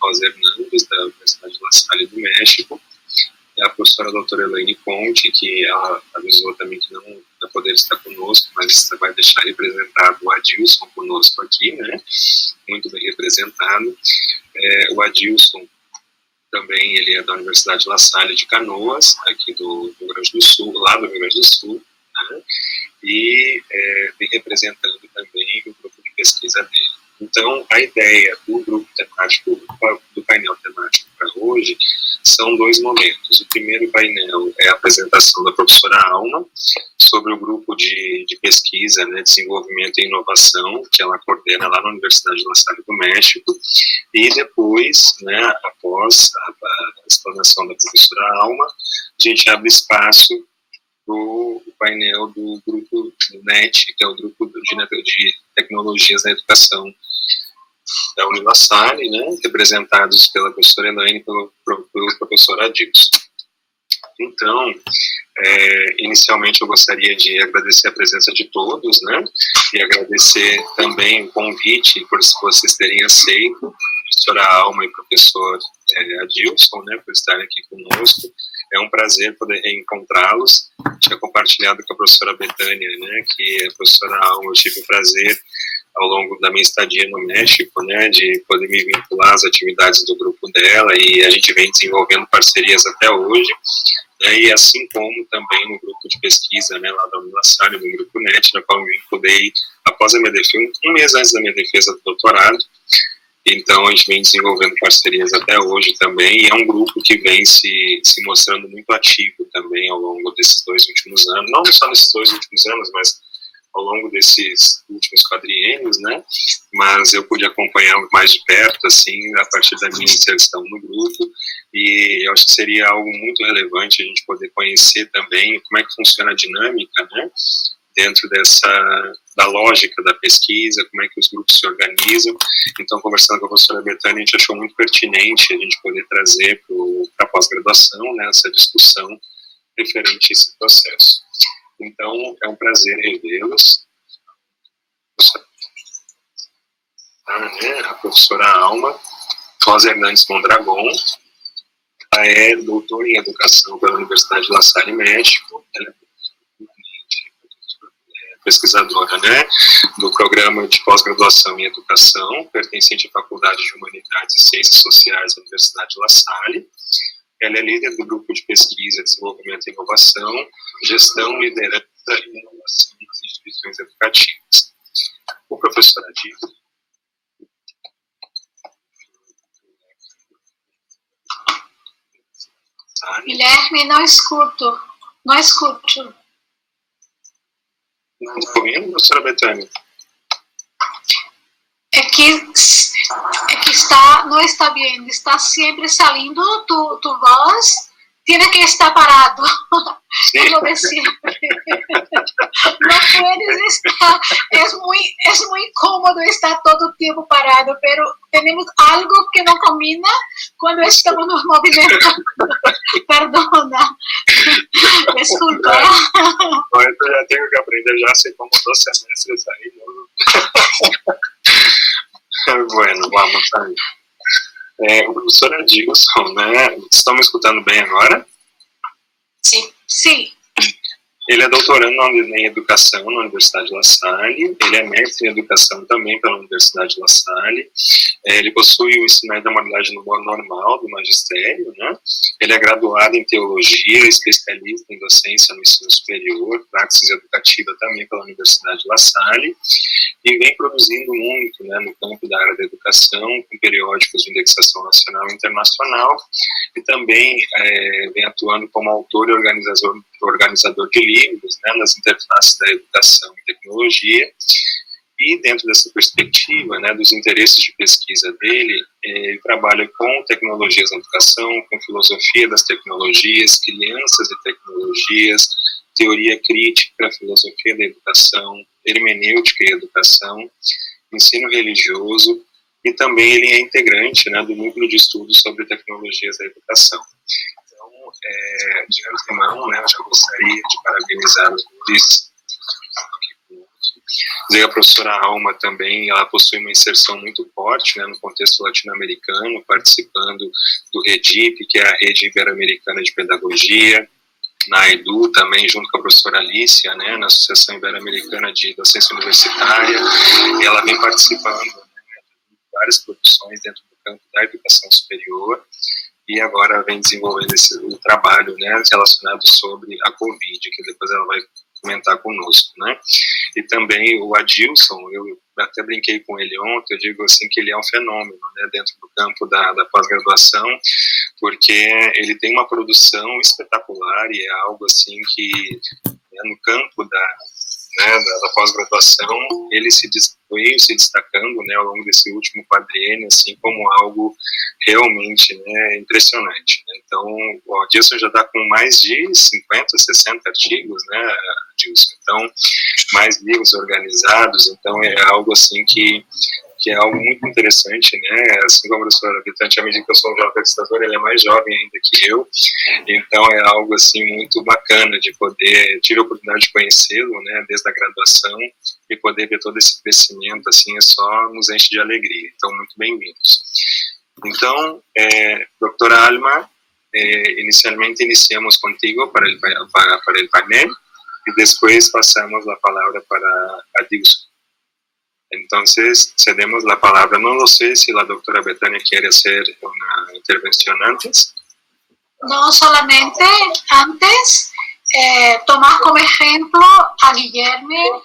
Rosa Hernandes, da Universidade Salle do México, e a professora doutora Elaine Conte, que ela avisou também que não vai poder estar conosco, mas vai deixar representado o Adilson conosco aqui, né? Muito bem representado. É, o Adilson também ele é da Universidade La Salle de Canoas, aqui do Rio Grande do Sul, lá do Rio Grande do Sul, né? e é, vem representando também o grupo de pesquisa dele. Então, a ideia do grupo temático, do painel temático para hoje, são dois momentos. O primeiro painel é a apresentação da professora Alma sobre o grupo de, de pesquisa, né, desenvolvimento e inovação que ela coordena lá na Universidade de La Salle do México. E depois, né, após a, a explanação da professora Alma, a gente abre espaço para o painel do grupo NET, que é o grupo de, de tecnologias na educação da Unilassalle, né, representados pela professora Elaine e pelo, pelo professor Adilson. Então, é, inicialmente eu gostaria de agradecer a presença de todos, né, e agradecer também o convite por vocês terem aceito, professora Alma e professor é, Adilson, né, por estarem aqui conosco. É um prazer poder reencontrá-los. Tinha compartilhado com a professora Betânia, né, que a professora Alma, eu tive o prazer ao longo da minha estadia no México, né, de poder me vincular às atividades do grupo dela e a gente vem desenvolvendo parcerias até hoje, né, e assim como também no grupo de pesquisa, né, lá da Unilassalle, no grupo NET, na qual me vinculei após a minha defesa, um mês antes da minha defesa do doutorado, então a gente vem desenvolvendo parcerias até hoje também, e é um grupo que vem se, se mostrando muito ativo também ao longo desses dois últimos anos, não só nesses dois últimos anos, mas ao longo desses últimos quadriênios, né? Mas eu pude acompanhar mais de perto, assim, a partir da minha inserção no grupo, e eu acho que seria algo muito relevante a gente poder conhecer também como é que funciona a dinâmica, né? Dentro dessa da lógica da pesquisa, como é que os grupos se organizam. Então, conversando com a professora Betânia, a gente achou muito pertinente a gente poder trazer para a pós-graduação né, essa discussão referente a esse processo. Então, é um prazer revê-los. A professora Alma Rosa Hernandes Mondragon, ela é doutora em Educação pela Universidade de La Salle, México. Ela é pesquisadora né, do programa de pós-graduação em Educação, pertencente à Faculdade de Humanidades e Ciências Sociais da Universidade de La Salle. Ela é líder do grupo de pesquisa, desenvolvimento e inovação, gestão, liderança e inovação das instituições educativas. O professor Adilson Guilherme, não escuto. Não escuto. Não está ouvindo, professora Betânia? É que, é que está, não está bem, está sempre saindo tu, tu voz tiene que estar parado. Sí. Es lo de siempre. No puedes estar, es muy, es muy cómodo estar todo el tiempo parado, pero tenemos algo que no combina cuando estamos nos movimentando. Perdona. Disculpa. No, esto ya tengo que aprender ya hace como dos semestres ahí. ¿no? bueno, vamos ahí. É, o professor Adilson, né? Estão me escutando bem agora? Sim. Sim. Ele é doutorando em Educação na Universidade de La Salle, ele é mestre em Educação também pela Universidade de La Salle, é, ele possui o ensino da modalidade normal do magistério, né? ele é graduado em Teologia, especialista em Docência no Ensino Superior, Praxis Educativa também pela Universidade de La Salle, e vem produzindo muito né, no campo da área da educação, com periódicos de indexação nacional e internacional, e também é, vem atuando como autor e organizador, organizador de livros né, nas interfaces da educação e tecnologia. E dentro dessa perspectiva, né, dos interesses de pesquisa dele, é, ele trabalha com tecnologias na educação, com filosofia das tecnologias, crianças e tecnologias, teoria crítica, filosofia da educação, hermenêutica e educação, ensino religioso, e também ele é integrante né, do núcleo de estudos sobre tecnologias da educação. É, de antemão, né, eu já gostaria de parabenizar os dois. A professora Alma também, ela possui uma inserção muito forte né, no contexto latino-americano, participando do REDIP, que é a Rede Ibero-Americana de Pedagogia, na EDU também, junto com a professora Alicia, né, na Associação Ibero-Americana de Docência Universitária, ela vem participando né, de várias produções dentro do campo da educação superior, e agora vem desenvolvendo esse o trabalho né, relacionado sobre a Covid, que depois ela vai comentar conosco, né? E também o Adilson, eu até brinquei com ele ontem, eu digo assim que ele é um fenômeno, né, dentro do campo da, da pós-graduação, porque ele tem uma produção espetacular e é algo assim que né, no campo da, né, da, da pós-graduação, ele se veio se destacando né, ao longo desse último quadriênio assim como algo realmente né, impressionante. Né? Então, o Adilson já está com mais de 50, 60 artigos, né, Adilson? Então, mais livros organizados, então é algo assim que que é algo muito interessante, né? Assim como a professora Vitante, à medida que eu sou um jovem pesquisador, ele é mais jovem ainda que eu, então é algo assim muito bacana de poder, tive a oportunidade de conhecê-lo, né, desde a graduação, e poder ver todo esse crescimento, assim, é só nos enche de alegria. Então, muito bem-vindos. Então, eh, doutora Alma, eh, inicialmente iniciamos contigo para o para, para el panel y después pasamos la palabra para Adilson. Entonces, cedemos la palabra. No lo sé si la doctora Betania quiere hacer una intervención antes. No, solamente antes eh, tomar como ejemplo a Guillermo,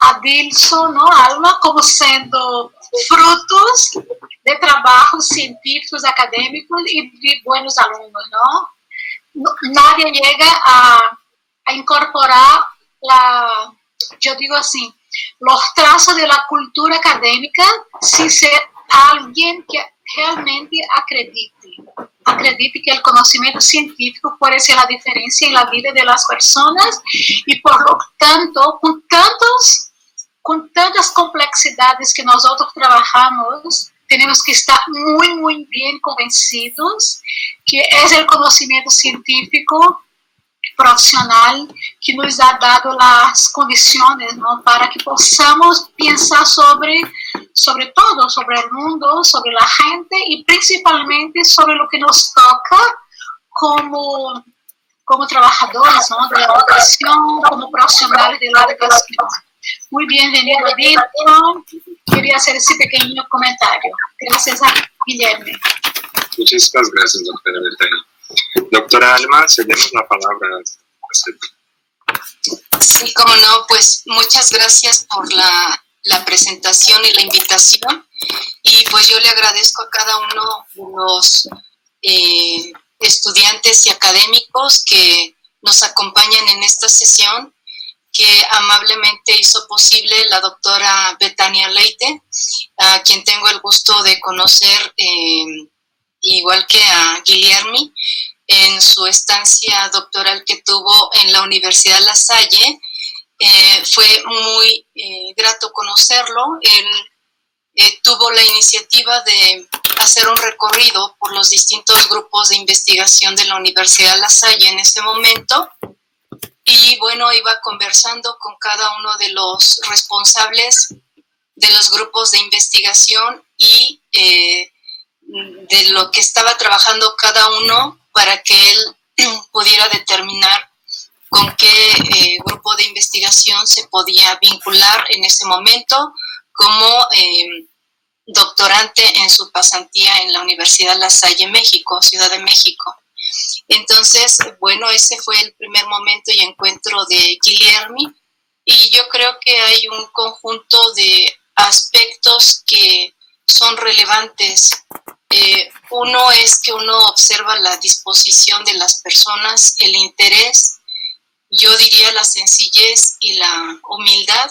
a Dilson, ¿no? Alma, como siendo frutos de trabajos científicos, académicos y de buenos alumnos, ¿no? Nadie llega a, a incorporar la, yo digo así, los trazos de la cultura académica sin ser alguien que realmente acredite. Acredite que el conocimiento científico puede ser la diferencia en la vida de las personas y por lo tanto, con, tantos, con tantas complejidades que nosotros trabajamos, tenemos que estar muy, muy bien convencidos que es el conocimiento científico profissional que nos ha dado as condições não, para que possamos pensar sobre, sobre todo, sobre o mundo, sobre a gente e principalmente sobre o que nos toca como, como trabalhadores não, da educação, como profissionais da educação. Muito bem-vindo, Edilson. Queria fazer esse pequeno comentário. Graças a Guilherme. Muchísimas gracias, doctora Bertani. Doctora Alma, cedemos la palabra. Sí, como no, pues muchas gracias por la, la, presentación y la invitación. Y pues yo le agradezco a cada uno de los eh, estudiantes y académicos que nos acompañan en esta sesión que amablemente hizo posible la doctora Betania Leite, a quien tengo el gusto de conocer eh, igual que a Guillermi, en su estancia doctoral que tuvo en la Universidad La Salle. Eh, fue muy eh, grato conocerlo. Él eh, tuvo la iniciativa de hacer un recorrido por los distintos grupos de investigación de la Universidad La Salle en ese momento. Y bueno, iba conversando con cada uno de los responsables de los grupos de investigación y de lo que estaba trabajando cada uno para que él pudiera determinar con qué eh, grupo de investigación se podía vincular en ese momento como eh, doctorante en su pasantía en la Universidad La Salle, México, Ciudad de México. Entonces, bueno, ese fue el primer momento y encuentro de Guillermo y yo creo que hay un conjunto de aspectos que son relevantes eh, uno es que uno observa la disposición de las personas, el interés, yo diría la sencillez y la humildad,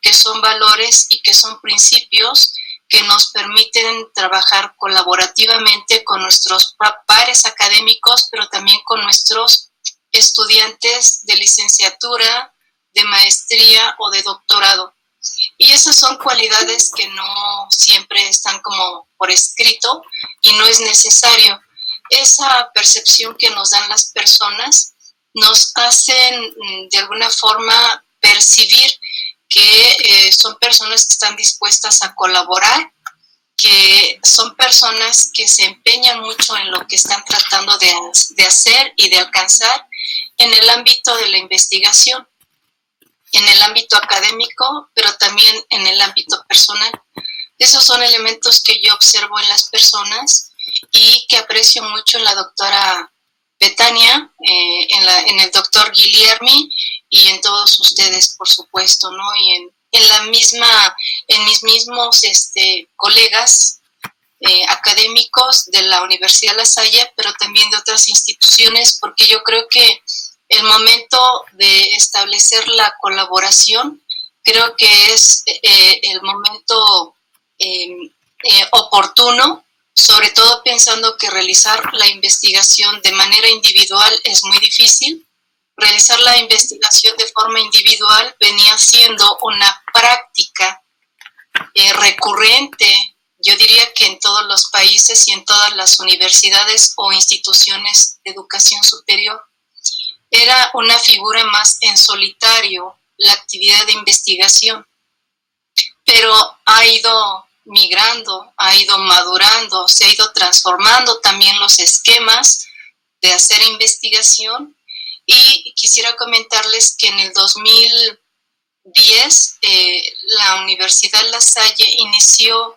que son valores y que son principios que nos permiten trabajar colaborativamente con nuestros pares académicos, pero también con nuestros estudiantes de licenciatura, de maestría o de doctorado. Y esas son cualidades que no siempre están como por escrito y no es necesario. Esa percepción que nos dan las personas nos hacen mm, de alguna forma percibir que eh, son personas que están dispuestas a colaborar, que son personas que se empeñan mucho en lo que están tratando de, de hacer y de alcanzar en el ámbito de la investigación, en el ámbito académico, pero también en el ámbito personal. Esos son elementos que yo observo en las personas y que aprecio mucho en la doctora Betania, eh, en, la, en, el doctor Guillermi y en todos ustedes, por supuesto, ¿no? Y en, en la misma, en mis mismos este, colegas eh, académicos de la Universidad La Salle, pero también de otras instituciones, porque yo creo que el momento de establecer la colaboración creo que es eh, el momento em, oportuno sobre todo pensando que realizar la investigación de manera individual es muy difícil. Realizar la investigación de forma individual venía siendo una práctica eh, recurrente, yo diría que en todos los países y en todas las universidades o instituciones de educación superior. Era una figura más en solitario la actividad de investigación, pero ha ido migrando, ha ido madurando, se ha ido transformando también los esquemas de hacer investigación. Y quisiera comentarles que en el 2010 eh, la Universidad La Salle inició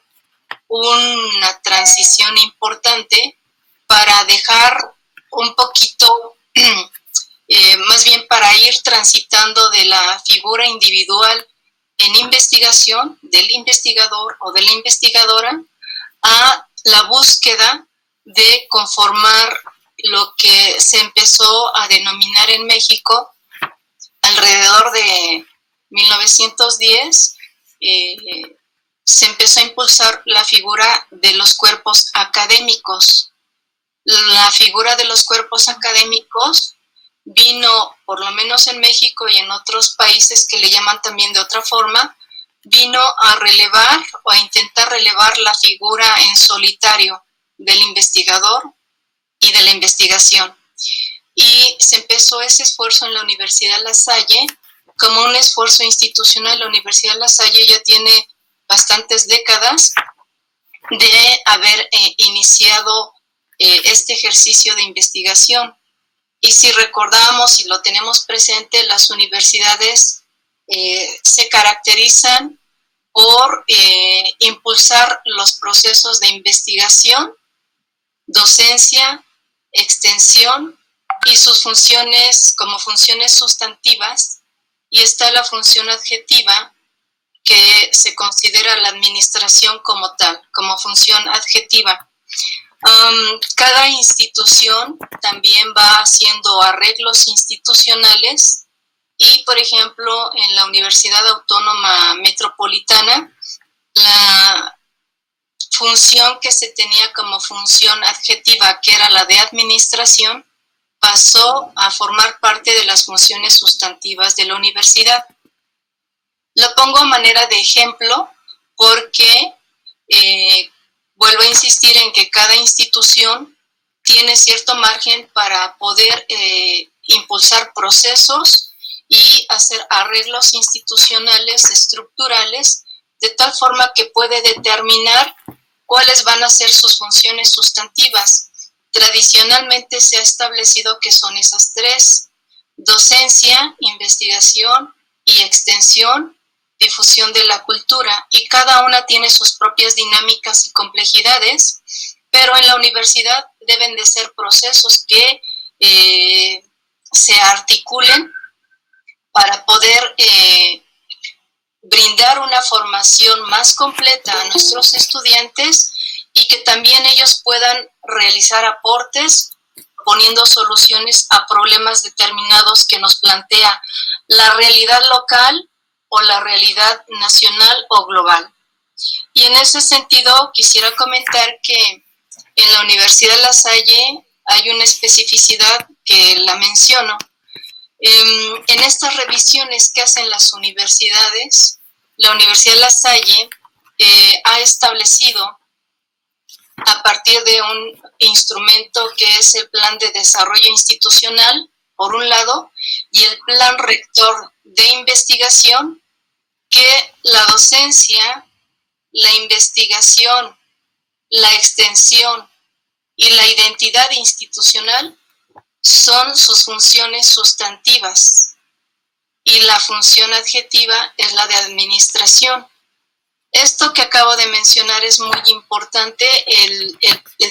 una transición importante para dejar un poquito, eh, más bien para ir transitando de la figura individual en investigación del investigador o de la investigadora a la búsqueda de conformar lo que se empezó a denominar en México alrededor de 1910. Eh, se empezó a impulsar la figura de los cuerpos académicos. La figura de los cuerpos académicos vino, por lo menos en México y en otros países que le llaman también de otra forma, vino a relevar o a intentar relevar la figura en solitario del investigador y de la investigación. Y se empezó ese esfuerzo en la Universidad La Salle como un esfuerzo institucional. La Universidad La Salle ya tiene bastantes décadas de haber eh, iniciado eh, este ejercicio de investigación. Y si recordamos y lo tenemos presente, las universidades eh, se caracterizan por eh, impulsar los procesos de investigación, docencia, extensión y sus funciones como funciones sustantivas. Y está la función adjetiva que se considera la administración como tal, como función adjetiva cada institución también va haciendo arreglos institucionales y, por ejemplo, en la Universidad Autónoma Metropolitana, la función que se tenía como función adjetiva, que era la de administración, pasó a formar parte de las funciones sustantivas de la universidad. Lo pongo a manera de ejemplo porque eh, vuelvo a insistir en que cada institución tiene cierto margen para poder eh, impulsar procesos y hacer arreglos institucionales, estructurales, de tal forma que puede determinar cuáles van a ser sus funciones sustantivas. Tradicionalmente se ha establecido que son esas tres, docencia, investigación y extensión, difusión de la cultura y cada una tiene sus propias dinámicas y complejidades, pero en la universidad deben de ser procesos que eh, se articulen para poder eh, brindar una formación más completa a nuestros estudiantes y que también ellos puedan realizar aportes poniendo soluciones a problemas determinados que nos plantea la realidad local o la realidad nacional o global. Y en ese sentido quisiera comentar que en la Universidad La Salle hay una especificidad que la menciono. Em, en estas revisiones que hacen las universidades, la Universidad La Salle eh, ha establecido a partir de un instrumento que es el Plan de Desarrollo Institucional, por un lado, y el Plan Rector de Investigación, que la docencia, la investigación, la extensión y la identidad institucional son sus funciones sustantivas y la función adjetiva es la de administración. Esto que acabo de mencionar es muy importante, el,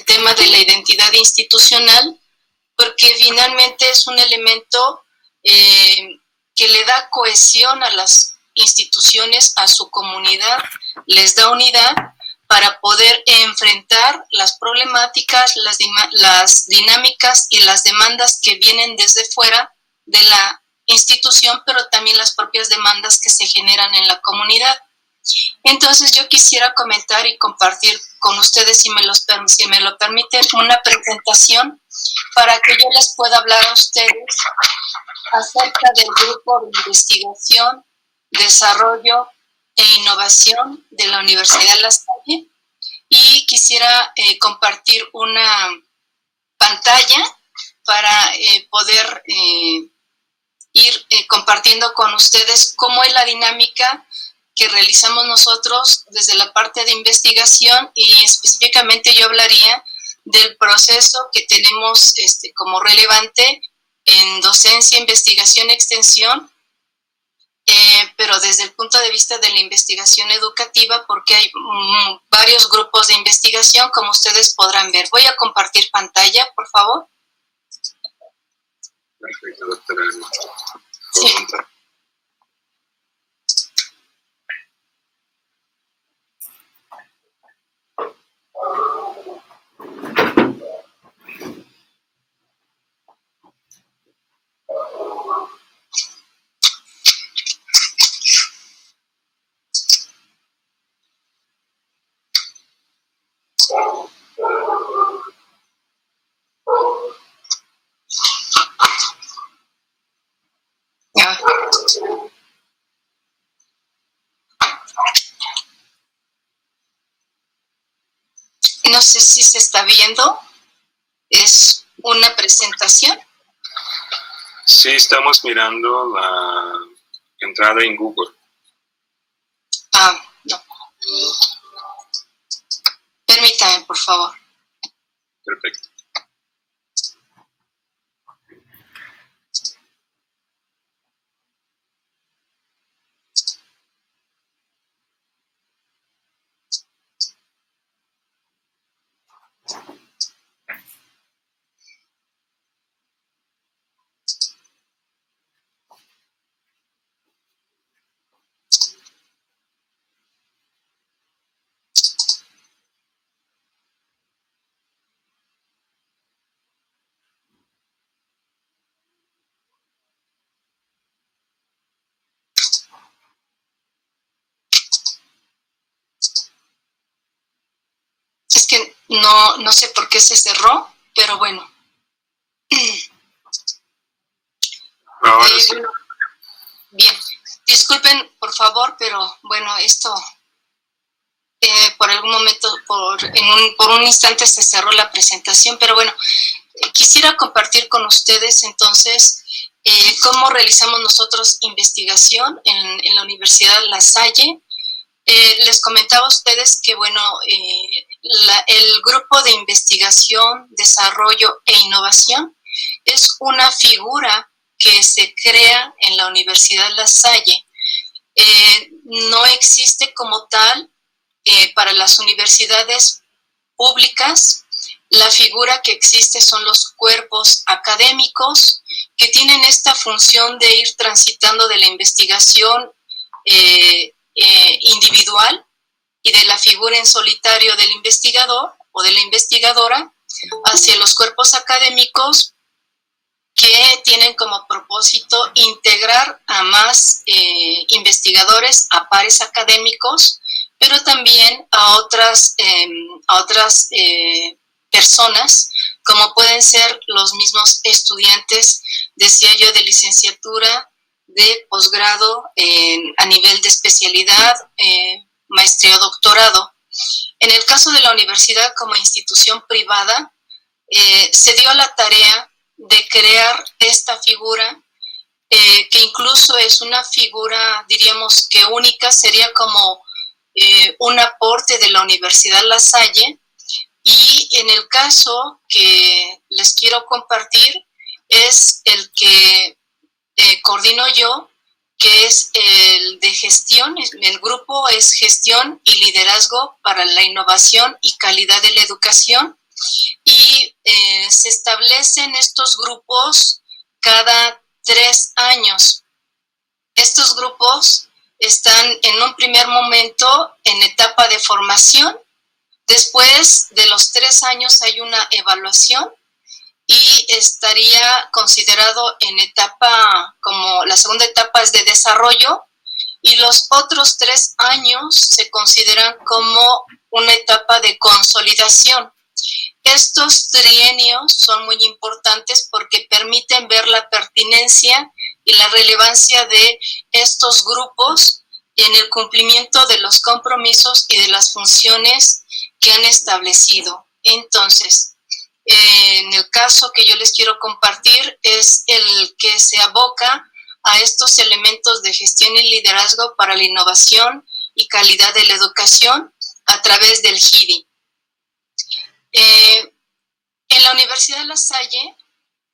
tema de la identidad institucional, porque finalmente es un elemento eh, que le da cohesión a las instituciones, a su comunidad, les da unidad para poder enfrentar las problemáticas, las, dinámicas y las demandas que vienen desde fuera de la institución, pero también las propias demandas que se generan en la comunidad. Entonces yo quisiera comentar y compartir con ustedes, si me, los, si me lo permiten, una presentación para que yo les pueda hablar a ustedes acerca del grupo de investigación, desarrollo e innovación de la Universidad La Salle y quisiera eh, compartir una pantalla para eh, poder eh, ir compartiendo con ustedes cómo es la dinámica que realizamos nosotros desde la parte de investigación y específicamente yo hablaría del proceso que tenemos este, como relevante en docencia, investigación, extensión, eh, pero desde el punto de vista de la investigación educativa, porque hay mm, varios grupos de investigación, como ustedes podrán ver. Voy a compartir pantalla, por favor. Perfecto, doctora. Sí. No sé si se está viendo. Es una presentación. Sí, estamos mirando la entrada en Google. Ah, no. Permítame, por favor. Perfecto. No, no sé por qué se cerró, pero bueno. Eh, bien, disculpen por favor, pero bueno, esto eh, por algún momento, por, en un, por un instante se cerró la presentación, pero bueno, eh, quisiera compartir con ustedes entonces cómo realizamos nosotros investigación en, en la Universidad La Salle. Les comentaba a ustedes que, bueno, eh, el grupo de investigación, desarrollo e innovación es una figura que se crea en la Universidad La Salle. Eh, no existe como tal para las universidades públicas. La figura que existe son los cuerpos académicos que tienen esta función de ir transitando de la investigación eh, individual y de la figura en solitario del investigador o de la investigadora hacia los cuerpos académicos que tienen como propósito integrar a más eh, investigadores, a pares académicos, pero también a otras, em, a otras eh, personas, como pueden ser los mismos estudiantes, decía yo, de licenciatura, de posgrado a nivel de especialidad, eh, maestría o doctorado. En el caso de la universidad como institución privada, eh, se dio la tarea de crear esta figura eh, que incluso es una figura, diríamos que única, sería como eh, un aporte de la Universidad La Salle. Y en el caso que les quiero compartir es el que coordino yo, que es el de gestión, el grupo es gestión y liderazgo para la innovación y calidad de la educación. Y se establecen estos grupos cada tres años. Estos grupos están en un primer momento en etapa de formación, después de los tres años hay una evaluación y estaría considerado en etapa, como la segunda etapa es de desarrollo, y los otros tres años se consideran como una etapa de consolidación. Estos trienios son muy importantes porque permiten ver la pertinencia y la relevancia de estos grupos en el cumplimiento de los compromisos y de las funciones que han establecido. Entonces, en el caso que yo les quiero compartir es el que se aboca a estos elementos de gestión y liderazgo para la innovación y calidad de la educación a través del GIDI. Eh, en la Universidad de La Salle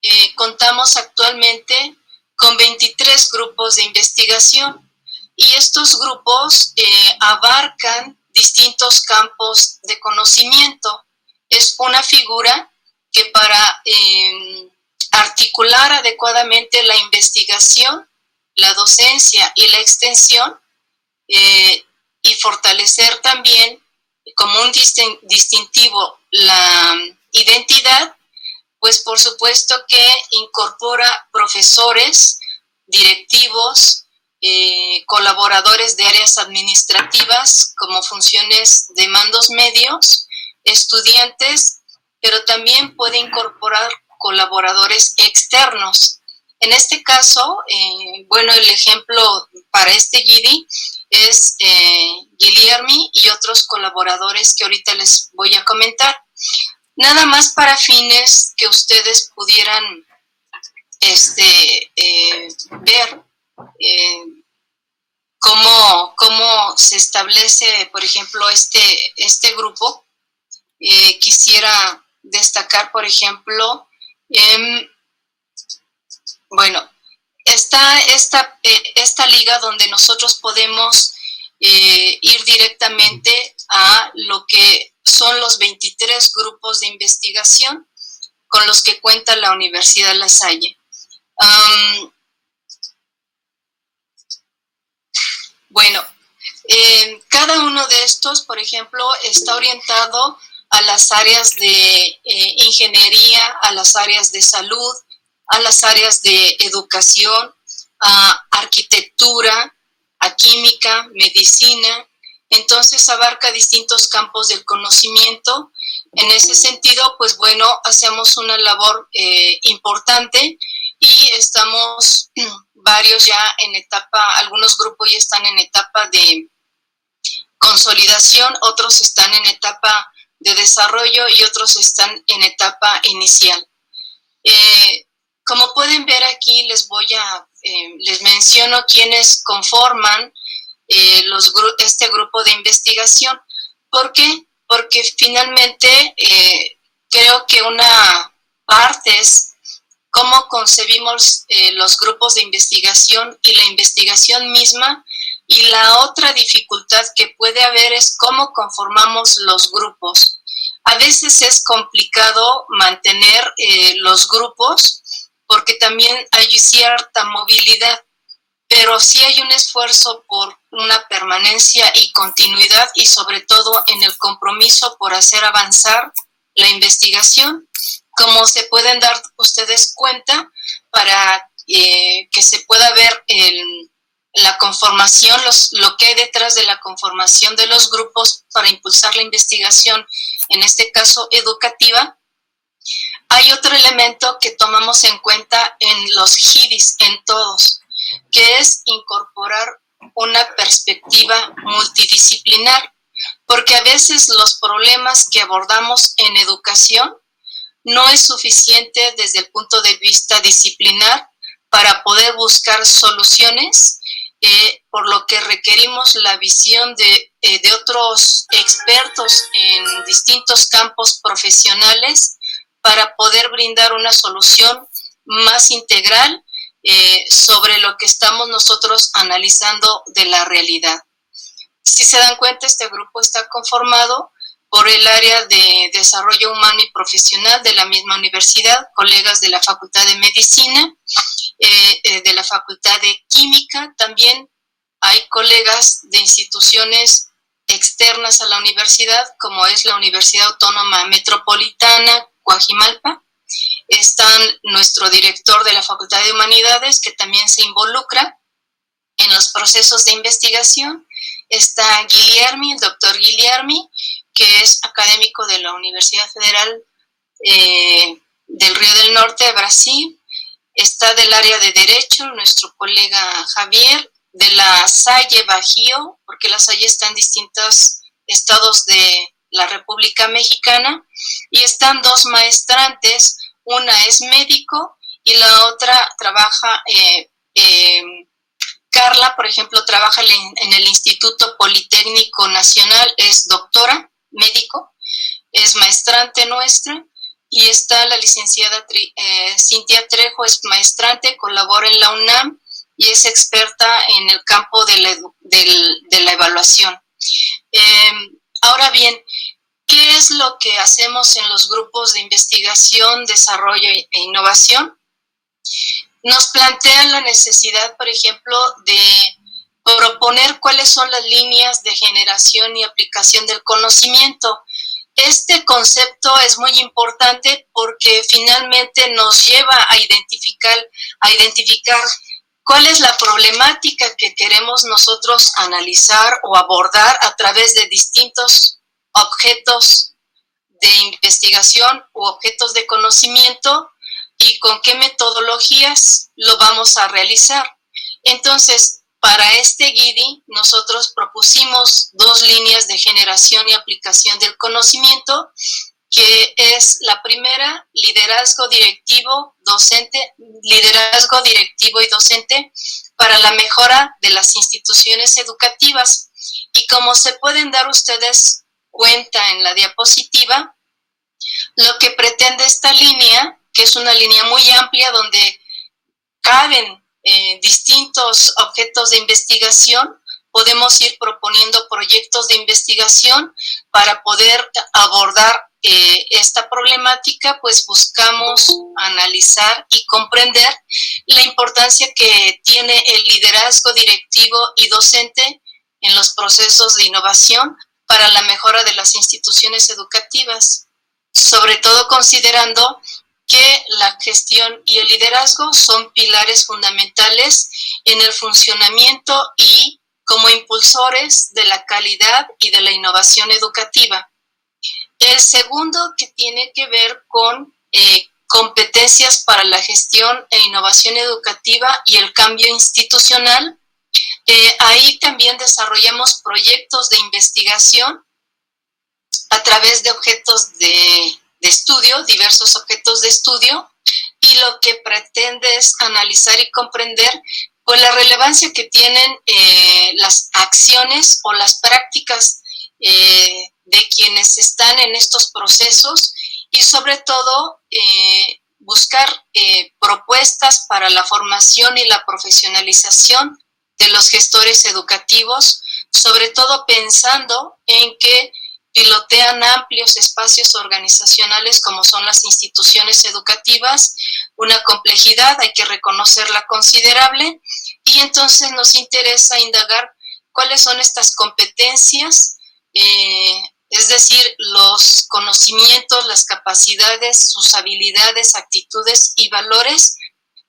eh, contamos actualmente con 23 grupos de investigación y estos grupos eh, abarcan distintos campos de conocimiento. Es una figura que para em, articular adecuadamente la investigación, la docencia y la extensión y fortalecer también como un distintivo la identidad, pues por supuesto que incorpora profesores, directivos, eh, colaboradores de áreas administrativas como funciones de mandos medios, estudiantes, pero también puede incorporar colaboradores externos. En este caso, eh, bueno, el ejemplo para este GIDI es eh, Guillermi y otros colaboradores que ahorita les voy a comentar. Nada más para fines que ustedes pudieran este, eh, ver eh, cómo, cómo, se establece, por ejemplo, este, este grupo. Quisiera destacar, por ejemplo, bueno, está esta, esta liga donde nosotros podemos ir directamente a lo que son los 23 grupos de investigación con los que cuenta la Universidad La Salle. bueno, cada uno de estos, por ejemplo, está orientado a las áreas de eh, ingeniería, a las áreas de salud, a las áreas de educación, a arquitectura, a química, medicina, entonces abarca distintos campos del conocimiento. En ese sentido, pues bueno, hacemos una labor eh, importante y estamos varios ya en etapa, algunos grupos ya están en etapa de consolidación, otros están en etapa de desarrollo y otros están en etapa inicial. Eh, como pueden ver aquí, les voy a, eh, les menciono quienes conforman eh, este grupo de investigación. ¿Por qué? Porque finalmente creo que una parte es cómo concebimos los grupos de investigación y la investigación misma y la otra dificultad que puede haber es cómo conformamos los grupos. A veces es complicado mantener los grupos porque también hay cierta movilidad pero sí hay un esfuerzo por una permanencia y continuidad y sobre todo en el compromiso por hacer avanzar la investigación. Como se pueden dar ustedes cuenta, para eh, que se pueda ver la conformación, lo que hay detrás de la conformación de los grupos para impulsar la investigación, en este caso educativa, hay otro elemento que tomamos en cuenta en los GIDIS, en todos que es incorporar una perspectiva multidisciplinar, porque a veces los problemas que abordamos en educación no es suficiente desde el punto de vista disciplinar para poder buscar soluciones, eh, por lo que requerimos la visión de, eh, de otros expertos en distintos campos profesionales para poder brindar una solución más integral eh, sobre lo que estamos nosotros analizando de la realidad. Si se dan cuenta, este grupo está conformado por el área de desarrollo humano y profesional de la misma universidad, colegas de la Facultad de Medicina, eh, eh, de la Facultad de Química, también hay colegas de instituciones externas a la universidad, como es la Universidad Autónoma Metropolitana Coajimalpa, está nuestro director de la Facultad de Humanidades, que también se involucra en los procesos de investigación. Está Guillermi, el doctor Guillermi, que es académico de la Universidad Federal eh, del Río del Norte de Brasil. Está del área de Derecho nuestro colega Javier, de la Salle Bajío, porque la Salle está en distintos estados de la República Mexicana, y están dos maestrantes, una es médico y la otra trabaja, eh, eh, Carla, por ejemplo, trabaja en el Instituto Politécnico Nacional, es doctora médico, es maestrante nuestra, y está la licenciada eh, Cintia Trejo, es maestrante, colabora en la UNAM y es experta en el campo de la, evaluación. Em, ahora bien, ¿qué es lo que hacemos en los grupos de investigación, desarrollo e innovación? Nos plantean la necesidad, por ejemplo, de proponer cuáles son las líneas de generación y aplicación del conocimiento. Este concepto es muy importante porque finalmente nos lleva a identificar, a identificar cuál es la problemática que queremos nosotros analizar o abordar a través de distintos objetos de investigación u objetos de conocimiento y con qué metodologías lo vamos a realizar. Entonces, para este GIDI, nosotros propusimos dos líneas de generación y aplicación del conocimiento que es la primera, liderazgo directivo, docente, liderazgo directivo y docente para la mejora de las instituciones educativas. Y como se pueden dar ustedes cuenta en la diapositiva, lo que pretende esta línea, que es una línea muy amplia donde caben eh, distintos objetos de investigación, podemos ir proponiendo proyectos de investigación para poder abordar eh, esta problemática, pues buscamos analizar y comprender la importancia que tiene el liderazgo directivo y docente en los procesos de innovación para la mejora de las instituciones educativas, sobre todo considerando que la gestión y el liderazgo son pilares fundamentales en el funcionamiento y como impulsores de la calidad y de la innovación educativa. El segundo que tiene que ver con eh, competencias para la gestión e innovación educativa y el cambio institucional. Eh, ahí también desarrollamos proyectos de investigación a través de objetos de, estudio, diversos objetos de estudio, y lo que pretende es analizar y comprender pues, la relevancia que tienen eh, las acciones o las prácticas eh, de quienes están en estos procesos y sobre todo eh, buscar propuestas para la formación y la profesionalización de los gestores educativos, sobre todo pensando en que pilotean amplios espacios organizacionales como son las instituciones educativas, una complejidad, hay que reconocerla considerable, y entonces nos interesa indagar cuáles son estas competencias eh, es decir, los conocimientos, las capacidades, sus habilidades, actitudes y valores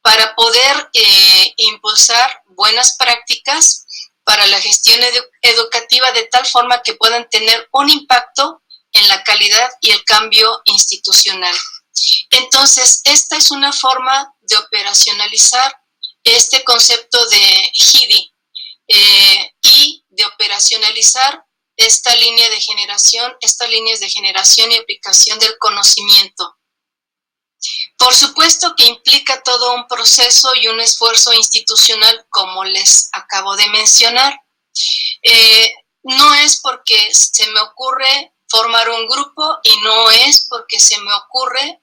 para poder eh, impulsar buenas prácticas para la gestión educativa de tal forma que puedan tener un impacto en la calidad y el cambio institucional. Entonces, esta es una forma de operacionalizar este concepto de HIDI eh, y de operacionalizar esta línea de generación, estas líneas de generación y aplicación del conocimiento. Por supuesto que implica todo un proceso y un esfuerzo institucional, como les acabo de mencionar. Eh, no es porque se me ocurre formar un grupo y no es porque se me ocurre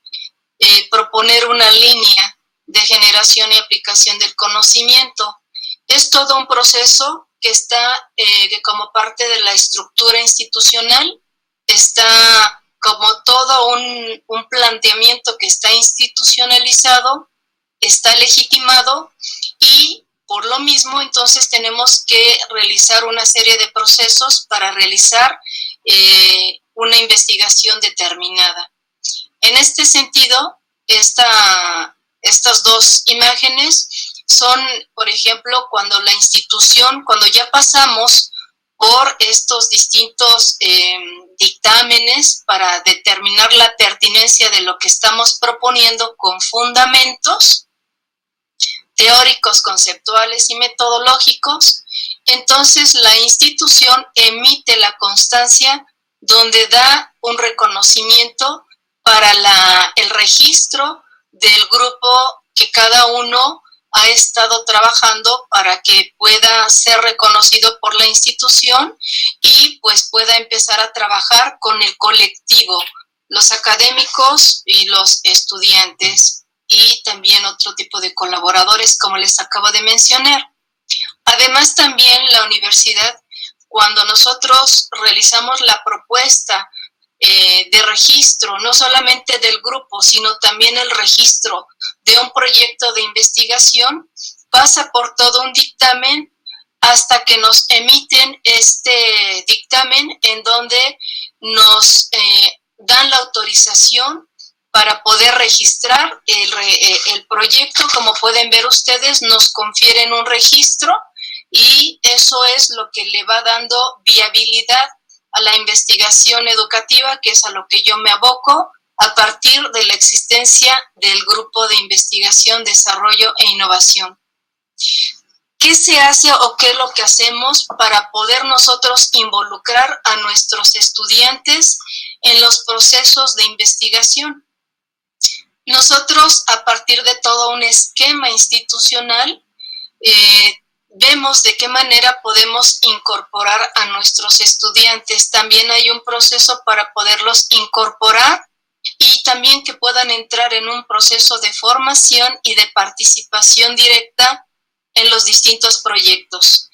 eh, proponer una línea de generación y aplicación del conocimiento. Es todo un proceso que está, eh, que como parte de la estructura institucional, está como todo un, un planteamiento que está institucionalizado, está legitimado y por lo mismo entonces tenemos que realizar una serie de procesos para realizar eh, una investigación determinada. En este sentido, esta, estas dos imágenes son, por ejemplo, cuando la institución, cuando ya pasamos por estos distintos eh, dictámenes para determinar la pertinencia de lo que estamos proponiendo con fundamentos teóricos, conceptuales y metodológicos, entonces la institución emite la constancia donde da un reconocimiento para la, el registro del grupo que cada uno ha estado trabajando para que pueda ser reconocido por la institución y pues pueda empezar a trabajar con el colectivo, los académicos y los estudiantes y también otro tipo de colaboradores como les acabo de mencionar. Además también la universidad, cuando nosotros realizamos la propuesta eh, de registro, no solamente del grupo, sino también el registro de un proyecto de investigación, pasa por todo un dictamen hasta que nos emiten este dictamen en donde nos eh, dan la autorización para poder registrar el, eh, el, proyecto. Como pueden ver ustedes, nos confieren un registro y eso es lo que le va dando viabilidad a la investigación educativa, que es a lo que yo me aboco a partir de la existencia del grupo de investigación, desarrollo e innovación. ¿Qué se hace o qué es lo que hacemos para poder nosotros involucrar a nuestros estudiantes en los procesos de investigación? Nosotros, a partir de todo un esquema institucional, eh, vemos de qué manera podemos incorporar a nuestros estudiantes. También hay un proceso para poderlos incorporar y también que puedan entrar en un proceso de formación y de participación directa en los distintos proyectos.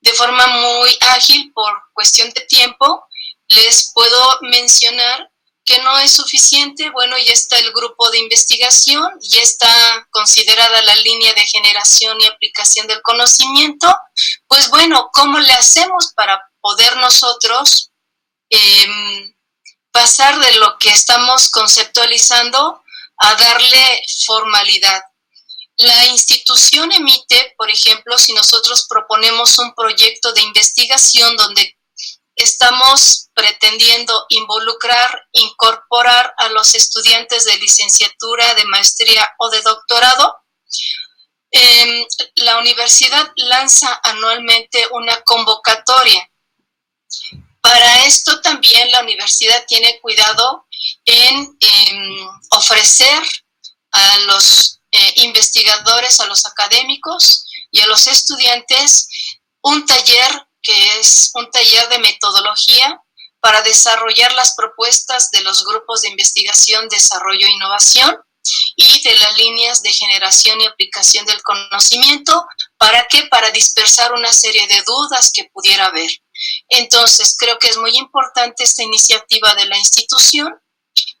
De forma muy ágil, por cuestión de tiempo, les puedo mencionar que no es suficiente, bueno, ya está el grupo de investigación, ya está considerada la línea de generación y aplicación del conocimiento, pues bueno, ¿cómo le hacemos para poder nosotros em, pasar de lo que estamos conceptualizando a darle formalidad? La institución emite, por ejemplo, si nosotros proponemos un proyecto de investigación donde estamos pretendiendo involucrar, incorporar a los estudiantes de licenciatura, de maestría o de doctorado. Em, la universidad lanza anualmente una convocatoria. Para esto también la universidad tiene cuidado en em, ofrecer a los eh, investigadores, a los académicos y a los estudiantes un taller que es un taller de metodología para desarrollar las propuestas de los grupos de investigación, desarrollo e innovación y de las líneas de generación y aplicación del conocimiento. ¿Para qué? Para dispersar una serie de dudas que pudiera haber. Entonces, creo que es muy importante esta iniciativa de la institución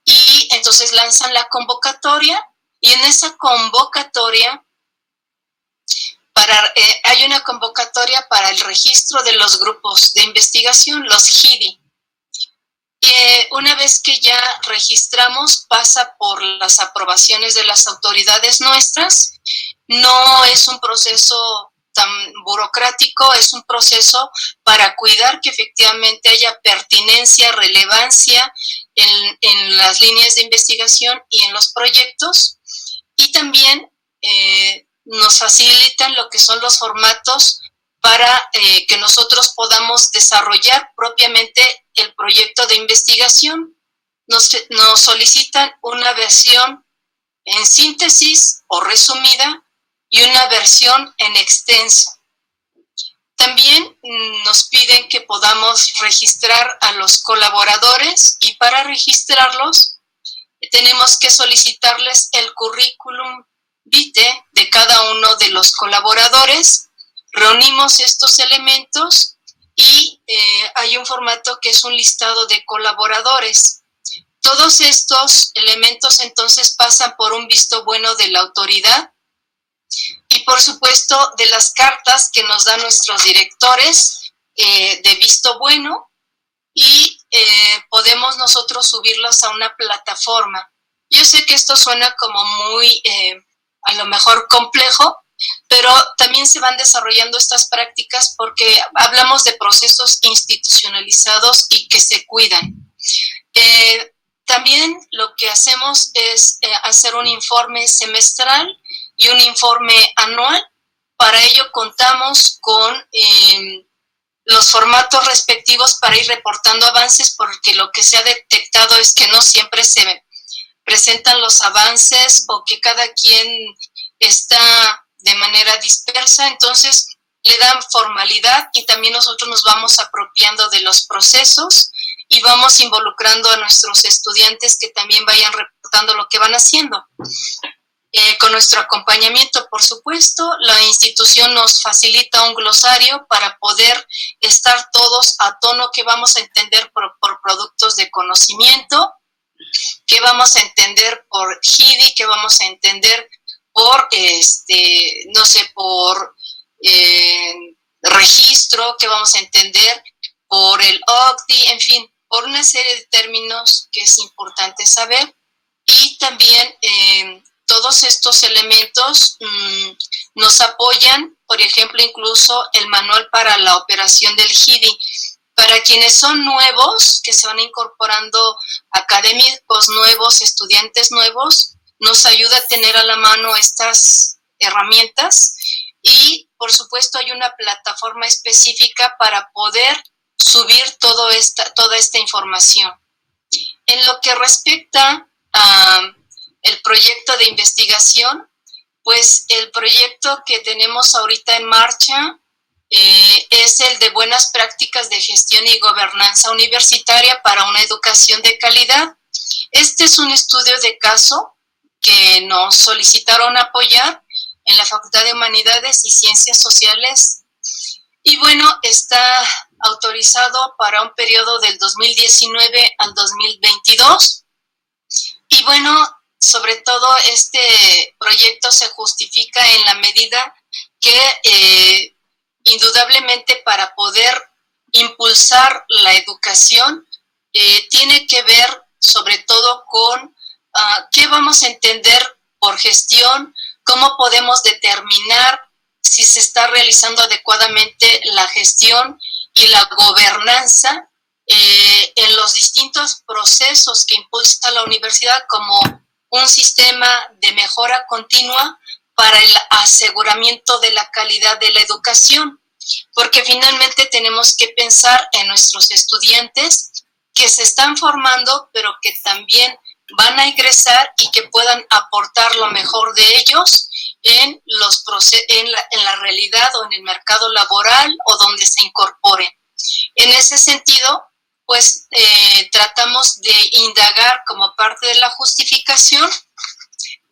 y entonces lanzan la convocatoria y en esa convocatoria eh, hay una convocatoria para el registro de los grupos de investigación, los GIDI. Y eh, una vez que ya registramos, pasa por las aprobaciones de las autoridades nuestras. No es un proceso tan burocrático, es un proceso para cuidar que efectivamente haya pertinencia, relevancia en, en las líneas de investigación y en los proyectos. Y también eh, nos facilitan lo que son los formatos para eh, que nosotros podamos desarrollar propiamente el proyecto de investigación. Nos, nos solicitan una versión en síntesis o resumida y una versión en extenso. También mm, nos piden que podamos registrar a los colaboradores y para registrarlos tenemos que solicitarles el currículum de cada uno de los colaboradores. Reunimos estos elementos y eh, hay un formato que es un listado de colaboradores. Todos estos elementos entonces pasan por un visto bueno de la autoridad y por supuesto de las cartas que nos dan nuestros directores eh, de visto bueno y eh, podemos nosotros subirlos a una plataforma. Yo sé que esto suena como muy, a lo mejor complejo, pero también se van desarrollando estas prácticas porque hablamos de procesos institucionalizados y que se cuidan. también lo que hacemos es hacer un informe semestral y un informe anual. Para ello contamos con em, los formatos respectivos para ir reportando avances porque lo que se ha detectado es que no siempre se presentan los avances o que cada quien está de manera dispersa, entonces le dan formalidad y también nosotros nos vamos apropiando de los procesos y vamos involucrando a nuestros estudiantes que también vayan reportando lo que van haciendo. Eh, con nuestro acompañamiento, por supuesto, la institución nos facilita un glosario para poder estar todos a tono que vamos a entender por, productos de conocimiento, que vamos a entender por HIDI, que vamos a entender por, este, no sé, por eh, registro, que vamos a entender por el OCDI, en fin, por una serie de términos que es importante saber. Y también eh, todos estos elementos mm, nos apoyan, por ejemplo, incluso el manual para la operación del GIDI. Para quienes son nuevos, que se van incorporando académicos nuevos, estudiantes nuevos, nos ayuda a tener a la mano estas herramientas y, por supuesto, hay una plataforma específica para poder subir toda esta información. En lo que respecta a el proyecto de investigación, pues el proyecto que tenemos ahorita en marcha eh, es el de buenas prácticas de gestión y gobernanza universitaria para una educación de calidad. Este es un estudio de caso que nos solicitaron apoyar en la Facultad de Humanidades y Ciencias Sociales. Y bueno, está autorizado para un periodo del 2019 al 2022. Y bueno, sobre todo este proyecto se justifica en la medida que eh, indudablemente para poder impulsar la educación eh, tiene que ver sobre todo con ah, qué vamos a entender por gestión, cómo podemos determinar si se está realizando adecuadamente la gestión y la gobernanza eh, en los distintos procesos que impulsa la universidad como un sistema de mejora continua para el aseguramiento de la calidad de la educación, porque finalmente tenemos que pensar en nuestros estudiantes que se están formando, pero que también van a ingresar y que puedan aportar lo mejor de ellos en, los en, la, en la realidad o en el mercado laboral o donde se incorporen. En ese sentido, pues eh, tratamos de indagar como parte de la justificación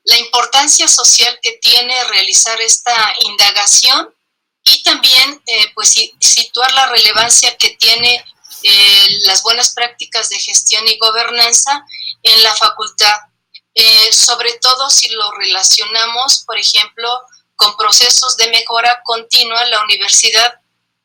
la importancia social que tiene realizar esta indagación y también eh, pues situar la relevancia que tiene eh, las buenas prácticas de gestión y gobernanza en la facultad, sobre todo si lo relacionamos, por ejemplo, con procesos de mejora continua, la universidad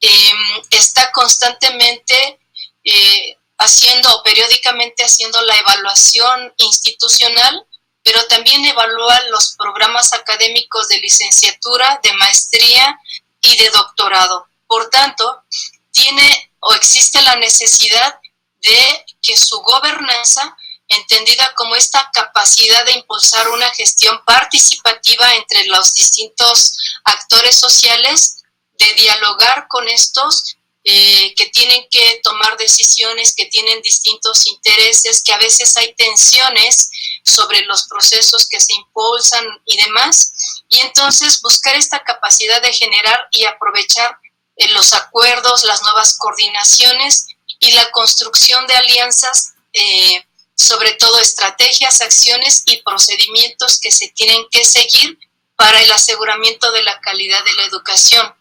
em, está constantemente eh, haciendo periódicamente haciendo la evaluación institucional, pero también evalúa los programas académicos de licenciatura, de maestría y de doctorado. Por tanto, tiene o existe la necesidad de que su gobernanza, entendida como esta capacidad de impulsar una gestión participativa entre los distintos actores sociales, de dialogar con estos eh, que tienen que tomar decisiones, que tienen distintos intereses, que a veces hay tensiones sobre los procesos que se impulsan y demás. Y entonces buscar esta capacidad de generar y aprovechar eh, los acuerdos, las nuevas coordinaciones y la construcción de alianzas, eh, sobre todo estrategias, acciones y procedimientos que se tienen que seguir para el aseguramiento de la calidad de la educación.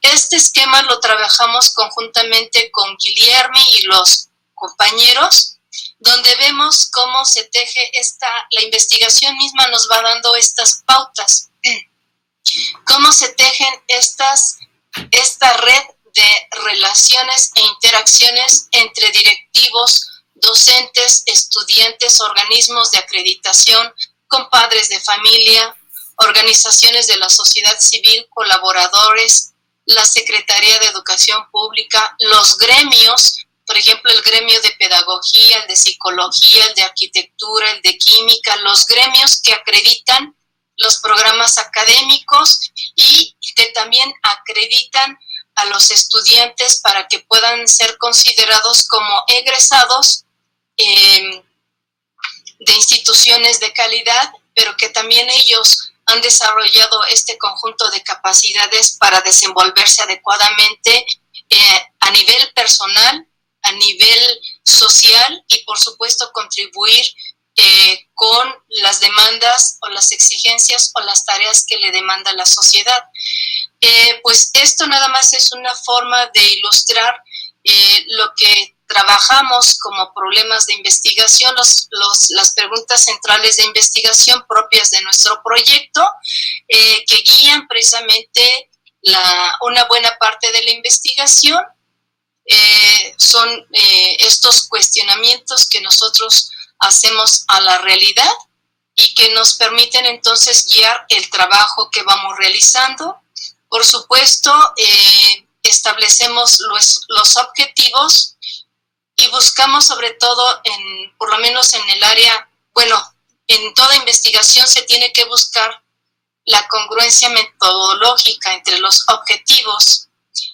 Este esquema lo trabajamos conjuntamente con Guillermo y los compañeros, donde vemos cómo se teje esta, la investigación misma nos va dando estas pautas, cómo se tejen estas, esta red de relaciones e interacciones entre directivos, docentes, estudiantes, organismos de acreditación, con padres de familia, organizaciones de la sociedad civil, colaboradores, la Secretaría de Educación Pública, los gremios, por ejemplo, el gremio de pedagogía, el de psicología, el de arquitectura, el de química, los gremios que acreditan los programas académicos y que también acreditan a los estudiantes para que puedan ser considerados como egresados em, de instituciones de calidad, pero que también ellos han desarrollado este conjunto de capacidades para desenvolverse adecuadamente eh, a nivel personal, a nivel social y por supuesto contribuir eh, con las demandas o las exigencias o las tareas que le demanda la sociedad. Eh, pues esto nada más es una forma de ilustrar lo que trabajamos como problemas de investigación, los, las preguntas centrales de investigación propias de nuestro proyecto, eh, que guían precisamente la, una buena parte de la investigación. Eh, son eh, estos cuestionamientos que nosotros hacemos a la realidad y que nos permiten entonces guiar el trabajo que vamos realizando. Por supuesto, establecemos los, los objetivos y buscamos sobre todo, en, por lo menos en el área, bueno, en toda investigación se tiene que buscar la congruencia metodológica entre los objetivos,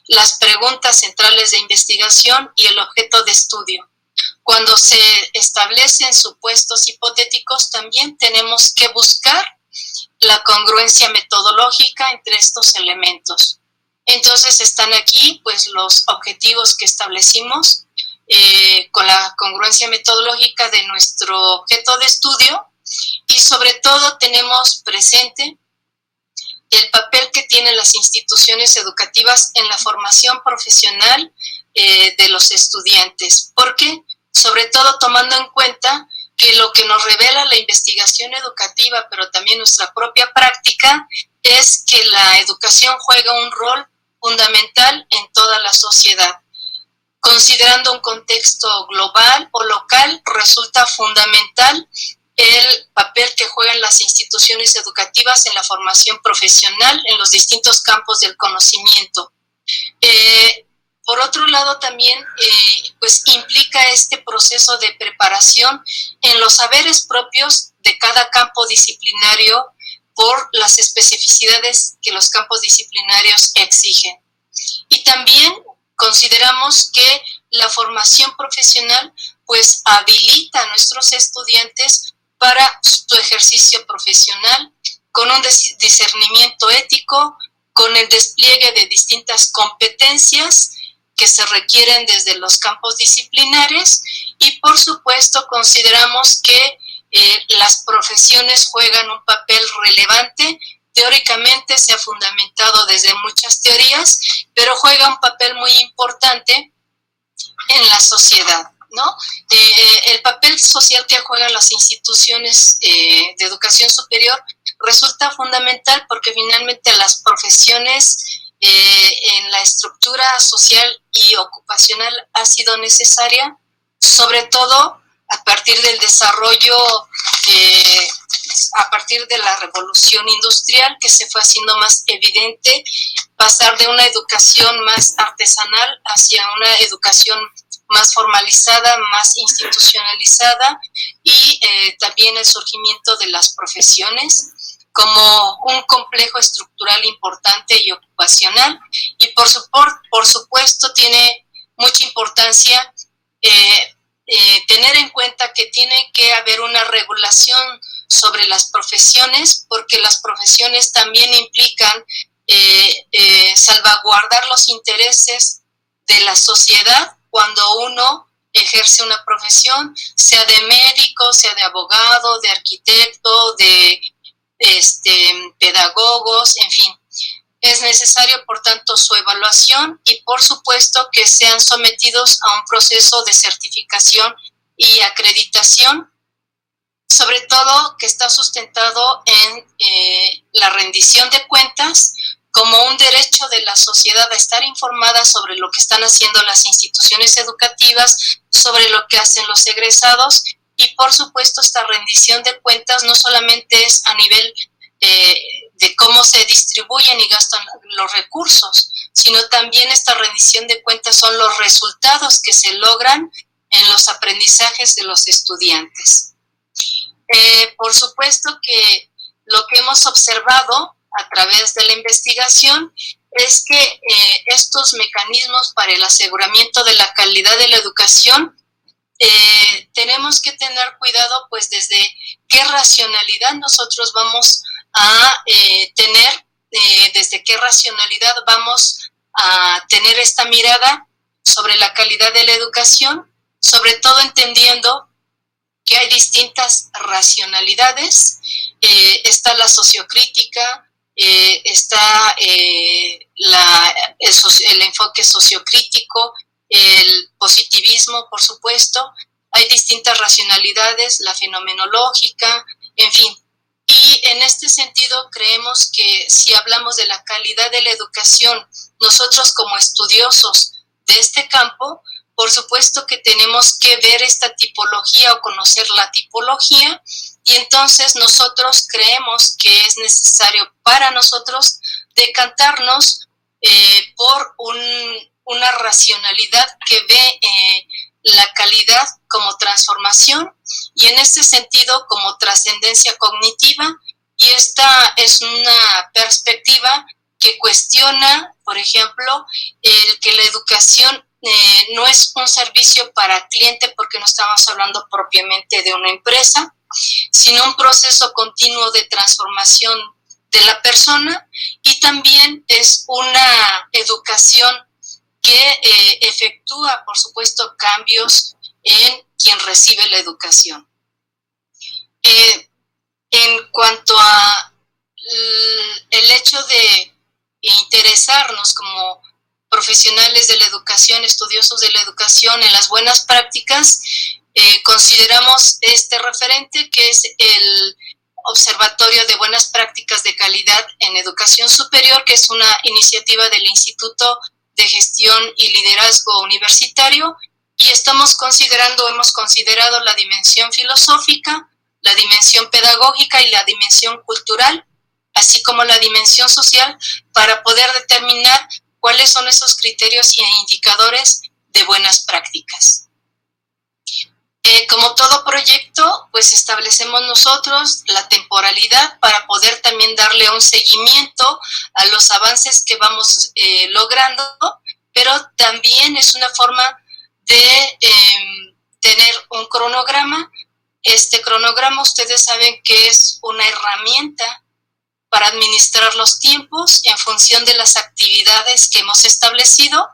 las preguntas centrales de investigación y el objeto de estudio. Cuando se establecen supuestos hipotéticos, también tenemos que buscar la congruencia metodológica entre estos elementos. Entonces están aquí pues los objetivos que establecimos eh, con la congruencia metodológica de nuestro objeto de estudio y sobre todo tenemos presente el papel que tienen las instituciones educativas en la formación profesional eh, de los estudiantes, porque sobre todo tomando en cuenta que lo que nos revela la investigación educativa, pero también nuestra propia práctica, es que la educación juega un rol fundamental en toda la sociedad considerando un contexto global o local, resulta fundamental el papel que juegan las instituciones educativas en la formación profesional en los distintos campos del conocimiento. Eh, por otro lado, también eh, pues implica este proceso de preparación en los saberes propios de cada campo disciplinario por las especificidades que los campos disciplinarios exigen. Y también consideramos que la formación profesional pues habilita a nuestros estudiantes para su ejercicio profesional con un discernimiento ético, con el despliegue de distintas competencias que se requieren desde los campos disciplinares y por supuesto consideramos que eh, las profesiones juegan un papel relevante teóricamente se ha fundamentado desde muchas teorías, pero juega un papel muy importante en la sociedad. ¿no? Eh, el papel social que juegan las instituciones eh, de educación superior resulta fundamental porque finalmente las profesiones eh, en la estructura social y ocupacional ha sido necesaria, sobre todo a partir del desarrollo a partir de la revolución industrial que se fue haciendo más evidente, pasar de una educación más artesanal hacia una educación más formalizada, más institucionalizada y eh, también el surgimiento de las profesiones como un complejo estructural importante y ocupacional. Y por, por supuesto tiene mucha importancia eh, eh, tener en cuenta que tiene que haber una regulación sobre las profesiones porque las profesiones también implican eh, salvaguardar los intereses de la sociedad cuando uno ejerce una profesión, sea de médico, sea de abogado, de arquitecto, de este, pedagogos, en fin. Es necesario, por tanto, su evaluación y, por supuesto, que sean sometidos a un proceso de certificación y acreditación, sobre todo que está sustentado en eh, la rendición de cuentas como un derecho de la sociedad a estar informada sobre lo que están haciendo las instituciones educativas, sobre lo que hacen los egresados y por supuesto esta rendición de cuentas no solamente es a nivel eh, de cómo se distribuyen y gastan los recursos, sino también esta rendición de cuentas son los resultados que se logran en los aprendizajes de los estudiantes. Eh, por supuesto que lo que hemos observado a través de la investigación es que eh, estos mecanismos para el aseguramiento de la calidad de la educación eh, tenemos que tener cuidado pues desde qué racionalidad nosotros vamos a eh, tener, desde qué racionalidad vamos a tener esta mirada sobre la calidad de la educación, sobre todo entendiendo que hay distintas racionalidades, está la sociocrítica, está la, el enfoque sociocrítico, el positivismo, por supuesto, hay distintas racionalidades, la fenomenológica, en fin. Y en este sentido creemos que si hablamos de la calidad de la educación, nosotros como estudiosos de este campo, por supuesto que tenemos que ver esta tipología o conocer la tipología y entonces nosotros creemos que es necesario para nosotros decantarnos eh, por un, una racionalidad que ve eh, la calidad como transformación y en este sentido como trascendencia cognitiva y esta es una perspectiva que cuestiona, por ejemplo, el que la educación eh, no es un servicio para cliente porque no estamos hablando propiamente de una empresa, sino un proceso continuo de transformación de la persona y también es una educación que eh, efectúa, por supuesto, cambios en quien recibe la educación. Eh, en cuanto a el hecho de interesarnos como profesionales de la educación, estudiosos de la educación en las buenas prácticas, eh, consideramos este referente que es el Observatorio de Buenas Prácticas de Calidad en Educación Superior, que es una iniciativa del Instituto de Gestión y Liderazgo Universitario. Y estamos considerando, hemos considerado la dimensión filosófica, la dimensión pedagógica y la dimensión cultural, así como la dimensión social, para poder determinar cuáles son esos criterios e indicadores de buenas prácticas. Eh, como todo proyecto, pues establecemos nosotros la temporalidad para poder también darle un seguimiento a los avances que vamos eh, logrando, pero también es una forma de em, tener un cronograma. Este cronograma ustedes saben que es una herramienta para administrar los tiempos en función de las actividades que hemos establecido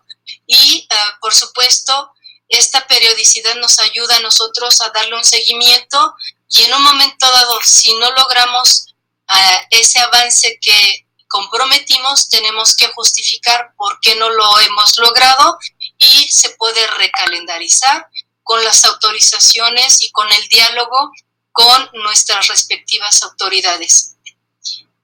y, eh, por supuesto, esta periodicidad nos ayuda a nosotros a darle un seguimiento y en un momento dado, si no logramos ah, ese avance que comprometimos, tenemos que justificar por qué no lo hemos logrado y se puede recalendarizar con las autorizaciones y con el diálogo con nuestras respectivas autoridades.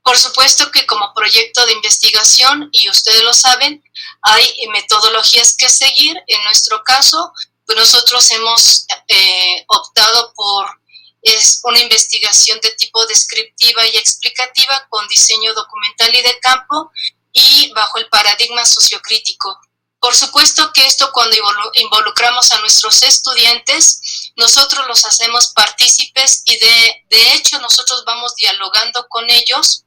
Por supuesto que como proyecto de investigación, y ustedes lo saben, hay metodologías que seguir. En nuestro caso, pues nosotros hemos eh, optado por es una investigación de tipo descriptiva y explicativa con diseño documental y de campo y bajo el paradigma sociocrítico. Por supuesto que esto cuando involucramos a nuestros estudiantes nosotros los hacemos partícipes y de, de hecho nosotros vamos dialogando con ellos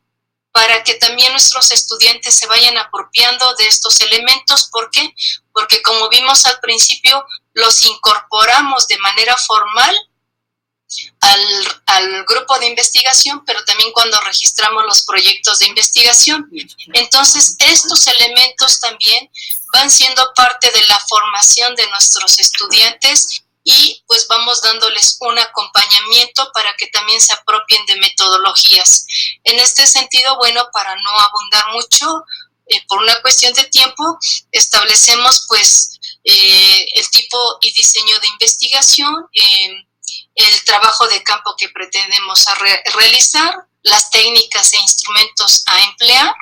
para que también nuestros estudiantes se vayan apropiando de estos elementos. ¿Por qué? Porque como vimos al principio, los incorporamos de manera formal al, al, grupo de investigación, pero también cuando registramos los proyectos de investigación. Entonces, estos elementos también van siendo parte de la formación de nuestros estudiantes y pues vamos dándoles un acompañamiento para que también se apropien de metodologías. En este sentido, bueno, para no abundar mucho, eh, por una cuestión de tiempo, establecemos pues eh, el tipo y diseño de investigación, eh, el trabajo de campo que pretendemos realizar, las técnicas e instrumentos a emplear,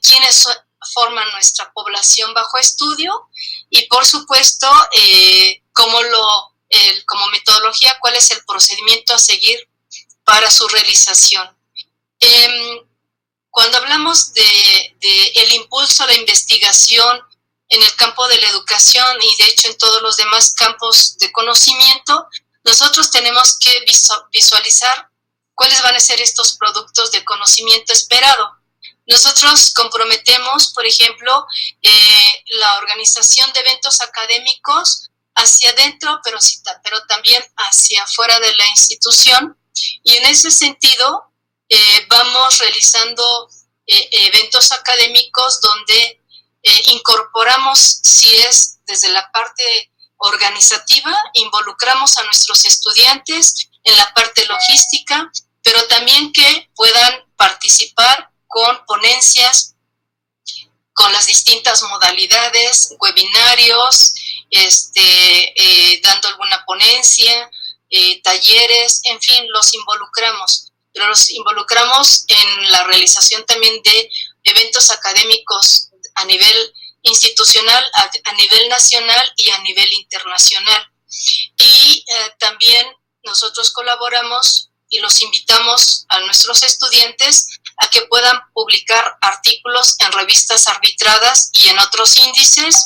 quiénes forman nuestra población bajo estudio y por supuesto como, lo, como metodología cuál es el procedimiento a seguir para su realización. Em, cuando hablamos de, de, el impulso a la investigación en el campo de la educación y de hecho en todos los demás campos de conocimiento, nosotros tenemos que visualizar cuáles van a ser estos productos de conocimiento esperado. Nosotros comprometemos, por ejemplo, eh, la organización de eventos académicos hacia adentro, pero, pero también hacia afuera de la institución. Y en ese sentido, eh, vamos realizando eh, eventos académicos donde incorporamos, si es desde la parte organizativa, involucramos a nuestros estudiantes en la parte logística, pero también que puedan participar con ponencias, con las distintas modalidades, webinarios, este, eh, dando alguna ponencia, eh, talleres, en fin, los involucramos. Pero los involucramos en la realización también de eventos académicos a nivel institucional, a, nivel nacional y a nivel internacional. Y eh, también nosotros colaboramos y los invitamos a nuestros estudiantes a que puedan publicar artículos en revistas arbitradas y en otros índices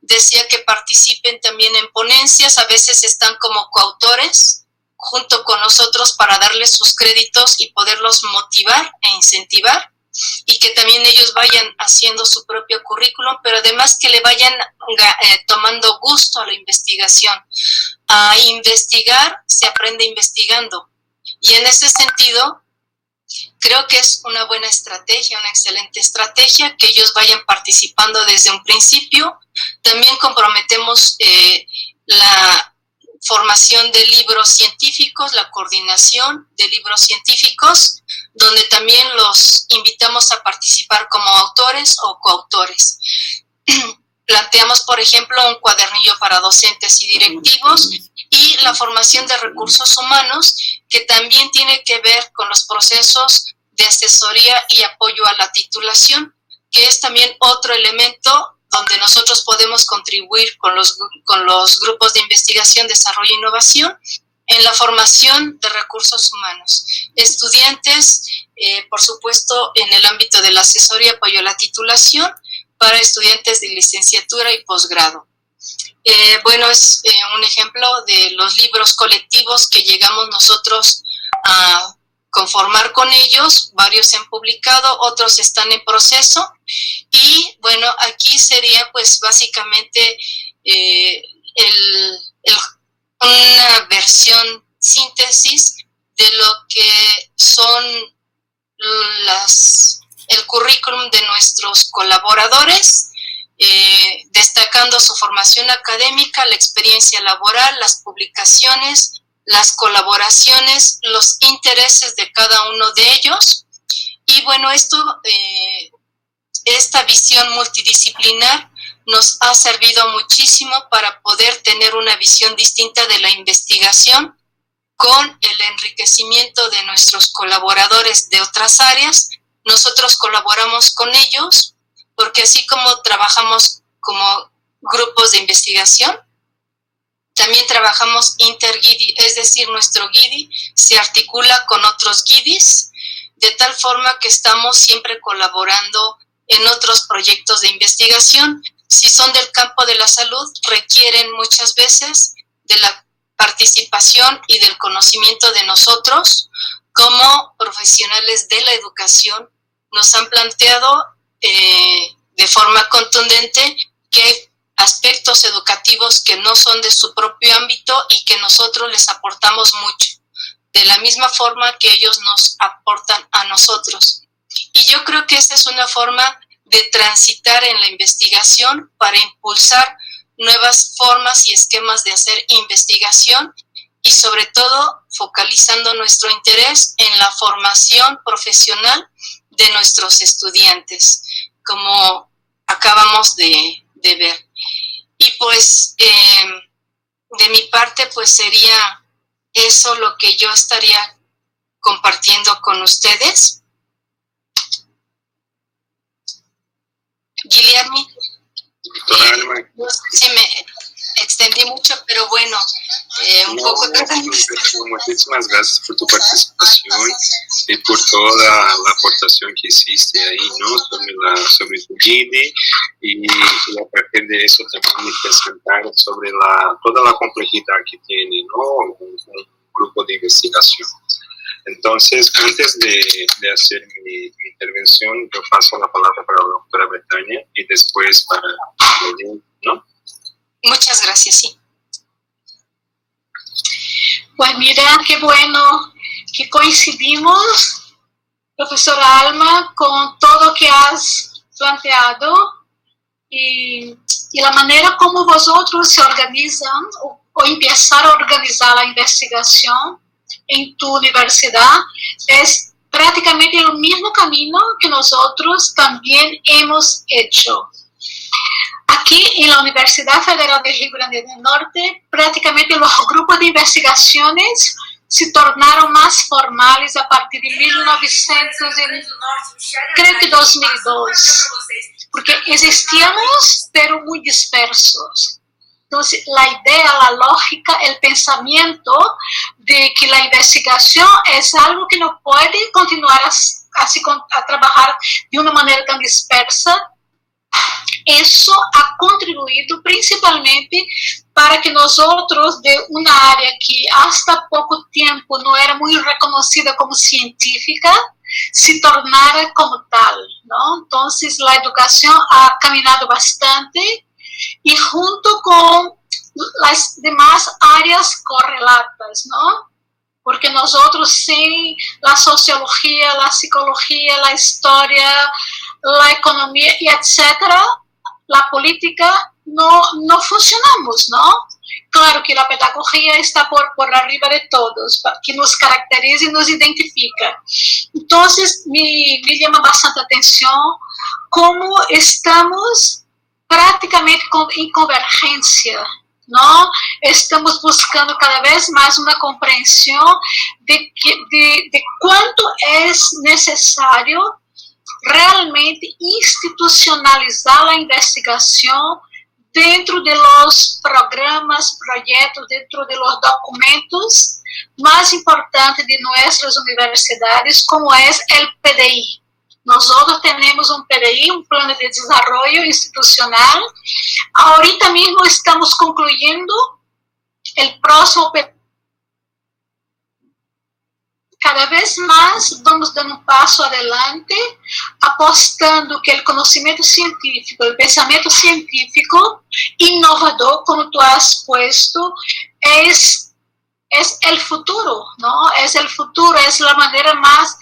decía que participen también en ponencias, a veces están como coautores junto con nosotros para darles sus créditos y poderlos motivar e incentivar y que también ellos vayan haciendo su propio currículum, pero además que le vayan eh, tomando gusto a la investigación. A investigar se aprende investigando. Y en ese sentido, Creo que es una buena estrategia, una excelente estrategia, que ellos vayan participando desde un principio. También comprometemos eh, la formación de libros científicos, la coordinación de libros científicos, donde también los invitamos a participar como autores o coautores. Planteamos, por ejemplo, un cuadernillo para docentes y directivos y la formación de recursos humanos, que también tiene que ver con los procesos de asesoría y apoyo a la titulación, que es también otro elemento donde nosotros podemos contribuir con los, con los grupos de investigación, desarrollo e innovación en la formación de recursos humanos. Estudiantes, eh, por supuesto, en el ámbito de la asesoría y apoyo a la titulación para estudiantes de licenciatura y posgrado. Eh, bueno, es eh, un ejemplo de los libros colectivos que llegamos nosotros a conformar con ellos. Varios se han publicado, otros están en proceso. Y bueno, aquí sería pues básicamente eh, una versión síntesis de lo que son las, el currículum de nuestros colaboradores eh, destacando su formación académica, la experiencia laboral, las publicaciones, las colaboraciones, los intereses de cada uno de ellos. Y bueno, esto, eh, esta visión multidisciplinar nos ha servido muchísimo para poder tener una visión distinta de la investigación con el enriquecimiento de nuestros colaboradores de otras áreas. Nosotros colaboramos con ellos porque así como trabajamos como grupos de investigación, también trabajamos interguidi, es decir, nuestro guidi se articula con otros guidis, de tal forma que estamos siempre colaborando en otros proyectos de investigación. Si son del campo de la salud, requieren muchas veces de la participación y del conocimiento de nosotros como profesionales de la educación, nos han planteado eh, de forma contundente que hay aspectos educativos que no son de su propio ámbito y que nosotros les aportamos mucho, de la misma forma que ellos nos aportan a nosotros. Y yo creo que esta es una forma de transitar en la investigación para impulsar nuevas formas y esquemas de hacer investigación y sobre todo focalizando nuestro interés en la formación profesional de nuestros estudiantes, como acabamos de, ver. Y pues em, de mi parte pues sería eso lo que yo estaría compartiendo con ustedes. Guillermo, eh, no sé si me extendí mucho, pero bueno, eh, un poco Muchísimas gracias por tu participación y por toda la aportación que hiciste ahí, ¿no? Sobre, la, sobre tu GINE y, a partir de eso también presentar sobre la, toda la complejidad que tiene, ¿no? Un, grupo de investigación. Entonces, antes de, de hacer mi, mi, intervención, yo paso la palabra para la doctora Betania y después para ¿no? Muchas gracias. Pues mira, qué bueno que coincidimos, profesora Alma, con todo que has planteado y, la manera como vosotros se organizan o, o a organizar la investigación en tu universidad es prácticamente el mismo camino que nosotros también hemos hecho. Aquí en la Universidad Federal de Rio Grande do Norte, prácticamente los grupos de investigaciones se tornaram mais formais a partir de 1900, creio que 2002, porque existíamos, pero muito dispersos. Então, a ideia, a lógica, o pensamento de que a investigação é algo que não pode continuar a, a, trabalhar de uma maneira tão dispersa isso ha contribuído principalmente para que nós outros de uma área que hasta pouco tempo não era muito reconhecida como científica se tornara como tal, não? Então, a educação ha caminhado bastante e junto com as demais áreas correlatas, não? Porque nós outros sem a sociologia, a psicologia, a história, a economia e etc la política no, no funcionamos, ¿no? Claro que la pedagogía está por, por arriba de todos, que nos caracteriza y nos identifica. Entonces, me, me llama bastante atención cómo estamos prácticamente en convergencia, ¿no? Estamos buscando cada vez más una comprensión de, que, de, de cuánto es necesario realmente institucionalizar a investigação dentro de los programas, projetos, dentro de los documentos mais importantes de nossas universidades, como é o PDI. Nós temos um PDI, um Plano de Desenvolvimento Institucional. Ahorita mesmo estamos concluindo o próximo PDI cada vez mais vamos dando um passo adelante, apostando que o conhecimento científico, o pensamento científico inovador, como tu has puesto, é é o futuro, não? É o futuro, é a maneira mais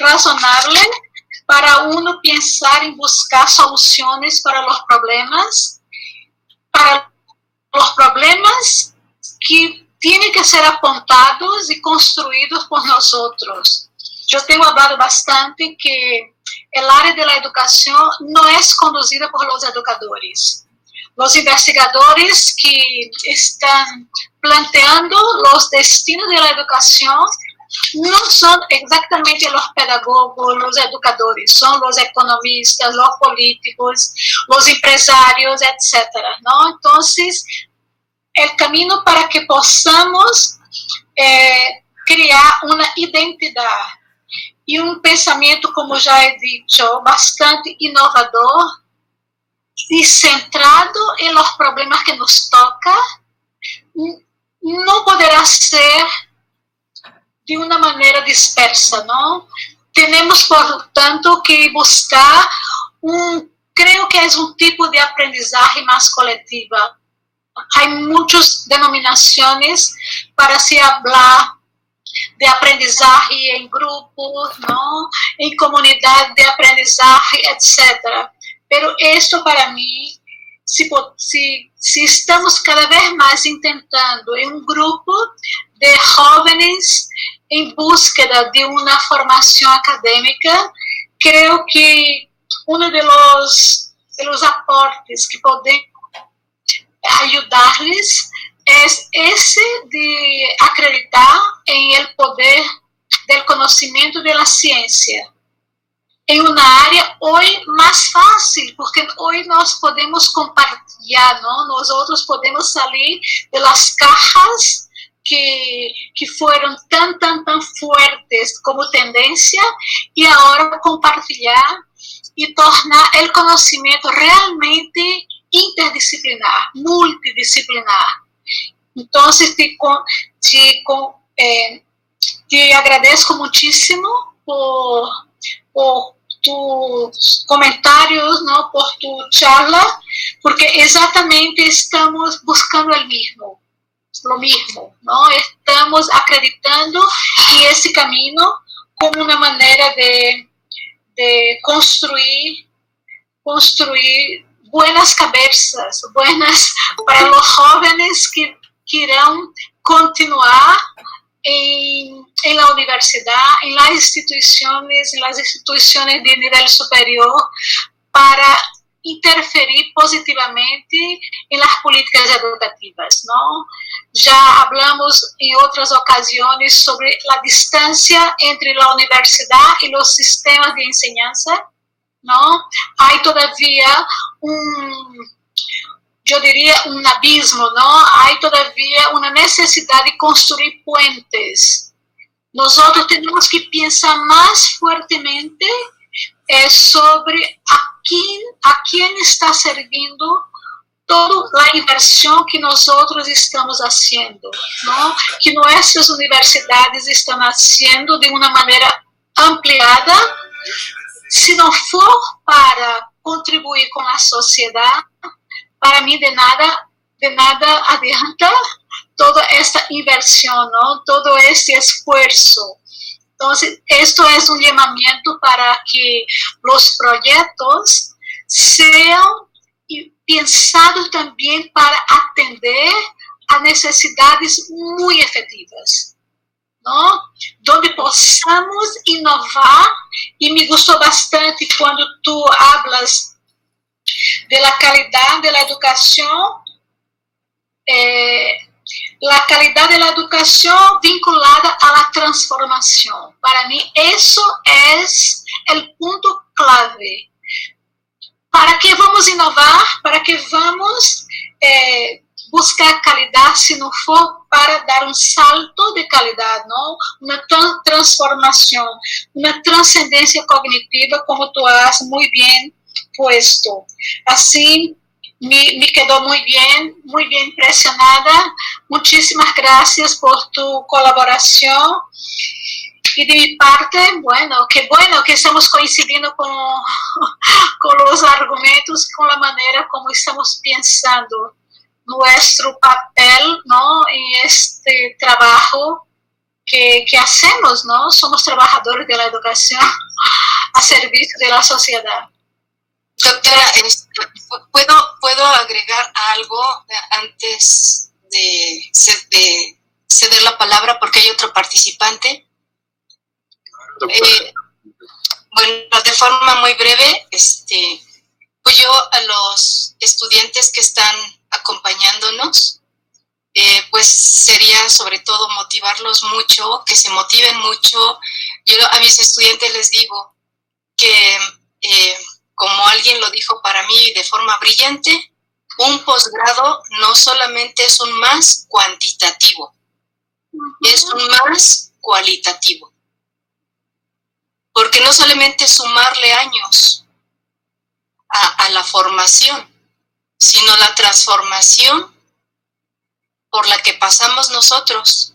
razonável para uno pensar em buscar soluções para os problemas, para os problemas que tienen que ser apontados y construidos por nosotros. Yo tengo hablado bastante que el área de la educación no es conducida por los educadores. Los investigadores que están planteando los destinos de la educación no son exactamente los pedagogos, los educadores, son los economistas, los políticos, los empresarios, etc. ¿no? Entonces, o caminho para que possamos é, criar uma identidade e um pensamento, como já é dito, bastante inovador e centrado em los problemas que nos toca, no poderá ser de una manera dispersa, ¿no? Tenemos, por tanto, que buscar un, creo que es un tipo de aprendizaje más colectiva. Hay muchas denominaciones para se hablar de aprendizaje en grupos, ¿no? en comunidad de aprendizaje, etc. Pero esto para mí, si estamos cada vez más intentando en un grupo de jóvenes en búsqueda de una formación académica, creo que los, de los aportes que podemos ayudarles es ese de acreditar en el poder del conocimiento de la ciencia en una área hoy más fácil, porque hoy nos podemos compartir, ¿no? Nosotros podemos salir de las cajas que, que fueron tan, tan, tan fuertes como tendencia y ahora compartir y tornar el conocimiento realmente interdisciplinar, multidisciplinar. Então, te, te, é, te agradeço muitíssimo por, por tus comentários, não, por tu charla, porque exatamente estamos buscando o mesmo, o mesmo, não? Estamos acreditando que esse caminho como uma maneira de, de construir, construir buenas cabeças, buenas para os jovens que, que irão continuar em, em la universidade, em las instituições, em las instituições de nível superior, para interferir positivamente em las políticas educativas, não? Já hablamos em outras ocasiões sobre a distância entre a universidade e os sistemas de enseñanza não? Há, todavia, um, eu diria, um abismo, não? Há, todavia, uma necessidade de construir puentes. Nós temos que pensar mais fortemente é eh, sobre a quem, a quem está servindo toda a inversão que nós outros estamos fazendo, não? que nossas universidades estão fazendo de uma maneira ampliada si no for para contribuir con la sociedad, para mí de nada, de nada adianta toda esta inversión, ¿no? todo este esfuerzo. Entonces, esto es un llamamiento para que los proyectos sean pensados también para atender a necesidades muy efectivas, ¿no? Donde possamos inovar, y me gustó bastante cuando tú hablas de la calidad de la educación, eh, educación vinculada a la. Para mí eso es el punto clave. ¿Para qué vamos a innovar? ¿Para qué vamos eh, buscar calidad si no for para dar um salto de qualidade, não? Uma transformação, uma transcendência cognitiva, como tu has muito bem puesto. Assim, me, me quedou muito bem, muito bem impressionada. Muitíssimas graças por tu colaboração. E de minha parte, bueno, que bueno que estamos coincidindo com, com os argumentos, com a maneira como estamos pensando. Nuestro papel ¿no? en este trabajo que, que hacemos, ¿no? Somos trabajadores de la educación a servicio de la sociedad. Doctora, ¿puedo, ¿puedo agregar algo antes de, ceder la palabra porque hay otro participante? Eh, bueno, de forma muy breve, este, pues yo a los estudiantes que están acompañándonos, eh, pues sería sobre todo motivarlos mucho, que se motiven mucho. Yo a mis estudiantes les digo que eh, como alguien lo dijo para mí de forma brillante, un posgrado no solamente es un más cuantitativo, es un más cualitativo. Porque no solamente sumarle años a, la formación, sino la transformación por la que pasamos nosotros.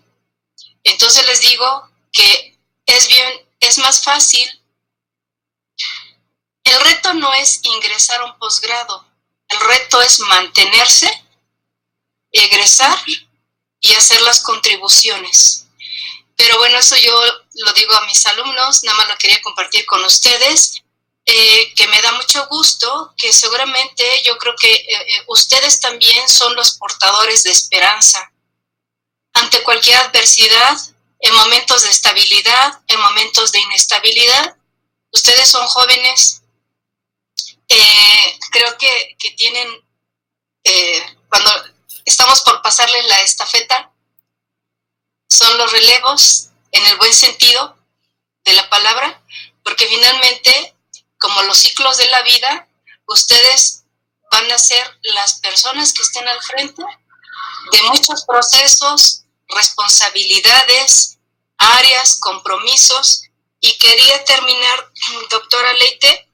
Entonces les digo que es bien, es más fácil. El reto no es ingresar a un posgrado, el reto es mantenerse, egresar y hacer las contribuciones. Pero bueno, eso yo lo digo a mis alumnos, nada más lo quería compartir con ustedes, eh, que me da mucho gusto, que seguramente yo creo que eh, eh, ustedes también son los portadores de esperanza. Ante cualquier adversidad, en momentos de estabilidad, en momentos de inestabilidad, ustedes son jóvenes, creo que, que tienen, cuando estamos por pasarles la estafeta, son los relevos en el buen sentido de la palabra, porque finalmente, como los ciclos de la vida, ustedes van a ser las personas que estén al frente de muchos procesos, responsabilidades, áreas, compromisos. Y quería terminar, doctora Leite,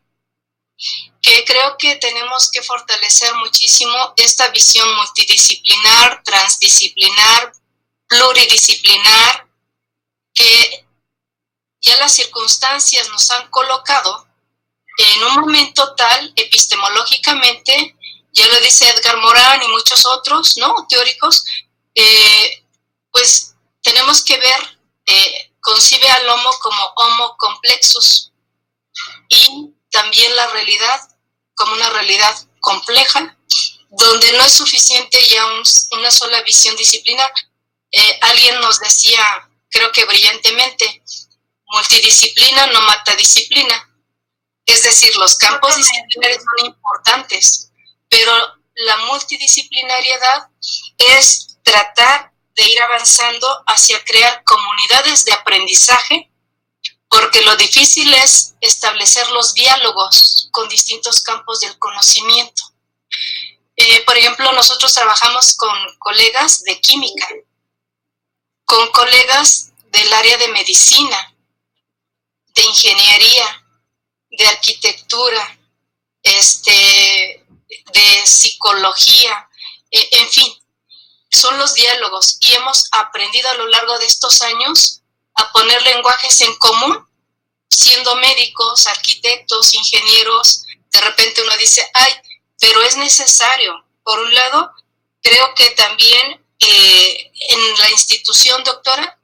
que creo que tenemos que fortalecer muchísimo esta visión multidisciplinar, transdisciplinar, pluridisciplinar, que ya las circunstancias nos han colocado en un momento tal, epistemológicamente, ya lo dice Edgar Morán y muchos otros, ¿no? Teóricos, eh, pues tenemos que ver, eh, concibe al homo como homo complexus y también la realidad como una realidad compleja, donde no es suficiente ya una sola visión disciplinar. Eh, alguien nos decía, creo que brillantemente, multidisciplina no mata disciplina. Es decir, los campos disciplinarios son importantes, pero la multidisciplinariedad es tratar de ir avanzando hacia crear comunidades de aprendizaje porque lo difícil es establecer los diálogos con distintos campos del conocimiento. Eh, por ejemplo, nosotros trabajamos con colegas de química, con colegas del área de medicina, de ingeniería, de arquitectura, este, de psicología, e, en fin, son los diálogos y hemos aprendido a lo largo de estos años a poner lenguajes en común, siendo médicos, arquitectos, ingenieros, de repente uno dice, ay, pero es necesario. Por un lado, creo que también eh, en la institución, doctora,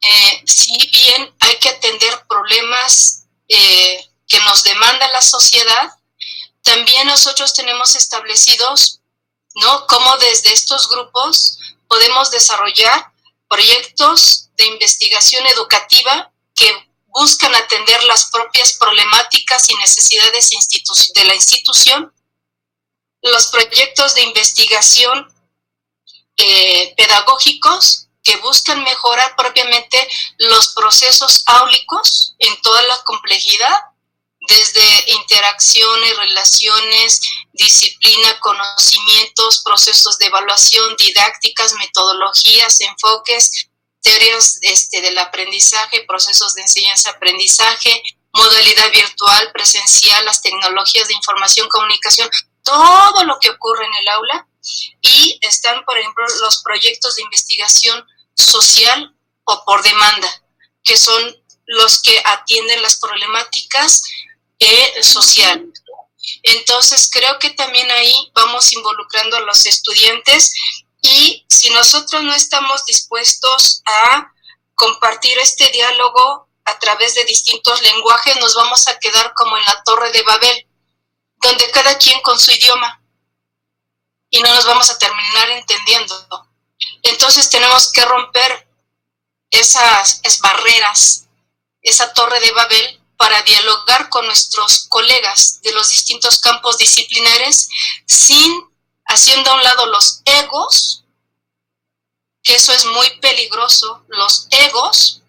eh, si bien hay que atender problemas eh, que nos demanda la sociedad, también nosotros tenemos establecidos, ¿no? Cómo desde estos grupos podemos desarrollar proyectos de investigación educativa que buscan atender las propias problemáticas y necesidades de la institución, los proyectos de investigación eh, pedagógicos que buscan mejorar propiamente los procesos áulicos en toda la complejidad, desde interacciones, relaciones, disciplina, conocimientos, procesos de evaluación, didácticas, metodologías, enfoques, teorías este, del aprendizaje, procesos de enseñanza-aprendizaje, modalidad virtual, presencial, las tecnologías de información, comunicación, todo lo que ocurre en el aula. Y están, por ejemplo, los proyectos de investigación social o por demanda, que son los que atienden las problemáticas sociales. Entonces, creo que también ahí vamos involucrando a los estudiantes y si nosotros no estamos dispuestos a compartir este diálogo a través de distintos lenguajes, nos vamos a quedar como en la torre de Babel, donde cada quien con su idioma y no nos vamos a terminar entendiendo. Entonces tenemos que romper esas, esas barreras, esa torre de Babel para dialogar con nuestros colegas de los distintos campos disciplinares sin haciendo a un lado los egos, que eso es muy peligroso, los egos,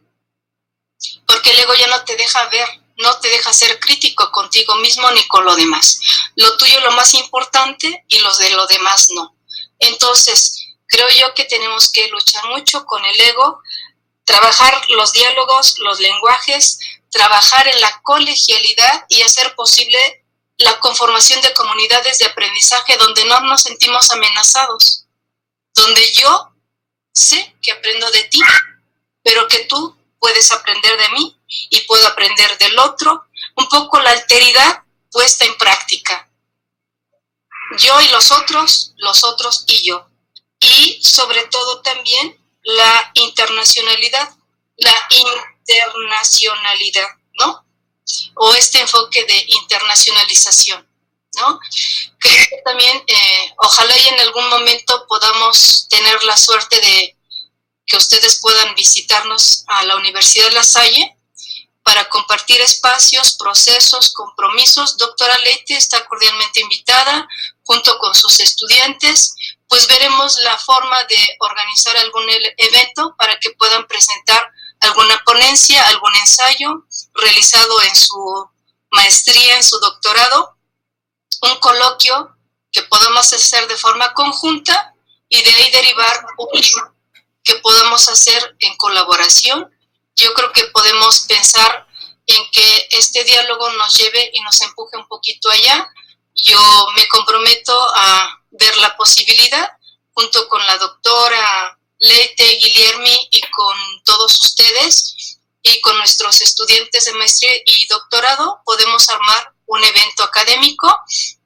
porque el ego ya no te deja ver, no te deja ser crítico contigo mismo ni con lo demás. Lo tuyo es lo más importante y los de lo demás no. Entonces, creo yo que tenemos que luchar mucho con el ego, trabajar los diálogos, los lenguajes, trabajar en la colegialidad y hacer posible la conformación de comunidades de aprendizaje donde no nos sentimos amenazados, donde yo sé que aprendo de ti, pero que tú puedes aprender de mí y puedo aprender del otro. Un poco la alteridad puesta en práctica. Yo y los otros, los otros y yo. Y sobre todo también la internacionalidad, la internacionalidad, ¿no? O este enfoque de internacionalización, ¿no? Creo que también, eh, ojalá y en algún momento podamos tener la suerte de que ustedes puedan visitarnos a la Universidad de La Salle para compartir espacios, procesos, compromisos. Doctora Leite está cordialmente invitada junto con sus estudiantes, pues veremos la forma de organizar algún evento para que puedan presentar alguna ponencia, algún ensayo realizado en su maestría, en su doctorado, un coloquio que podamos hacer de forma conjunta y de ahí derivar un que podamos hacer en colaboración yo creo que podemos pensar en que este diálogo nos lleve y nos empuje un poquito allá. Yo me comprometo a ver la posibilidad junto con la doctora Leite Guillermi y con todos ustedes y con nuestros estudiantes de maestría y doctorado, podemos armar un evento académico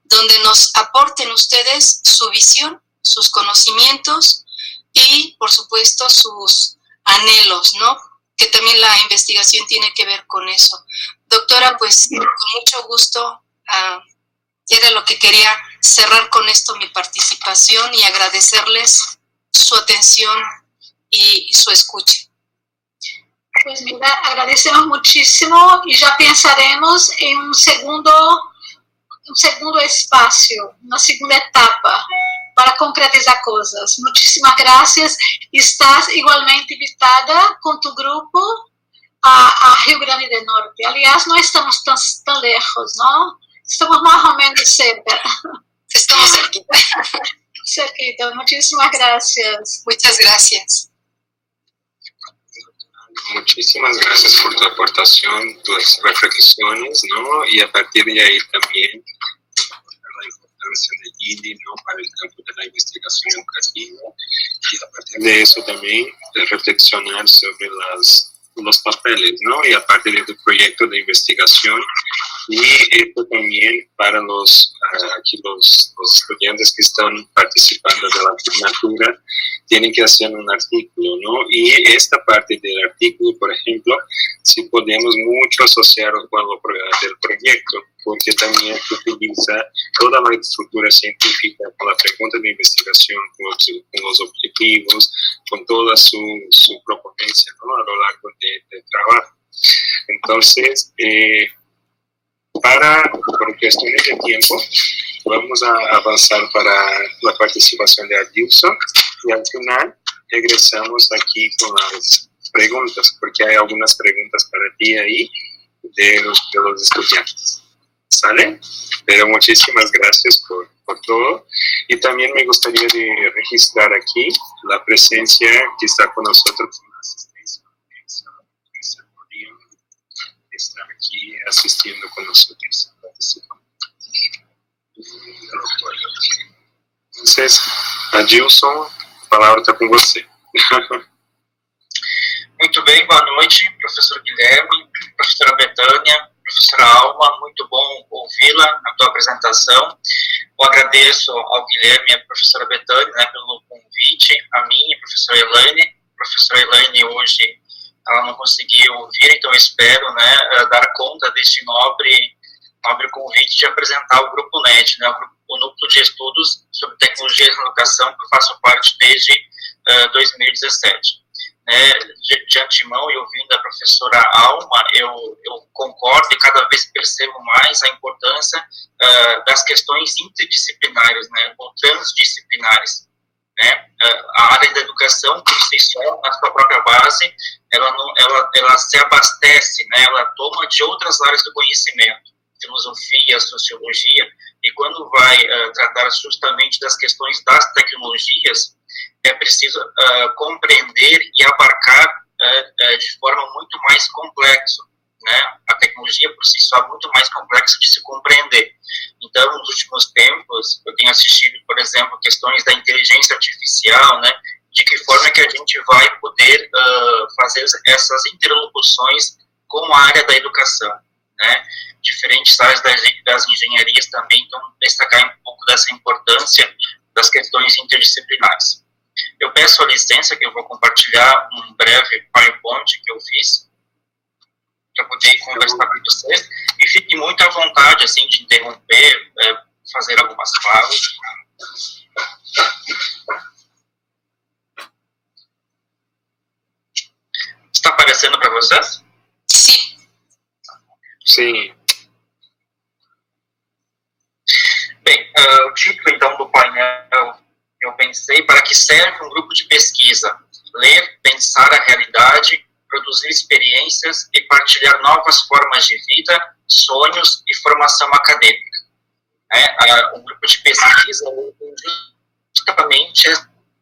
donde nos aporten ustedes su visión, sus conocimientos y, por supuesto, sus anhelos, ¿no? que también la investigación tiene que ver con eso. Doctora, pues con mucho gusto, uh, era lo que quería cerrar con esto mi participación y agradecerles su atención y, su escucha. Pues mira, agradecemos muchísimo y ya pensaremos en un segundo, un segundo espacio, una segunda etapa para concretizar coisas. Muitíssimas graças. Estás igualmente invitada com tu grupo a, a, Rio Grande do Norte. Aliás, não estamos tão, tão lejos, não? Estamos mais ou menos cerca. Estamos cerquita. cerquita. Muchísimas gracias. Muchas gracias. Muchísimas gracias por tu aportación, tus reflexiones, ¿no? Y a partir de ahí también de Gili ¿no? para el campo de la investigación educativa y a partir de eso también reflexionar sobre las los papeles, ¿no? Y aparte de tu proyecto de investigación y esto también para los, uh, aquí los, estudiantes que están participando de la asignatura tienen que hacer un artículo, ¿no? Y esta parte del artículo, por ejemplo, si podemos mucho asociarlo con lo del proyecto, porque también utiliza toda la estructura científica con la pregunta de investigación, con los, objetivos, con toda su, su proponencia. A lo largo de, trabajo. Entonces, eh, para, por cuestiones de tiempo, vamos a avanzar para la participación de Adilson y al final regresamos aquí con las preguntas, porque hay algunas preguntas para ti ahí de los estudiantes. ¿Sale? Pero muchísimas gracias por, por, todo. Y también me gustaría de registrar aquí la presencia que está con nosotros en la asistencia está aquí asistiendo con nosotros. Entonces, Adilson, a palavra está com você. Muito bem, boa noite, professor Guilherme, professora Betânia, professora Alma, muito bom ouvi-la na tua apresentação. Eu agradeço ao Guilherme e à professora Betânia né, pelo convite, a mim e a professora Elaine. A professora Elaine hoje ela não conseguiu ouvir, então espero né, eh, dar conta deste nobre, nobre convite de apresentar o Grupo NET, né, o Núcleo de Estudos sobre Tecnologias na Educação, que eu faço parte desde uh, eh, 2017. Né, de, de, antemão e ouvindo a professora Alma, eu, eu concordo e cada vez percebo mais a importância uh, das questões interdisciplinares, né, ou transdisciplinares. Né? A área da educação, por si só, na sua própria base, ela, não, ela, ela se abastece, né? ela toma de outras áreas do conhecimento, filosofia, sociologia, e quando vai uh, tratar justamente das questões das tecnologias, é preciso uh, compreender e abarcar uh, de forma muito mais complexa. Né? A tecnologia por si só é muito mais complexa de se compreender. Então, nos últimos tempos, eu tenho assistido, por exemplo, questões da inteligência artificial, né? de que forma que a gente vai poder uh, fazer essas interlocuções com a área da educação, né? Diferentes áreas das, das engenharias também, então destacar um pouco dessa importância das questões interdisciplinares. Eu peço a licença que eu vou compartilhar um breve PowerPoint que eu fiz para poder conversar com vocês e fique muito à vontade assim de interromper, é, fazer algumas falas. Está aparecendo para vocês? Sim. Sim. Bem, uh, o título então do painel eu pensei para que serve um grupo de pesquisa: ler, pensar a realidade, produzir experiências e partilhar novas formas de vida, sonhos e formação acadêmica. É, o grupo de pesquisa justamente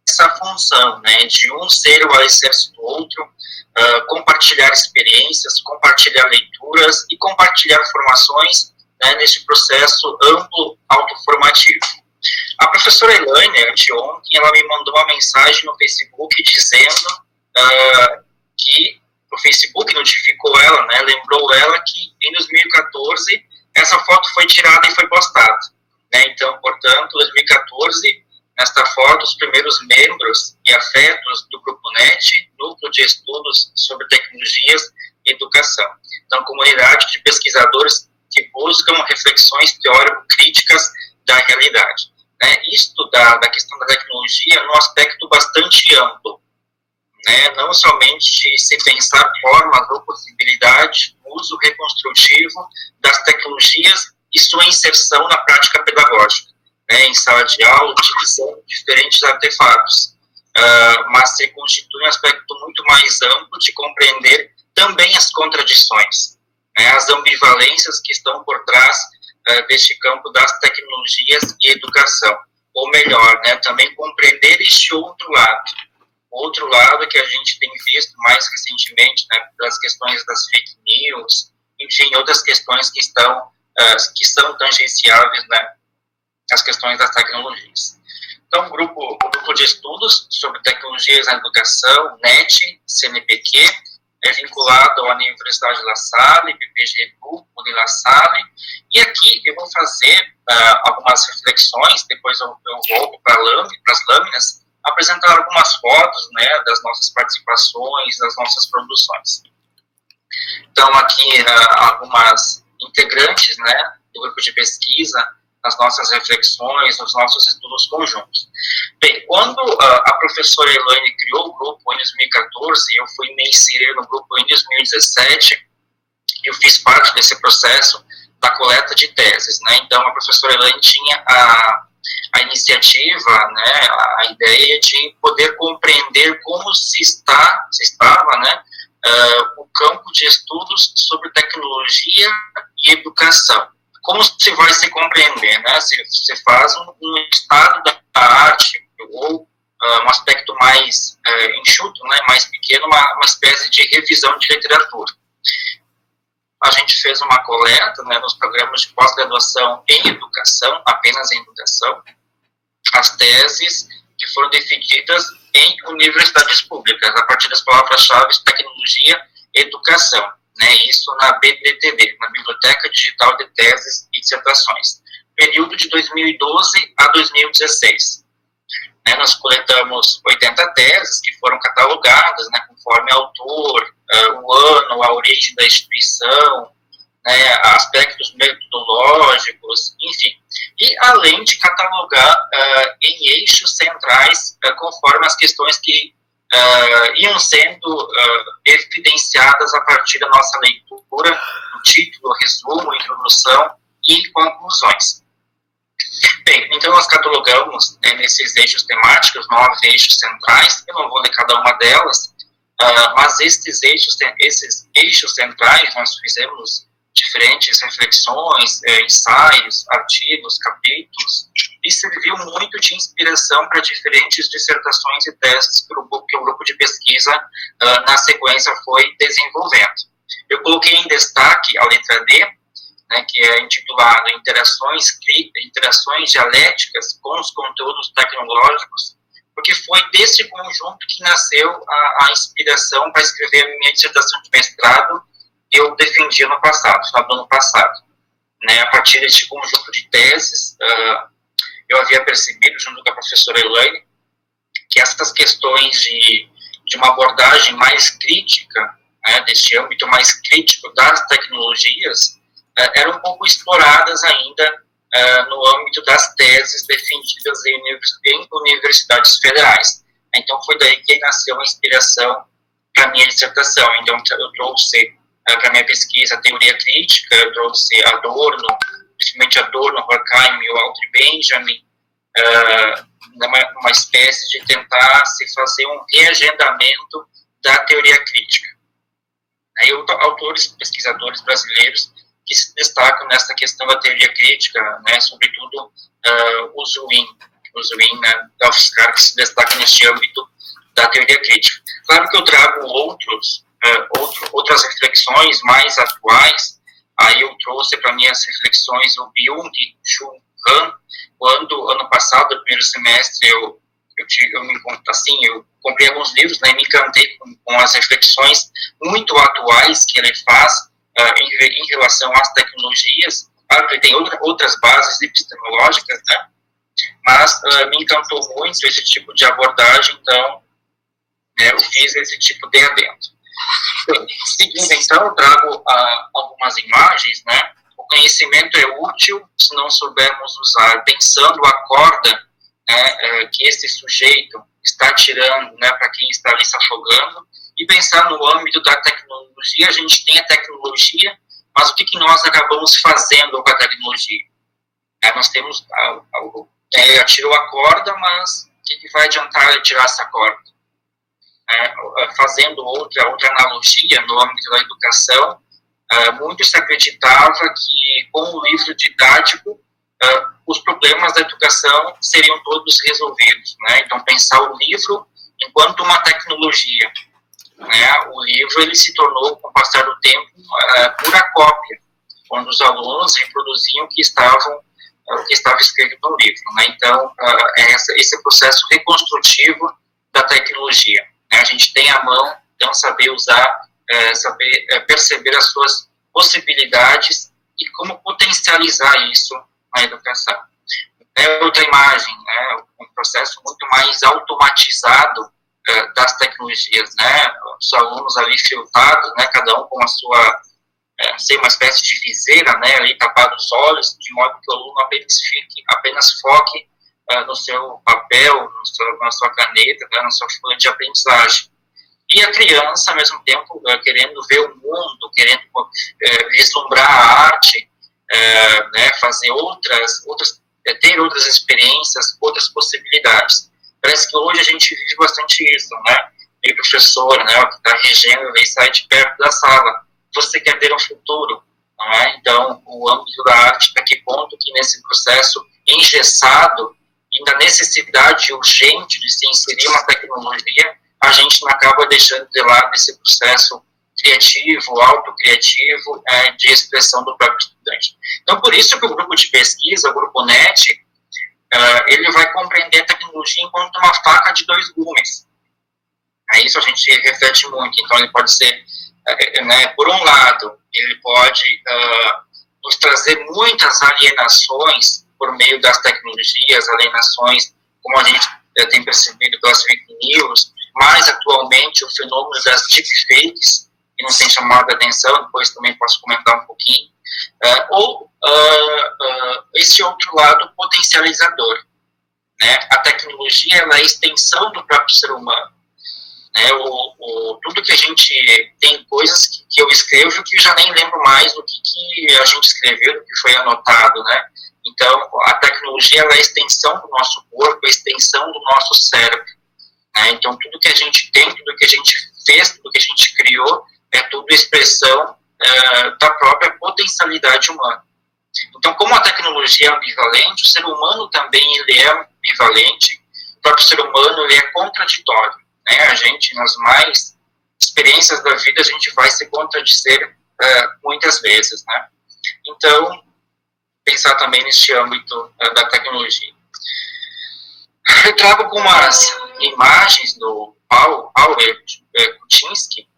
essa função, né, de um ser o alicerce do outro, uh, compartilhar experiências, compartilhar leituras e compartilhar formações né, nesse processo amplo autoformativo. Professora Elaine, anteontem, ela me mandou uma mensagem no Facebook dizendo uh, que o Facebook notificou ela, né, lembrou ela que em 2014 essa foto foi tirada e foi postada. Né, então, portanto, 2014 Nesta foto, os primeiros membros e afetos do Grupo NET, Núcleo de Estudos sobre Tecnologias e Educação. Então, comunidade de pesquisadores que buscam reflexões teórico-críticas da realidade. Né? Isto da, questão da tecnologia num aspecto bastante amplo. Né? Não somente se pensar formas ou possibilidades, uso reconstrutivo das tecnologias e sua inserção na prática pedagógica né, em sala de aula, utilizando diferentes artefatos, uh, mas se constitui um aspecto muito mais amplo de compreender também as contradições, né, as ambivalências que estão por trás uh, deste campo das tecnologias e educação, ou melhor, né, também compreender este outro lado, outro lado que a gente tem visto mais recentemente, né, das questões das fake news, enfim, outras questões que estão uh, que são tangenciáveis, né, questões das tecnologias. Então, grupo, grupo de estudos sobre tecnologias na educação, NET, CNPq, é vinculado à Universidade La Salle, BPGU, Unila Salle, e aqui eu vou fazer uh, algumas reflexões, depois eu, eu volto para as lâminas, apresentar algumas fotos né, das nossas participações, das nossas produções. Então, aqui uh, algumas integrantes né, do grupo de pesquisa, nas nossas reflexões, nos nossos estudos conjuntos. Bem, quando uh, a professora Elaine criou o grupo em 2014, eu fui me inserir no grupo em 2017, eu fiz parte desse processo da coleta de teses, né? Então, a professora Elaine tinha a, a iniciativa, né, a ideia de poder compreender como se está, se estava, né, uh, o campo de estudos sobre tecnologia e educação como se vai se compreender, né? Se você faz um, um estado da arte ou uh, um aspecto mais uh, enxuto, né, mais pequeno, uma, uma espécie de revisão de literatura. A gente fez uma coleta né, nos programas de pós-graduação em educação, apenas em educação, as teses que foram defendidas em universidades públicas, a partir das palavras-chave tecnologia educação né, isso na BDTD, na Biblioteca Digital de Teses e Dissertações, período de 2012 a 2016. Né, nós coletamos 80 teses que foram catalogadas né, conforme autor, uh, o ano, a origem da instituição, né, aspectos metodológicos, enfim. E além de catalogar uh, em eixos centrais, uh, conforme as questões que uh, iam sendo uh, evidenciadas a partir da nossa leitura, o título, resumo, introdução e conclusões. Bem, então nós catalogamos né, nesses eixos temáticos, nove eixos centrais, eu não vou ler cada uma delas, uh, mas esses eixos, esses eixos centrais nós fizemos diferentes reflexões, eh, ensaios, artigos, capítulos, e serviu muito de inspiração para diferentes dissertações e teses que o, que o grupo de pesquisa, uh, na sequência, foi desenvolvendo. Eu coloquei em destaque a letra D, né, que é intitulado Interações, Interações Dialéticas com os Conteúdos Tecnológicos, porque foi desse conjunto que nasceu a, a inspiração para escrever a minha dissertação de mestrado eu defendi no passado, no ano passado. Né, a partir desse conjunto de teses, uh, eu havia percebido, junto com a professora Elaine, que essas questões de, de uma abordagem mais crítica, né, desse âmbito mais crítico das tecnologias, uh, eram pouco exploradas ainda uh, no âmbito das teses defendidas em, em universidades federais. Então, foi daí que nasceu a inspiração para minha dissertação. Então, eu trouxe para minha pesquisa a teoria crítica, eu trouxe Adorno, principalmente Adorno, Horkheim e Walter Benjamin, numa, numa espécie de tentar se fazer um reagendamento da teoria crítica. Aí, autores, pesquisadores brasileiros que se destacam nessa questão da teoria crítica, né, sobretudo uh, o Zwin, o Zwin né, Elfscar, que se destaca neste âmbito da teoria crítica. Claro que eu trago outros, uh, outro, outras reflexões mais atuais, aí eu trouxe para mim as reflexões o Byung-Chul Han, quando ano passado, no primeiro semestre, eu eu, tive, eu me assim, eu comprei alguns livros, né, e me encantei com, com as reflexões muito atuais que ele faz uh, em, em, relação às tecnologias. Claro que ele tem outra, outras bases epistemológicas, né? mas uh, me encantou muito esse tipo de abordagem, então né, eu fiz esse tipo de adendo. Seguindo, então, trago uh, algumas imagens, né? O conhecimento é útil se não soubermos usar, pensando a corda né, que esse sujeito está tirando né, para quem está ali se afogando, e pensar no âmbito da tecnologia, a gente tem a tecnologia, mas o que, que nós acabamos fazendo com a tecnologia? É, nós temos, é, atirou a corda, mas o que, que vai adiantar tirar essa corda? É, fazendo outra, outra analogia no âmbito da educação, é, muito se acreditava que com o livro didático é, os problemas da educação seriam todos resolvidos. Né? Então, pensar o livro enquanto uma tecnologia né, o livro ele se tornou, com o passar do tempo, pura cópia, quando os alunos reproduziam o que estavam o que estava escrito no livro. Né? Então, é esse processo reconstrutivo da tecnologia. Né? A gente tem a mão, então, saber usar, uh, saber uh, perceber as suas possibilidades e como potencializar isso na educação. É outra imagem, né? um processo muito mais automatizado é, das tecnologias, né? Os alunos ali filtrados, né? Cada um com a sua, é, sei, uma espécie de viseira, né? Ali tapado os olhos, de modo que o aluno apenas fique, apenas foque no seu papel, no seu, na sua caneta, né? na sua folha de aprendizagem. E a criança, ao mesmo tempo, é, querendo ver o mundo, querendo é, vislumbrar a arte, é, né? Fazer outras, outras, ter outras experiências, outras possibilidades. Parece que hoje a gente vive bastante isso, né? E o professor, né, que está regendo, ele sai de perto da sala. Você quer ter um futuro, é? Então, o âmbito da arte, até que ponto que nesse processo engessado e na necessidade urgente de se inserir uma tecnologia, a gente acaba deixando de lado esse processo criativo, autocriativo, é, de expressão do próprio estudante. Então, por isso que o grupo de pesquisa, o grupo NET, uh, ele vai compreender a tecnologia enquanto uma faca de dois gumes. É isso a gente reflete muito. Então, ele pode ser, uh, né, por um lado, ele pode uh, nos trazer muitas alienações por meio das tecnologias, alienações, como a gente tem percebido pelas fake news, mais atualmente o fenômeno das deepfakes, que não tem chamado a atenção, depois também posso comentar um pouquinho, uh, ou uh, uh, esse outro lado potencializador. Né? A tecnologia é a extensão do próprio ser humano. Né? O, o, tudo que a gente tem coisas que, que, eu escrevo que eu já nem lembro mais do que, que a gente escreveu, do que foi anotado. Né? Então, a tecnologia é a extensão do nosso corpo, a extensão do nosso cérebro. Né? Então, tudo que a gente tem, tudo que a gente fez, tudo que a gente criou, é tudo expressão é, da própria potencialidade humana. Então, como a tecnologia é ambivalente, o ser humano também ele é ambivalente, o próprio ser humano ele é contraditório. Né? A gente, nas mais experiências da vida, a gente vai se contradizer uh, muitas vezes. Né? Então, pensar também neste âmbito uh, da tecnologia. Eu trago algumas imagens do Paul, Paul Kuczynski,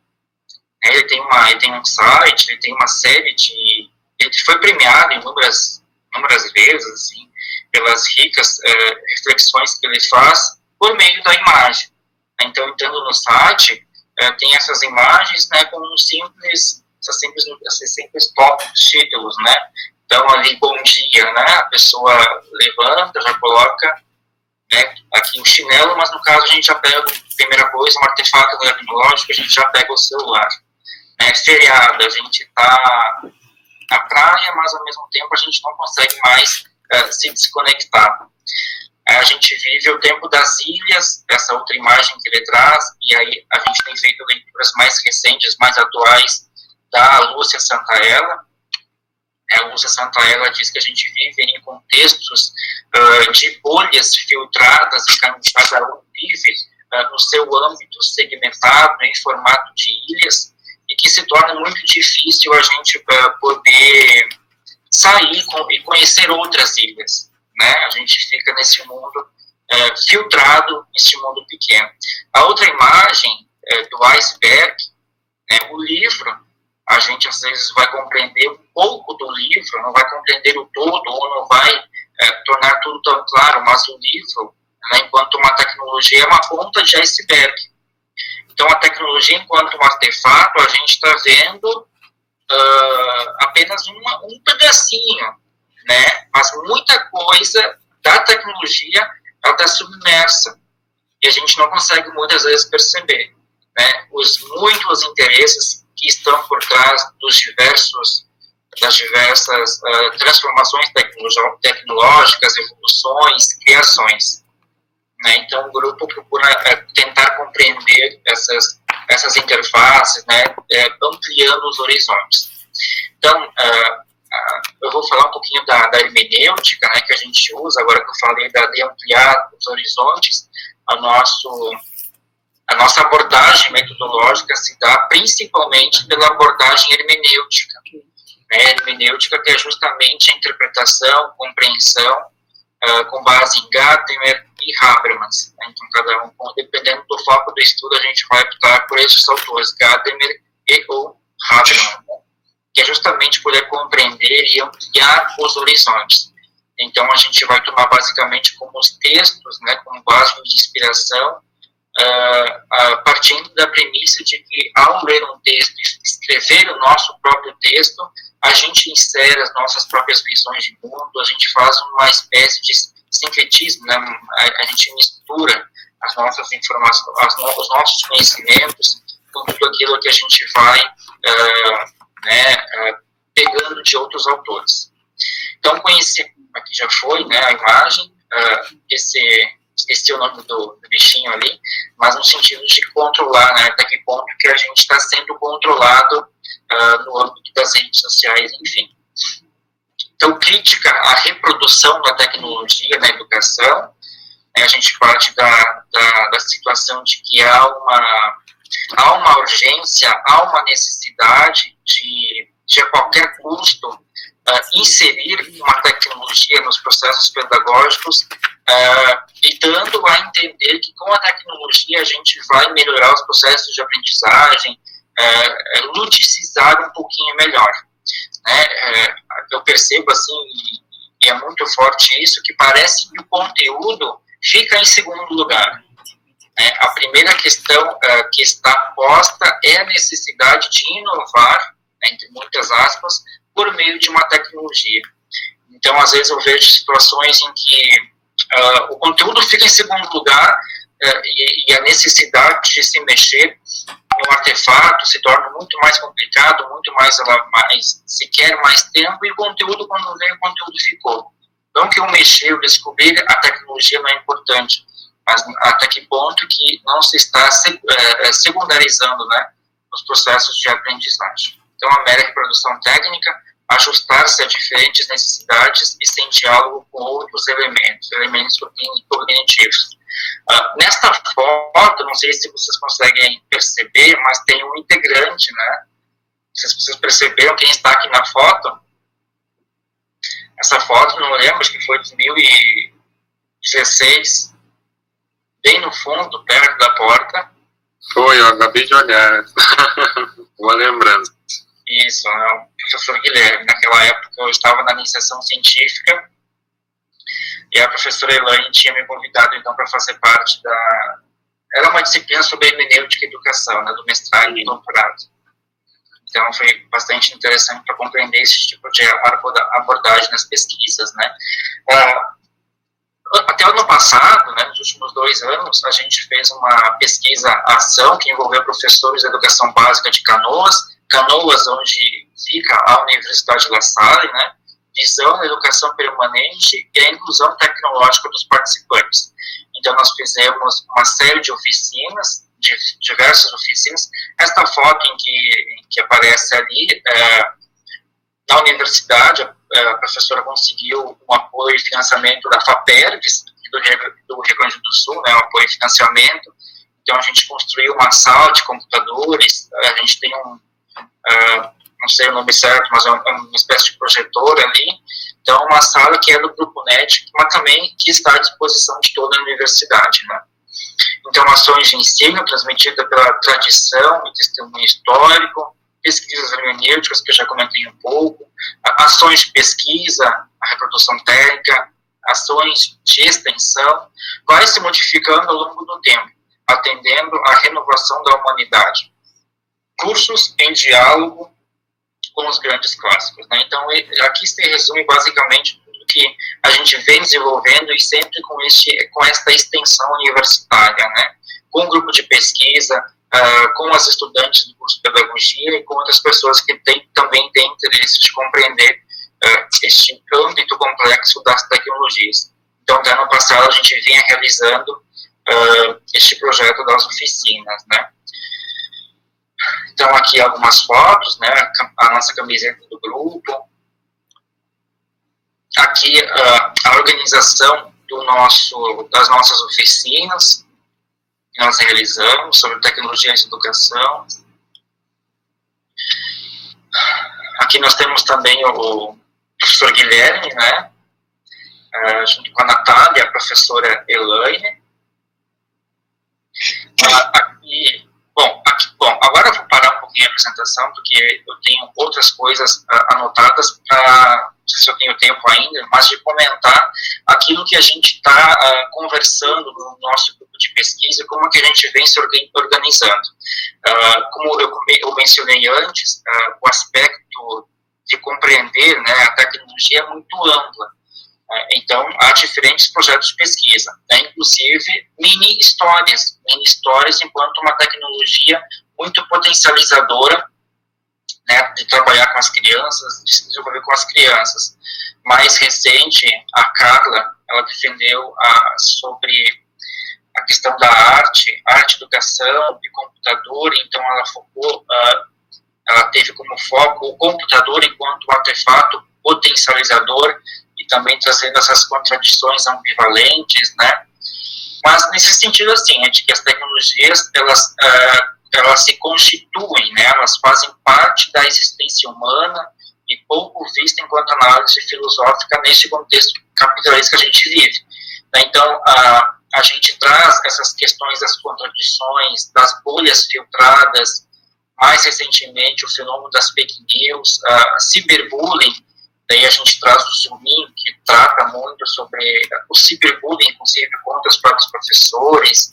né, ele tem uma ele tem um site, ele tem uma série de ele foi premiado em inúmeras, inúmeras vezes assim pelas ricas é, reflexões que ele faz por meio da imagem. Então, entrando no site, é, tem essas imagens né, com um simples, essas simples, esses simples tópicos, títulos, né? Então, ali, bom dia, né? A pessoa levanta, já coloca né, aqui o chinelo, mas no caso a gente já pega, primeira coisa, um artefato tecnológico, a gente já pega o celular. Né, feriado, a gente está na praia, mas ao mesmo tempo a gente não consegue mais uh, se desconectar. A gente vive o tempo das ilhas, essa outra imagem que ele traz, e aí a gente tem feito leituras mais recentes, mais atuais, da Lúcia Santaella. A Lúcia Santaella diz que a gente vive em contextos uh, de bolhas filtradas, que cada um vive uh, no seu âmbito segmentado, em formato de ilhas, e que se torna muito difícil a gente uh, poder sair com, e conhecer outras ilhas. Né? A gente fica nesse mundo é, filtrado, nesse mundo pequeno. A outra imagem é, do iceberg, é, o livro, a gente às vezes vai compreender um pouco do livro, não vai compreender o todo, ou não vai é, tornar tudo tão claro, mas o livro, né, enquanto uma tecnologia, é uma ponta de iceberg. Então, a tecnologia, enquanto um artefato, a gente está vendo uh, apenas uma, um pedacinho, né? Mas muita coisa da tecnologia está submersa e a gente não consegue muitas vezes perceber, né? Os muitos interesses que estão por trás dos diversos das diversas uh, transformações tecnológicas, evoluções, criações. Né? Então, o grupo procura uh, tentar compreender essas essas interfaces, né, é, ampliando os horizontes. Então, uh, uh, eu vou falar um pouquinho da, da hermenêutica, né, que a gente usa, agora que eu falei da, de ampliar os horizontes, a, nosso, a nossa abordagem metodológica se dá principalmente pela abordagem hermenêutica. Né, hermenêutica que é justamente a interpretação, compreensão uh, com base em Gadamer e Habermas. Né? Então, cada um, dependendo do foco do estudo, a gente vai optar por esses autores, Gadamer e ou Habermas, né? que é justamente poder compreender e ampliar os horizontes. Então, a gente vai tomar basicamente como os textos, né, como base de inspiração, uh, partindo da premissa de que, ao ler um texto, escrever o nosso próprio texto, a gente insere as nossas próprias visões de mundo, a gente faz uma espécie de sincretismo, né? a, a gente mistura as nossas informações, as no, os nossos conhecimentos com tudo aquilo que a gente vai uh, né, pegando de outros autores. Então, conhecer, aqui já foi né, a imagem, esse, esqueci o nome do, do, bichinho ali, mas no sentido de controlar, né, até que ponto que a gente está sendo controlado uh, no âmbito das redes sociais, enfim. Então, crítica à reprodução da tecnologia na educação, né, a gente parte da, da, da, situação de que há uma, há uma urgência, há uma necessidade de, de a qualquer custo, uh, inserir uma tecnologia nos processos pedagógicos uh, e dando a entender que com a tecnologia a gente vai melhorar os processos de aprendizagem, é, ludicizar um pouquinho melhor. Né? É, eu percebo assim, e é muito forte isso, que parece que o conteúdo fica em segundo lugar. Né? A primeira questão que está posta é a necessidade de inovar, né, entre muitas aspas, por meio de uma tecnologia. Então, às vezes eu vejo situações em que uh, o conteúdo fica em segundo lugar uh, e, e, a necessidade de se mexer um artefato se torna muito mais complicado, muito mais, mais se quer mais tempo e o conteúdo, quando vem, o conteúdo ficou. Não que eu mexer, eu descobrir, a tecnologia não é importante, mas até que ponto que não se está é, é, secundarizando né, os processos de aprendizagem. Então, a mera reprodução técnica, ajustar-se a diferentes necessidades e sem diálogo com outros elementos, elementos cognitivos. Uh, nesta foto, não sei se vocês conseguem perceber, mas tem um integrante, né? Se vocês perceberam quem está aqui na foto. Essa foto, não lembro, acho que foi de 2016. bem no fundo, perto da porta. Foi, eu acabei de olhar. Vou lembrando. Isso, é o professor Guilherme. Naquela época eu estava na iniciação científica e a professora Elaine tinha me convidado então para fazer parte da. Era uma disciplina sobre hermenêutica e educação, né, do mestrado e doutorado. Então foi bastante interessante para compreender esse tipo de abordagem nas pesquisas, né. Uh, até o ano passado, né, nos últimos dois anos, a gente fez uma pesquisa ação que envolveu professores de educação básica de Canoas, Canoas onde fica a Universidade La Salle, né, visão da educação permanente e a inclusão tecnológica dos participantes. Então nós fizemos uma série de oficinas, de diversas oficinas. Esta foto em que, em que aparece ali é, na universidade, a professora conseguiu um apoio e financiamento da FAPERGS, do, do Rio Grande do Sul, né, um apoio e financiamento. Então, a gente construiu uma sala de computadores, a gente tem um, uh, não sei o nome certo, mas é uma espécie de projetor ali. Então, uma sala que é do Grupo NET, mas também que está à disposição de toda a universidade, né. Então, ações de ensino transmitida pela tradição e testemunho histórico, pesquisas hermenêuticas, que eu já comentei um pouco, ações de pesquisa, a reprodução técnica, ações de extensão, vai se modificando ao longo do tempo, atendendo à renovação da humanidade. Cursos em diálogo com os grandes clássicos. Né? Então, aqui se resume basicamente tudo que a gente vem desenvolvendo e sempre com, este, com esta extensão universitária, né? com grupo de pesquisa, uh, com as estudantes do curso de pedagogia e com outras pessoas que tem, também têm interesse de compreender uh, este âmbito complexo das tecnologias. Então, até ano passado, a gente vinha realizando uh, este projeto das oficinas, né? Então, aqui algumas fotos, né? A nossa camiseta do grupo. Aqui, uh, a organização do nosso, das nossas oficinas, que nós realizamos sobre tecnologias de educação. Aqui nós temos também o professor Guilherme, né, uh, junto com a Natália, a professora Elaine. Uh, aqui, bom, aqui, bom, agora eu vou parar um pouquinho a apresentação, porque eu tenho outras coisas uh, anotadas para não sei se eu tenho tempo ainda, mas de comentar aquilo que a gente está uh, conversando no nosso grupo de pesquisa, como que a gente vem se organizando. Uh, como eu, eu, mencionei antes, uh, o aspecto de compreender né, a tecnologia é muito ampla. Então, há diferentes projetos de pesquisa, né, inclusive mini histórias, mini histórias enquanto uma tecnologia muito potencializadora né, de trabalhar com as crianças, de se desenvolver com as crianças. Mais recente, a Carla, ela defendeu a, sobre a questão da arte, arte, educação e computador, então ela focou, uh, ela teve como foco o computador enquanto artefato potencializador e também trazendo essas contradições ambivalentes, né? Mas nesse sentido, assim, é de que as tecnologias, elas uh, elas se constituem, né, elas fazem parte da existência humana e pouco vista enquanto análise filosófica nesse contexto capitalista que a gente vive. Né? Então, a, a gente traz essas questões das contradições, das bolhas filtradas, mais recentemente o fenômeno das fake news, a cyberbullying, daí a gente traz o Zumin, que trata muito sobre o cyberbullying, inclusive contra os próprios professores,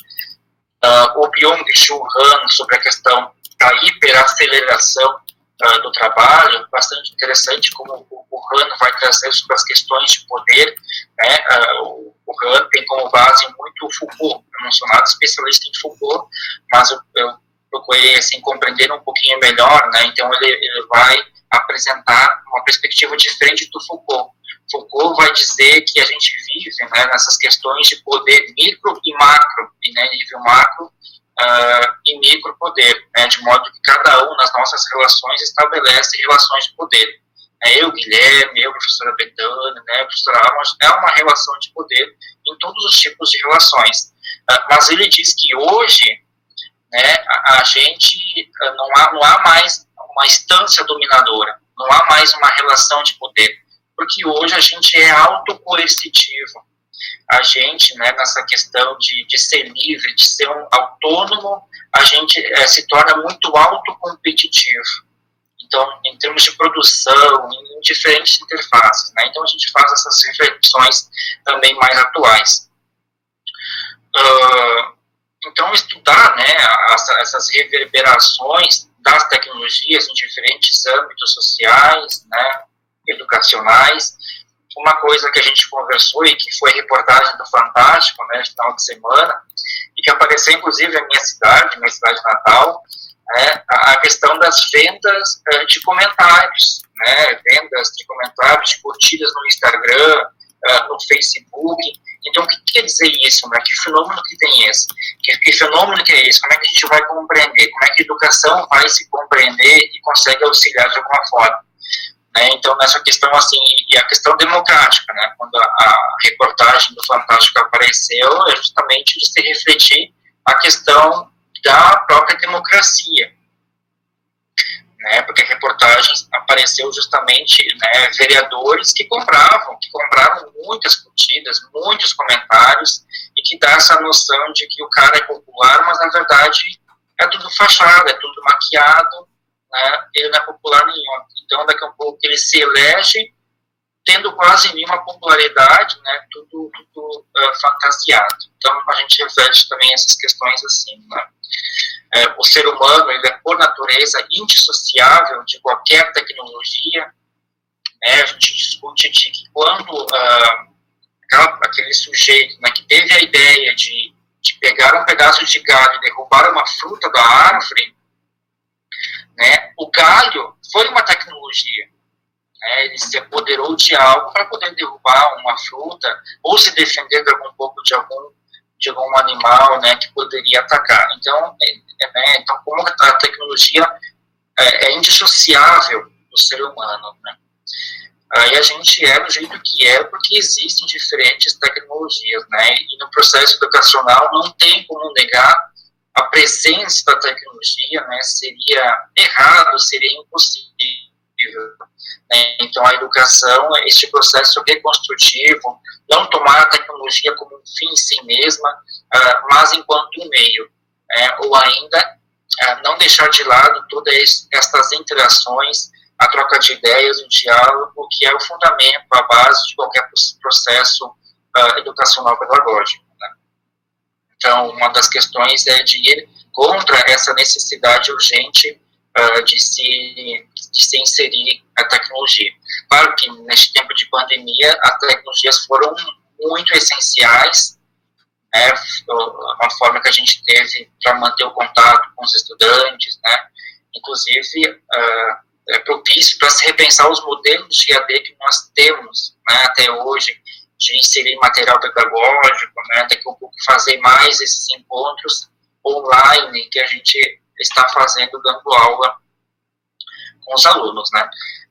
uh, o Byung-Chul Han sobre a questão da hiperaceleração uh, do trabalho, bastante interessante como o, o Han vai trazer sobre as questões de poder, né, uh, o, o Han tem como base muito o Foucault, eu não sou nada especialista em Foucault, mas eu, eu procurei assim, compreender um pouquinho melhor, né, então ele, ele vai apresentar uma perspectiva diferente do Foucault. Foucault vai dizer que a gente vive né, nessas questões de poder micro e macro, e né, nível macro uh, e micro poder, né, de modo que cada um nas nossas relações estabelece relações de poder. É, eu, Guilherme, eu, professora Betânia, né, professora Almas, é uma relação de poder em todos os tipos de relações. Uh, mas ele diz que hoje né, a, a gente uh, não, há, não há mais uma instância dominadora, não há mais uma relação de poder porque hoje a gente é autocoercitivo. a gente, né, nessa questão de, de ser livre, de ser um autônomo, a gente é, se torna muito autocompetitivo. Então, em termos de produção, em diferentes interfaces, né? Então, a gente faz essas reflexões também mais atuais. Uh, então, estudar, né, essas reverberações das tecnologias em diferentes âmbitos sociais, né, educacionais, uma coisa que a gente conversou e que foi reportagem do Fantástico, né, final de semana, e que apareceu inclusive na minha cidade, minha cidade natal, né, a questão das vendas uh, de comentários, né, vendas de comentários, de curtidas no Instagram, uh, no Facebook. Então, o que quer dizer isso? Né? Que fenômeno que tem esse? Que, que fenômeno que é esse? Como é que a gente vai compreender? Como é que a educação vai se compreender e consegue auxiliar de alguma forma? Né? Então, nessa questão, assim, e a questão democrática, né? quando a, a reportagem do Fantástico apareceu, é justamente de se refletir a questão da própria democracia. Né, porque a reportagem apareceu justamente né, vereadores que compravam, que compraram muitas curtidas, muitos comentários, e que dá essa noção de que o cara é popular, mas na verdade é tudo fachada, é tudo maquiado, né, ele não é popular nenhum. Então, daqui a pouco ele se elege tendo quase nenhuma popularidade, né, tudo, tudo uh, fantasiado. Então, a gente reflete também essas questões assim, né. É, o ser humano, ele é, por natureza, indissociável de qualquer tecnologia, né, a gente discute de que quando uh, aquele sujeito né, que teve a ideia de, de pegar um pedaço de galho e derrubar uma fruta da árvore, né? O galho foi uma tecnologia. Né? Ele se apoderou de algo para poder derrubar uma fruta ou se defender de algum pouco de algum de algum animal, né, que poderia atacar. Então, é, é, né, então como a tecnologia é, é indissociável do ser humano, né? Aí a gente é do jeito que é porque existem diferentes tecnologias, né? E no processo educacional não tem como negar a presença da tecnologia né, seria errado, seria impossível. Né? Então, a educação, este processo reconstrutivo, não tomar a tecnologia como um fim em si mesma, uh, mas enquanto um meio, né? ou ainda uh, não deixar de lado todas estas interações, a troca de ideias, o diálogo, que é o fundamento, a base de qualquer processo uh, educacional pedagógico. Então, uma das questões é de ir contra essa necessidade urgente de, se, de se inserir a tecnologia. Claro que neste tempo de pandemia, as tecnologias foram muito essenciais, né, uma forma que a gente teve para manter o contato com os estudantes, né, inclusive uh, é propício para se repensar os modelos de AD que nós temos né, até hoje, de inserir material pedagógico, né, daqui a pouco fazer mais esses encontros online que a gente está fazendo, dando aula com os alunos, né.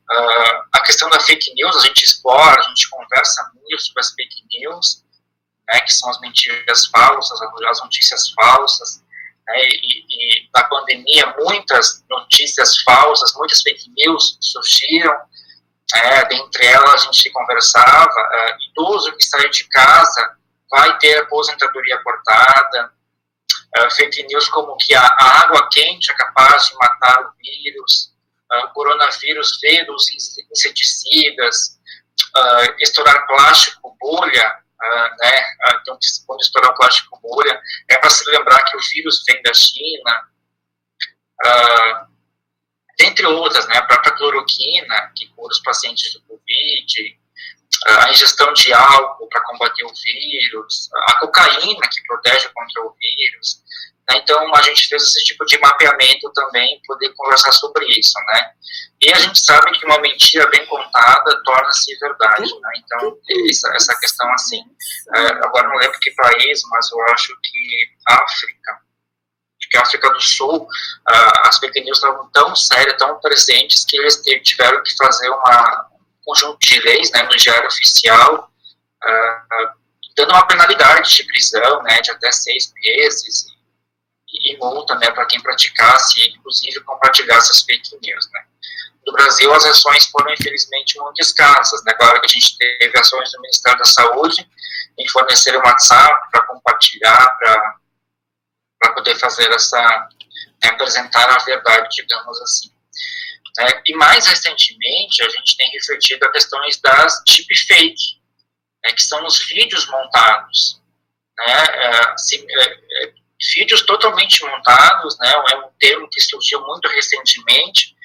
Uh, a questão da fake news, a gente explora, a gente conversa muito sobre as fake news, né, que são as mentiras falsas, as notícias falsas, né, e, e na pandemia muitas notícias falsas, muitas fake news surgiram, é, dentre elas, a gente conversava, é, idoso que sai de casa vai ter aposentadoria cortada, é, fake news como que a, água quente é capaz de matar o vírus, o coronavírus dos inseticidas, é, estourar plástico bolha, é, né, então quando estourar plástico bolha, é para se lembrar que o vírus vem da China, dentre outras, né, a própria cloroquina, que cura os pacientes do Covid, a ingestão de álcool para combater o vírus, a cocaína, que protege contra o vírus. Então, a gente fez esse tipo de mapeamento também, poder conversar sobre isso, né. E a gente sabe que uma mentira bem contada torna-se verdade, né. Então, essa, essa questão, assim, é, agora não lembro que país, mas eu acho que África, que a África do Sul, uh, as fake news estavam tão sérias, tão presentes, que eles tiveram que fazer uma, um conjunto de leis né, no diário oficial, uh, dando uma penalidade de prisão né, de até seis meses e, multa né, para quem praticasse, inclusive compartilhasse as fake news. Né. No Brasil, as ações foram, infelizmente, muito escassas. Né? Claro que a gente teve ações do Ministério da Saúde, me fornecer um WhatsApp para compartilhar, para poder fazer essa, né, apresentar a verdade, digamos assim. Né? E mais recentemente, a gente tem refletido a questões das deepfake, né, que são os vídeos montados. Né, é, assim, é, é, vídeos totalmente montados, né, é um termo que surgiu muito recentemente,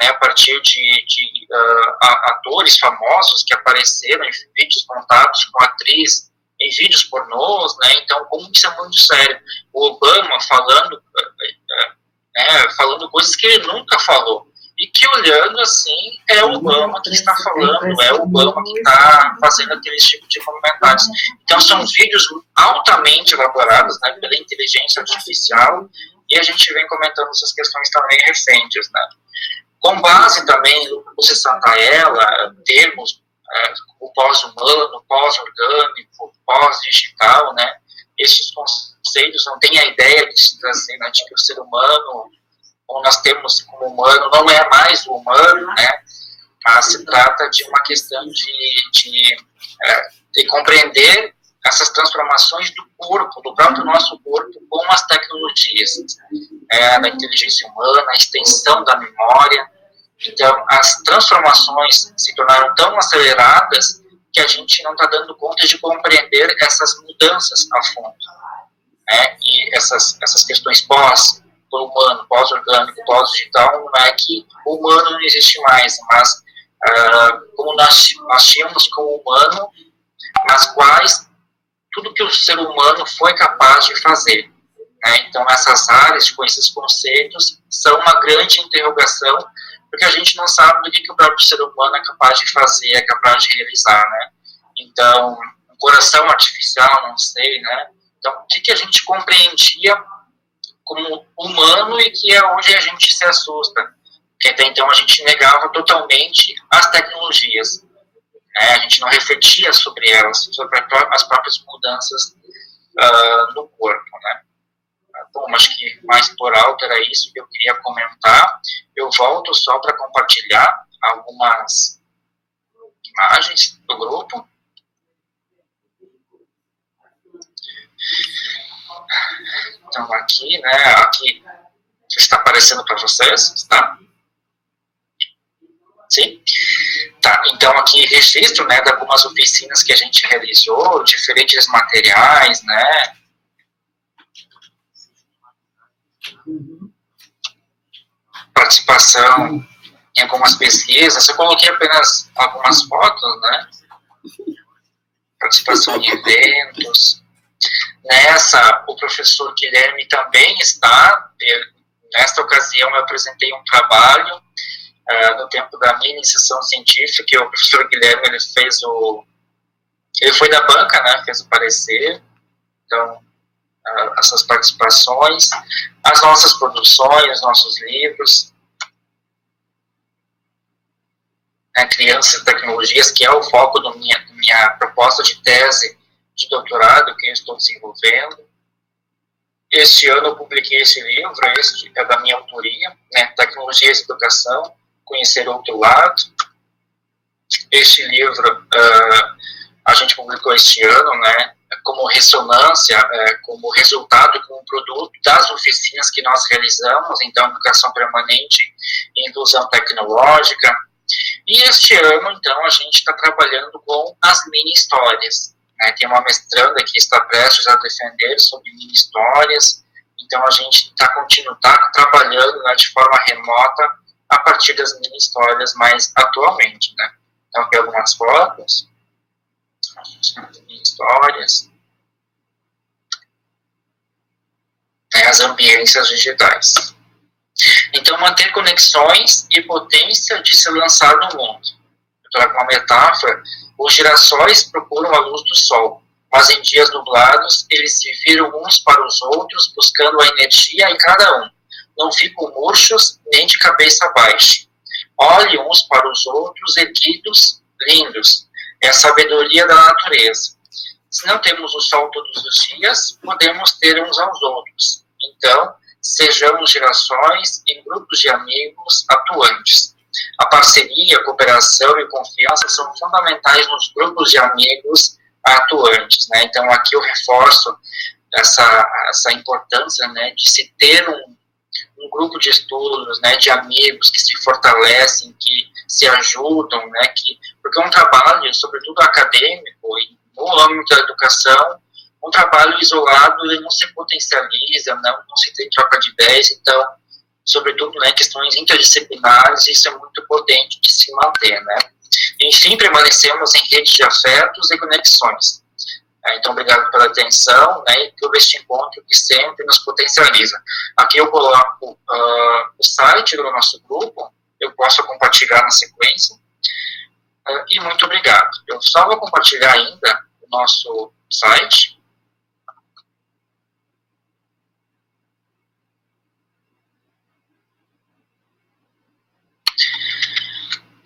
né, a partir de, de uh, atores famosos que apareceram em vídeos montados com atriz em vídeos pornôs, né, então como isso é muito sério. O Obama falando, uh, né, falando coisas que ele nunca falou, e que olhando assim é o Obama que está falando, é o Obama que está fazendo aquele tipo de comentários. Então são vídeos altamente elaborados né, pela inteligência artificial e a gente vem comentando essas questões também recentes. Né. Com base também no você Santaella, termos é, o pós-humano, pós-orgânico, pós-digital, né, esses conceitos não têm a ideia de, trazer né, de que o ser humano como nós temos como humano, não é mais o humano, né? mas se trata de uma questão de, de, é, de compreender essas transformações do corpo, do próprio nosso corpo, com as tecnologias, é, da inteligência humana, a extensão da memória. Então, as transformações se tornaram tão aceleradas que a gente não está dando conta de compreender essas mudanças a fundo. Né? E essas, essas questões pós humano, pós-orgânico, pós-digital, não é que o humano não existe mais, mas uh, como nós, tínhamos como humano, nas quais tudo que o ser humano foi capaz de fazer. Né? Então, essas áreas com esses conceitos são uma grande interrogação, porque a gente não sabe do que, que o próprio ser humano é capaz de fazer, é capaz de realizar. Né? Então, um coração artificial, não sei, né? Então, o que, que a gente compreendia como humano e que é hoje a gente se assusta. Porque até então a gente negava totalmente as tecnologias. Né? A gente não refletia sobre elas, sobre as próprias mudanças uh, no corpo. Né? Bom, acho que mais por alto era isso que eu queria comentar. Eu volto só para compartilhar algumas imagens do grupo. Então, aqui, né, aqui está aparecendo para vocês, tá? Sim? Tá, então aqui registro, né, de algumas oficinas que a gente realizou, diferentes materiais, né, participação em algumas pesquisas, eu coloquei apenas algumas fotos, né, participação em eventos, Nessa, o professor Guilherme também está. Nesta ocasião, eu apresentei um trabalho uh, no tempo da minha iniciação científica, que o professor Guilherme ele fez o. Ele foi da banca, né? Fez o parecer. Então, uh, essas participações, as nossas produções, nossos livros, né, Crianças e Tecnologias, que é o foco da minha, minha proposta de tese de doutorado que eu estou desenvolvendo. Este ano eu publiquei esse livro, este é da minha autoria, né, Tecnologias e Educação, Conhecer Outro Lado. Este livro uh, a gente publicou este ano, né, como ressonância, uh, como resultado, como produto das oficinas que nós realizamos, então, Educação Permanente e Inclusão Tecnológica. E este ano, então, a gente está trabalhando com as mini-histórias, né, tem uma mestranda que está prestes a defender sobre mini histórias. Então a gente está tá trabalhando né, de forma remota a partir das mini histórias mais atualmente. Né. Então aqui algumas fotos, mini histórias, né, as ambiências digitais. Então manter conexões e potência de se lançar no mundo. Eu trago uma metáfora os girassóis procuram a luz do sol, mas em dias nublados eles se viram uns para os outros, buscando a energia em cada um. Não ficam murchos nem de cabeça baixa. Olhem uns para os outros, erguidos, lindos. É a sabedoria da natureza. Se não temos o sol todos os dias, podemos ter uns aos outros. Então, sejamos gerações em grupos de amigos atuantes. A parceria, a cooperação e confiança são fundamentais nos grupos de amigos atuantes. Né? Então, aqui eu reforço essa, essa importância né, de se ter um, um grupo de estudos, né, de amigos que se fortalecem, que se ajudam, né, que, porque é um trabalho, sobretudo acadêmico, e no âmbito da educação, um trabalho isolado ele não se potencializa, não, não se tem troca de ideias, então, sobretudo, né, questões interdisciplinares, isso é muito potente de se manter, né. Enfim, permanecemos em redes de afetos e conexões. É, então, obrigado pela atenção né, e por este encontro que sempre nos potencializa. Aqui eu coloco uh, o site do nosso grupo, eu posso compartilhar na sequência. Uh, e muito obrigado. Eu só vou compartilhar ainda o nosso site.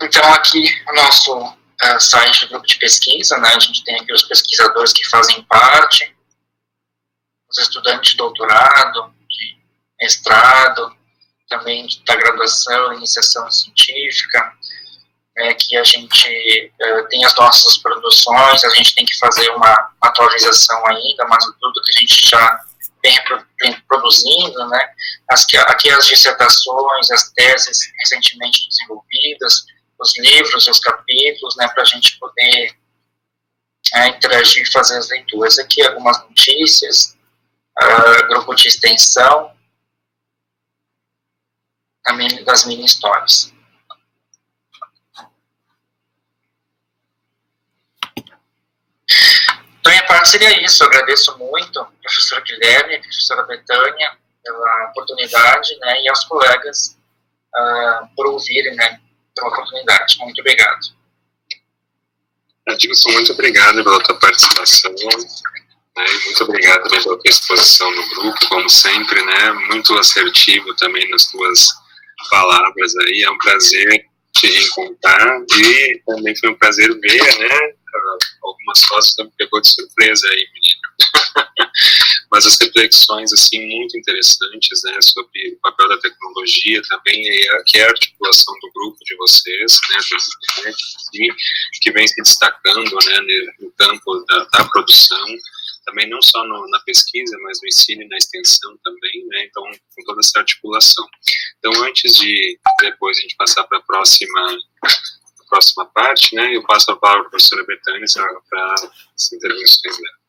Então, aqui o nosso uh, site do grupo de pesquisa, né? A gente tem aqui os pesquisadores que fazem parte, os estudantes de doutorado, de mestrado, também da graduação, iniciação científica, né, que a gente uh, tem as nossas produções, a gente tem que fazer uma atualização ainda, mas tudo que a gente já vem, vem produzindo, né, as, aqui as dissertações, as teses recentemente desenvolvidas, os livros, os capítulos, né, para a gente poder é, interagir e fazer as leituras. Aqui algumas notícias, uh, grupo de extensão, das mini histórias. Então, minha parte seria isso. Eu agradeço muito ao professor Guilherme, professora Betânia, pela oportunidade, né, e aos colegas uh, por ouvirem, né, pela oportunidade. Muito obrigado. Adilson, muito obrigado pela tua participação. Né, muito obrigado pela tua exposição no grupo, como sempre, né? Muito assertivo também nas tuas palavras aí. É um prazer te reencontrar e também foi um prazer ver, né? Algumas que me pegou de surpresa aí, menino. Mas as reflexões, assim, muito interessantes, né? Sobre o papel da tecnologia também e que é a articulação do grupo de vocês, né? assim, que vem se destacando, né? No campo da, da produção também não só no, na pesquisa, mas no ensino e na extensão também, né? Então, com toda essa articulação. Então, antes de depois a gente passar para a próxima, próxima parte, né? Eu passo a palavra para a professora Betânia para as intervenções dela.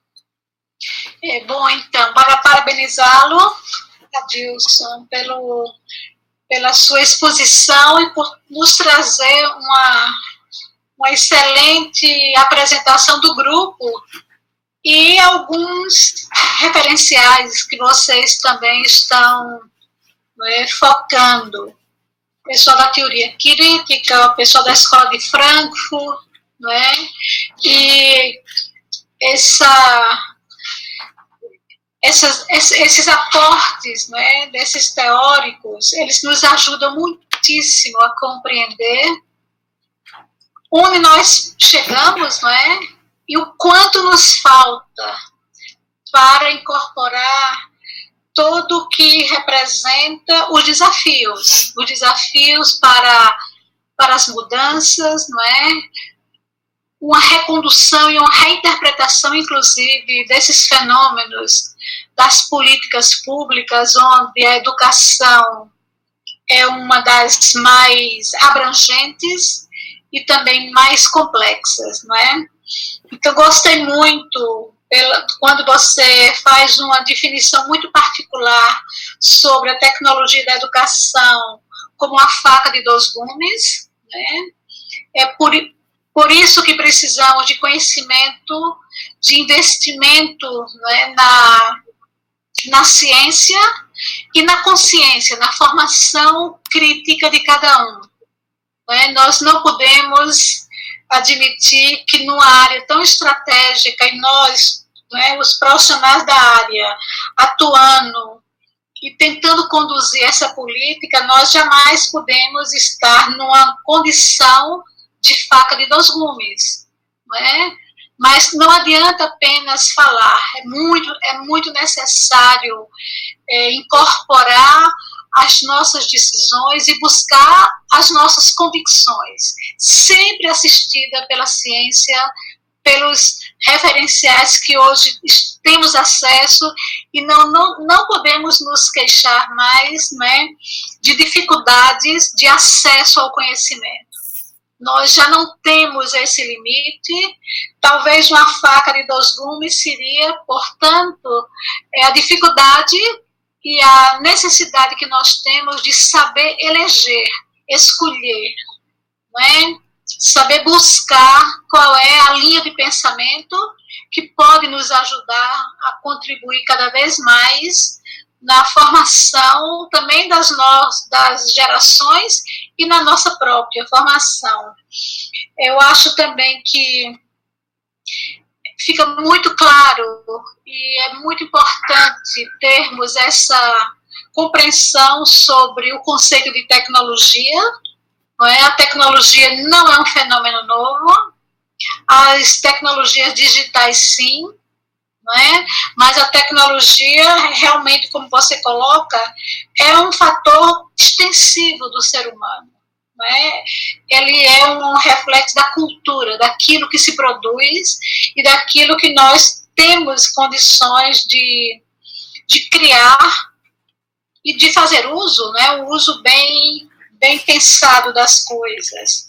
É, bom, então, para parabenizá-lo, Adilson, pelo, pela sua exposição e por nos trazer uma, uma excelente apresentação do grupo e alguns referenciais que vocês também estão né, focando. Pessoal da teoria crítica, pessoal da escola de Frankfurt, né, e essa, essas, esses aportes né, desses teóricos, eles nos ajudam muitíssimo a compreender onde nós chegamos, não é? e o quanto nos falta para incorporar todo o que representa os desafios, os desafios para, para as mudanças, não é? Uma recondução e uma reinterpretação, inclusive, desses fenômenos das políticas públicas, onde a educação é uma das mais abrangentes e também mais complexas, não é? Então, gostei muito pela, quando você faz uma definição muito particular sobre a tecnologia da educação como a faca de dois gumes. Né? É por, por isso que precisamos de conhecimento, de investimento né, na, na ciência e na consciência, na formação crítica de cada um. Né? Nós não podemos admitir que numa área tão estratégica e nós, né, os profissionais da área, atuando e tentando conduzir essa política, nós jamais podemos estar numa condição de faca de dois gumes, né? Mas não adianta apenas falar, é muito, é muito necessário é, incorporar as nossas decisões e buscar as nossas convicções, sempre assistida pela ciência, pelos referenciais que hoje temos acesso e não, não, não podemos nos queixar mais né, de dificuldades de acesso ao conhecimento. Nós já não temos esse limite, talvez uma faca de dois gumes seria, portanto, é a dificuldade e a necessidade que nós temos de saber eleger, escolher, né? saber buscar qual é a linha de pensamento que pode nos ajudar a contribuir cada vez mais na formação também das, no, das gerações e na nossa própria formação. Eu acho também que fica muito claro e é muito importante termos essa compreensão sobre o conceito de tecnologia. Não é? A tecnologia não é um fenômeno novo, as tecnologias digitais sim, não é? mas a tecnologia, realmente, como você coloca, é um fator extensivo do ser humano. É? Ele é um reflexo da cultura, daquilo que se produz e daquilo que nós temos condições de, de criar e de fazer uso, né? o uso bem, bem pensado das coisas.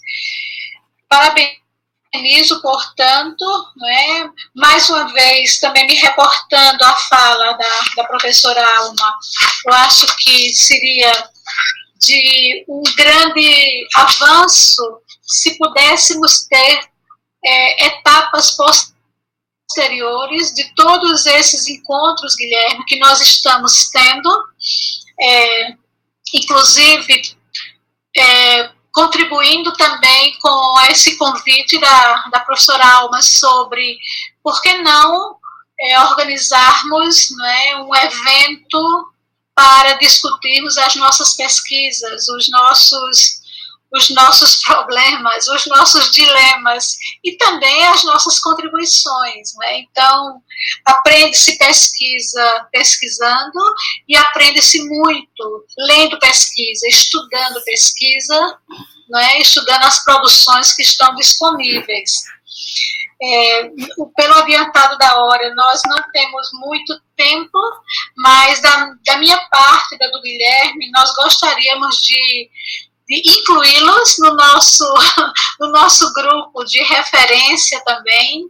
Parabenizo, portanto, né? mais uma vez, também me reportando à fala da, da professora Alma, eu acho que seria de um grande avanço se pudéssemos ter é, etapas posteriores de todos esses encontros, Guilherme, que nós estamos tendo, é, inclusive é, contribuindo também com esse convite da, da professora Alma sobre por que não é, organizarmos né, um evento para discutirmos as nossas pesquisas, os nossos, os nossos problemas, os nossos dilemas e também as nossas contribuições. Né? Então, aprende-se pesquisa pesquisando e aprende-se muito lendo pesquisa, estudando pesquisa, né? estudando as produções que estão disponíveis. É, pelo adiantado da hora, nós não temos muito tempo, mas da, da minha parte, da do Guilherme, nós gostaríamos de, de incluí-los no nosso, no nosso grupo de referência também.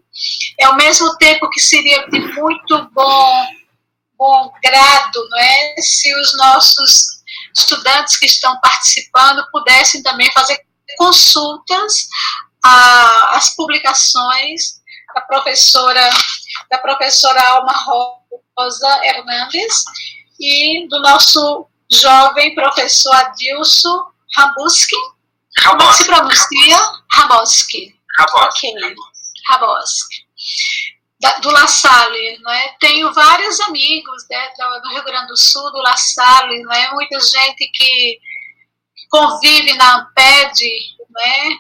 É ao mesmo tempo que seria de muito bom, bom grado, não é? Se os nossos estudantes que estão participando pudessem também fazer consultas às publicações da professora da professora Alma Rosa Hernandes e do nosso jovem professor Adilson Rabuski. Como se pronuncia? Raboski. Raboski. Okay. Raboski. do La Salle, não é? Tenho vários amigos né, do Rio Grande do Sul, do La Salle, não é? Muita gente que convive na Amped, né?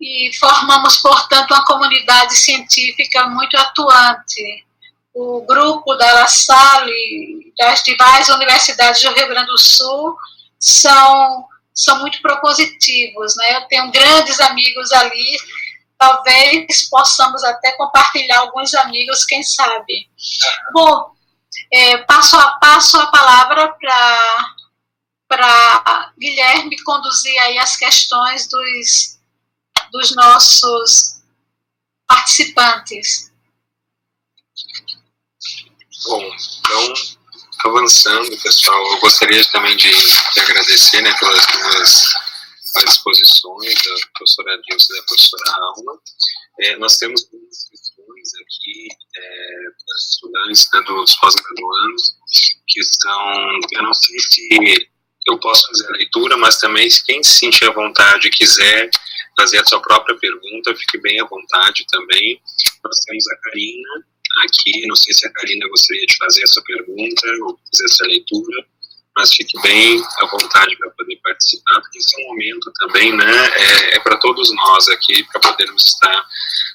e formamos, portanto, uma comunidade científica muito atuante. O grupo da La Salle, das demais universidades do Rio Grande do Sul, são, são muito propositivos. Né? Eu tenho grandes amigos ali, talvez possamos até compartilhar alguns amigos, quem sabe. Bom, é, passo, a, passo a palavra para Guilherme conduzir aí as questões dos dos nossos participantes. Bom, então, avançando, pessoal, eu gostaria também de, de agradecer né, pelas duas exposições da professora Dilson e da professora Alma. É, nós temos duas questões aqui é, das estudantes, né, dos pós-graduandos, que estão, eu não sei se eu posso fazer a leitura, mas também quem se sentir à vontade e quiser fazer a sua própria pergunta, fique bem à vontade também. Nós temos a Karina aqui, não sei se a Karina gostaria de fazer essa pergunta ou fazer essa leitura, mas fique bem à vontade para poder participar, porque esse é um momento também, né, é, é para todos nós aqui, para podermos estar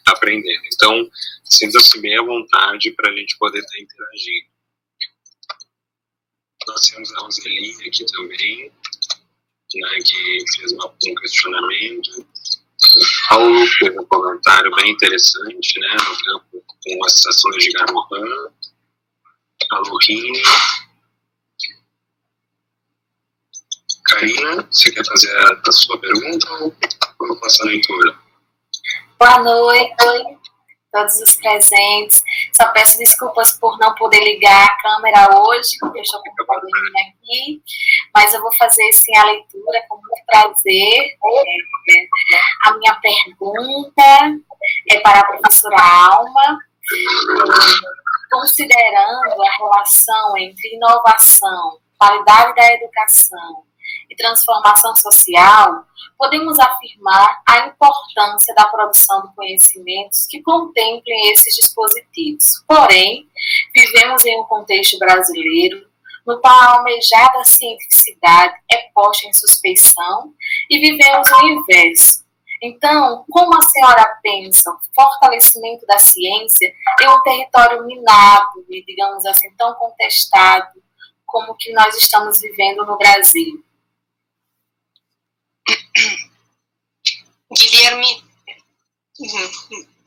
aprendendo. Então, sinta-se bem à vontade para a gente poder estar interagindo. Nós temos a Roseli aqui também, né, que fez um questionamento. Paulo fez um comentário bem interessante, né, no campo com as ações de Garohan, a Lohine. Karina, você quer fazer a, a sua pergunta ou eu faço a leitura? Boa noite todos os presentes. Só peço desculpas por não poder ligar a câmera hoje, porque eu estou com um probleminha aqui, mas eu vou fazer sim a leitura com muito prazer. A minha pergunta é para a professora Alma. Considerando a relação entre inovação, qualidade da educação e transformação social, podemos afirmar a importância da produção de conhecimentos que contemplem esses dispositivos. Porém, vivemos em um contexto brasileiro no qual a almejada cientificidade é posta em suspeição e vivemos o inverso. Então, como a senhora pensa fortalecimento da ciência em um território minado e, digamos assim, tão contestado como o que nós estamos vivendo no Brasil? Guillermo,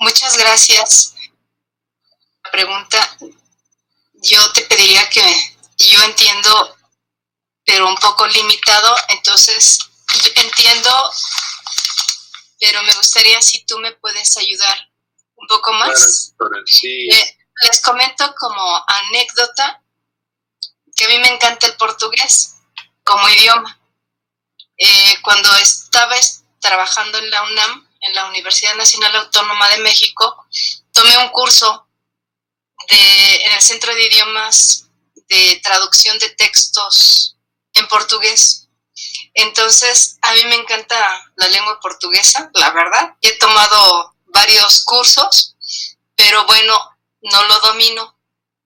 muchas gracias. La pregunta, yo te pediría que yo entiendo, pero un poco limitado, entonces entiendo, pero me gustaría si tú me puedes ayudar un poco más. Eh, les comento como anécdota que a mí me encanta el portugués como idioma. Eh, cuando estaba trabajando en la UNAM, en la Universidad Nacional Autónoma de México, tomé un curso de, en el Centro de Idiomas de Traducción de Textos en portugués. Entonces, a mí me encanta la lengua portuguesa, la verdad. He tomado varios cursos, pero bueno, no lo domino,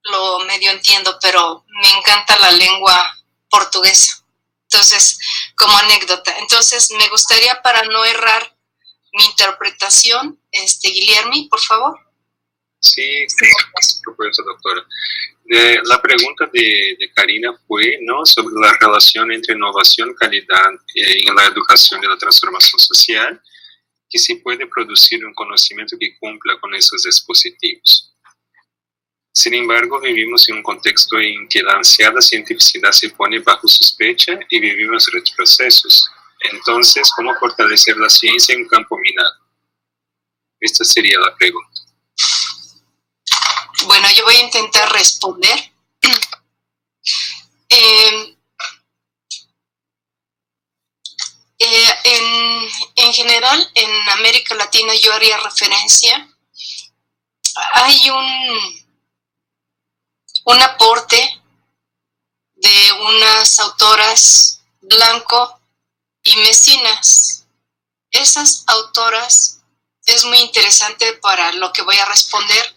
lo medio entiendo, pero me encanta la lengua portuguesa. Entonces, como anécdota. Entonces, me gustaría para no errar mi interpretación, este, Guillermo, por favor. Sí, supuesto, doctora. la pregunta de, Karina fue ¿no? sobre la relación entre innovación, calidad en la educación y la transformación social, que se puede producir un conocimiento que cumpla con esos dispositivos. Sin embargo, vivimos en un contexto en que la ansiada cientificidad se pone bajo sospecha y vivimos retrocesos. Entonces, ¿cómo fortalecer la ciencia en un campo minado? Esta sería la pregunta. Bueno, yo voy a intentar responder. Eh, en, en general, en América Latina yo haría referencia. Hay un un aporte de unas autoras Blanco y Mesinas. Esas autoras es muy interesante para lo que voy a responder.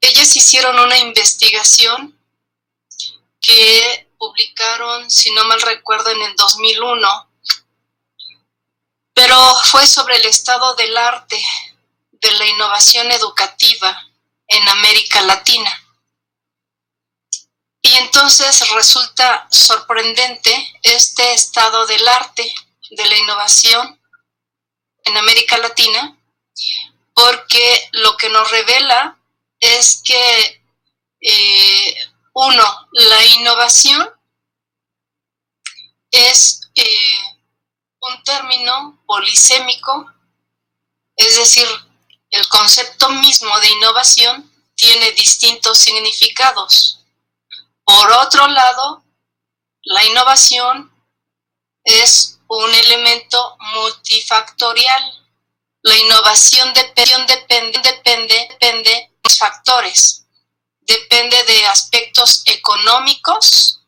Ellas hicieron una investigación que publicaron, si no mal recuerdo, en el 2001, pero fue sobre el estado del arte, de la innovación educativa en América Latina. Y entonces resulta sorprendente este estado del arte, de la innovación en América Latina, porque lo que nos revela es que, eh, uno, la innovación es eh, un término polisémico, es decir, el concepto mismo de innovación tiene distintos significados. Por otro lado, la innovación es un elemento multifactorial. La innovación depende, depende, depende, depende factores. Depende de aspectos económicos,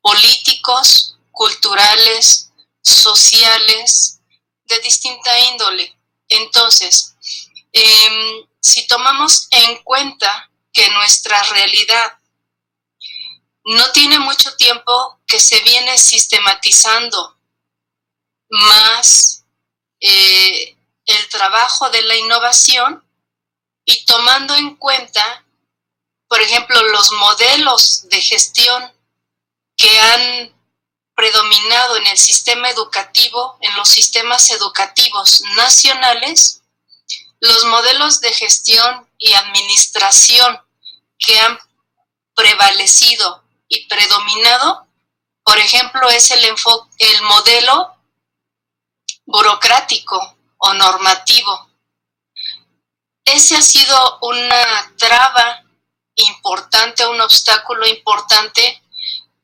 políticos, culturales, sociales, de distinta índole. Entonces, em, si tomamos en cuenta que nuestra realidad no tiene mucho tiempo que se viene sistematizando más eh, el trabajo de la innovación y tomando en cuenta, por ejemplo, los modelos de gestión que han predominado en el sistema educativo, en los sistemas educativos nacionales, los modelos de gestión y administración que han prevalecido y predominado, por ejemplo, es el, el modelo burocrático o normativo. Ese ha sido una traba importante, un obstáculo importante,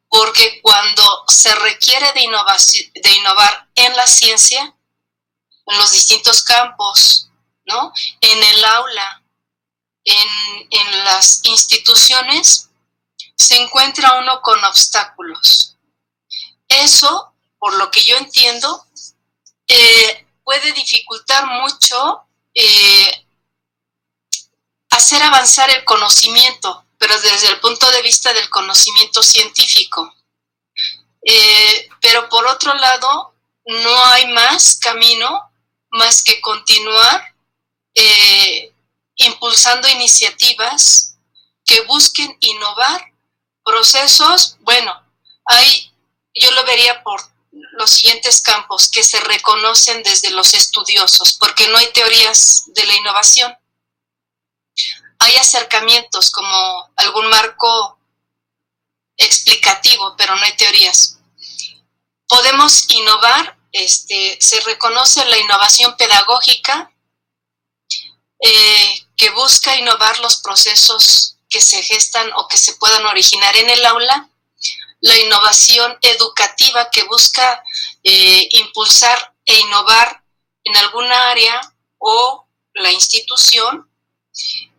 porque cuando se requiere de, innovar en la ciencia, en los distintos campos, ¿no? en el aula, en, en las instituciones, se encuentra uno con obstáculos. Eso, por lo que yo entiendo, eh, puede dificultar mucho eh, hacer avanzar el conocimiento, pero desde el punto de vista del conocimiento científico. Eh, pero por otro lado, no hay más camino más que continuar impulsando iniciativas que busquen innovar procesos, bueno, hay, yo lo vería por los siguientes campos que se reconocen desde los estudiosos, porque no hay teorías de la innovación. Hay acercamientos como algún marco explicativo, pero no hay teorías. Podemos innovar, este, se reconoce la innovación pedagógica, eh, que busca innovar los procesos que se gestan o que se puedan originar en el aula la innovación educativa que busca eh, impulsar e innovar en alguna área o la institución.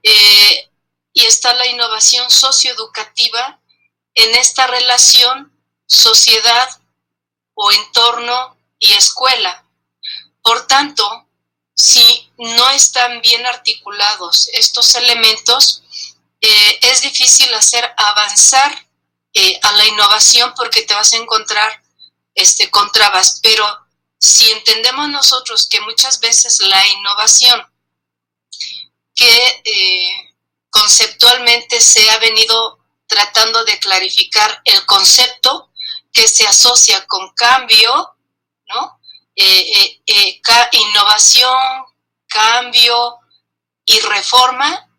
Eh, y está la innovación socioeducativa en esta relación sociedad o entorno y escuela. Por tanto, si no están bien articulados estos elementos, eh, es difícil hacer avanzar eh, a la innovación porque te vas a encontrar este, con trabas. Pero si entendemos nosotros que muchas veces la innovación que eh, conceptualmente se ha venido tratando de clarificar el concepto que se asocia con cambio, ¿no? Eh, innovación, cambio y reforma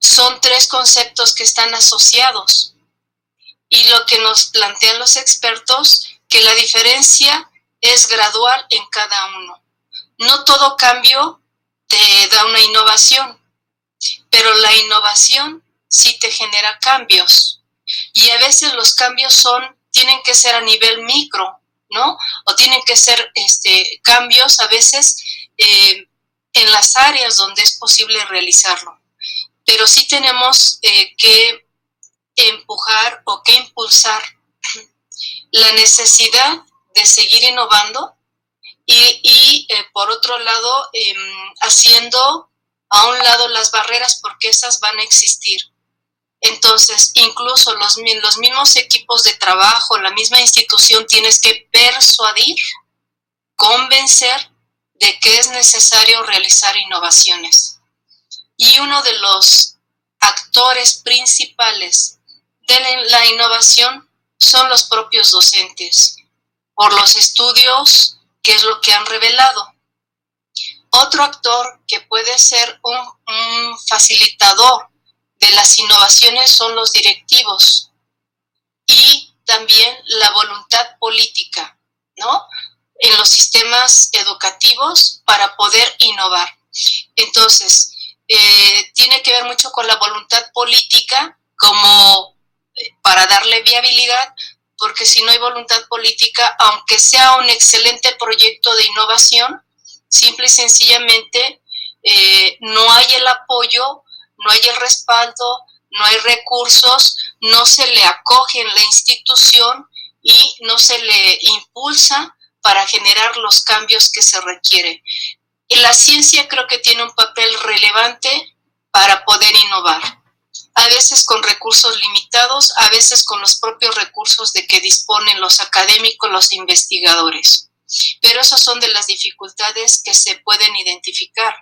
son tres conceptos que están asociados y lo que nos plantean los expertos, que la diferencia es gradual en cada uno. No todo cambio te da una innovación, pero la innovación sí te genera cambios. Y a veces los cambios son, tienen que ser a nivel micro, ¿no? O tienen que ser este, cambios a veces eh, en las áreas donde es posible realizarlo. Pero sí tenemos eh, que empujar o que impulsar la necesidad de seguir innovando y, eh, por otro lado em, haciendo a un lado las barreras porque esas van a existir. Entonces, incluso los, los mismos equipos de trabajo, la misma institución, tienes que persuadir, convencer de que es necesario realizar innovaciones. Y uno de los actores principales de la innovación son los propios docentes, por los estudios, que es lo que han revelado. Otro actor que puede ser un, facilitador de las innovaciones son los directivos y también la voluntad política, ¿no? En los sistemas educativos para poder innovar. Entonces, eh, tiene que ver mucho con la voluntad política como para darle viabilidad, porque si no hay voluntad política, aunque sea un excelente proyecto de innovación, simple y sencillamente eh, no hay el apoyo, no hay el respaldo, no hay recursos, no se le acoge en la institución y no se le impulsa para generar los cambios que se requieren. La ciencia creo que tiene un papel relevante para poder innovar a veces con recursos limitados, a veces con los propios recursos de que disponen los académicos, los investigadores. Pero esas son de las dificultades que se pueden identificar.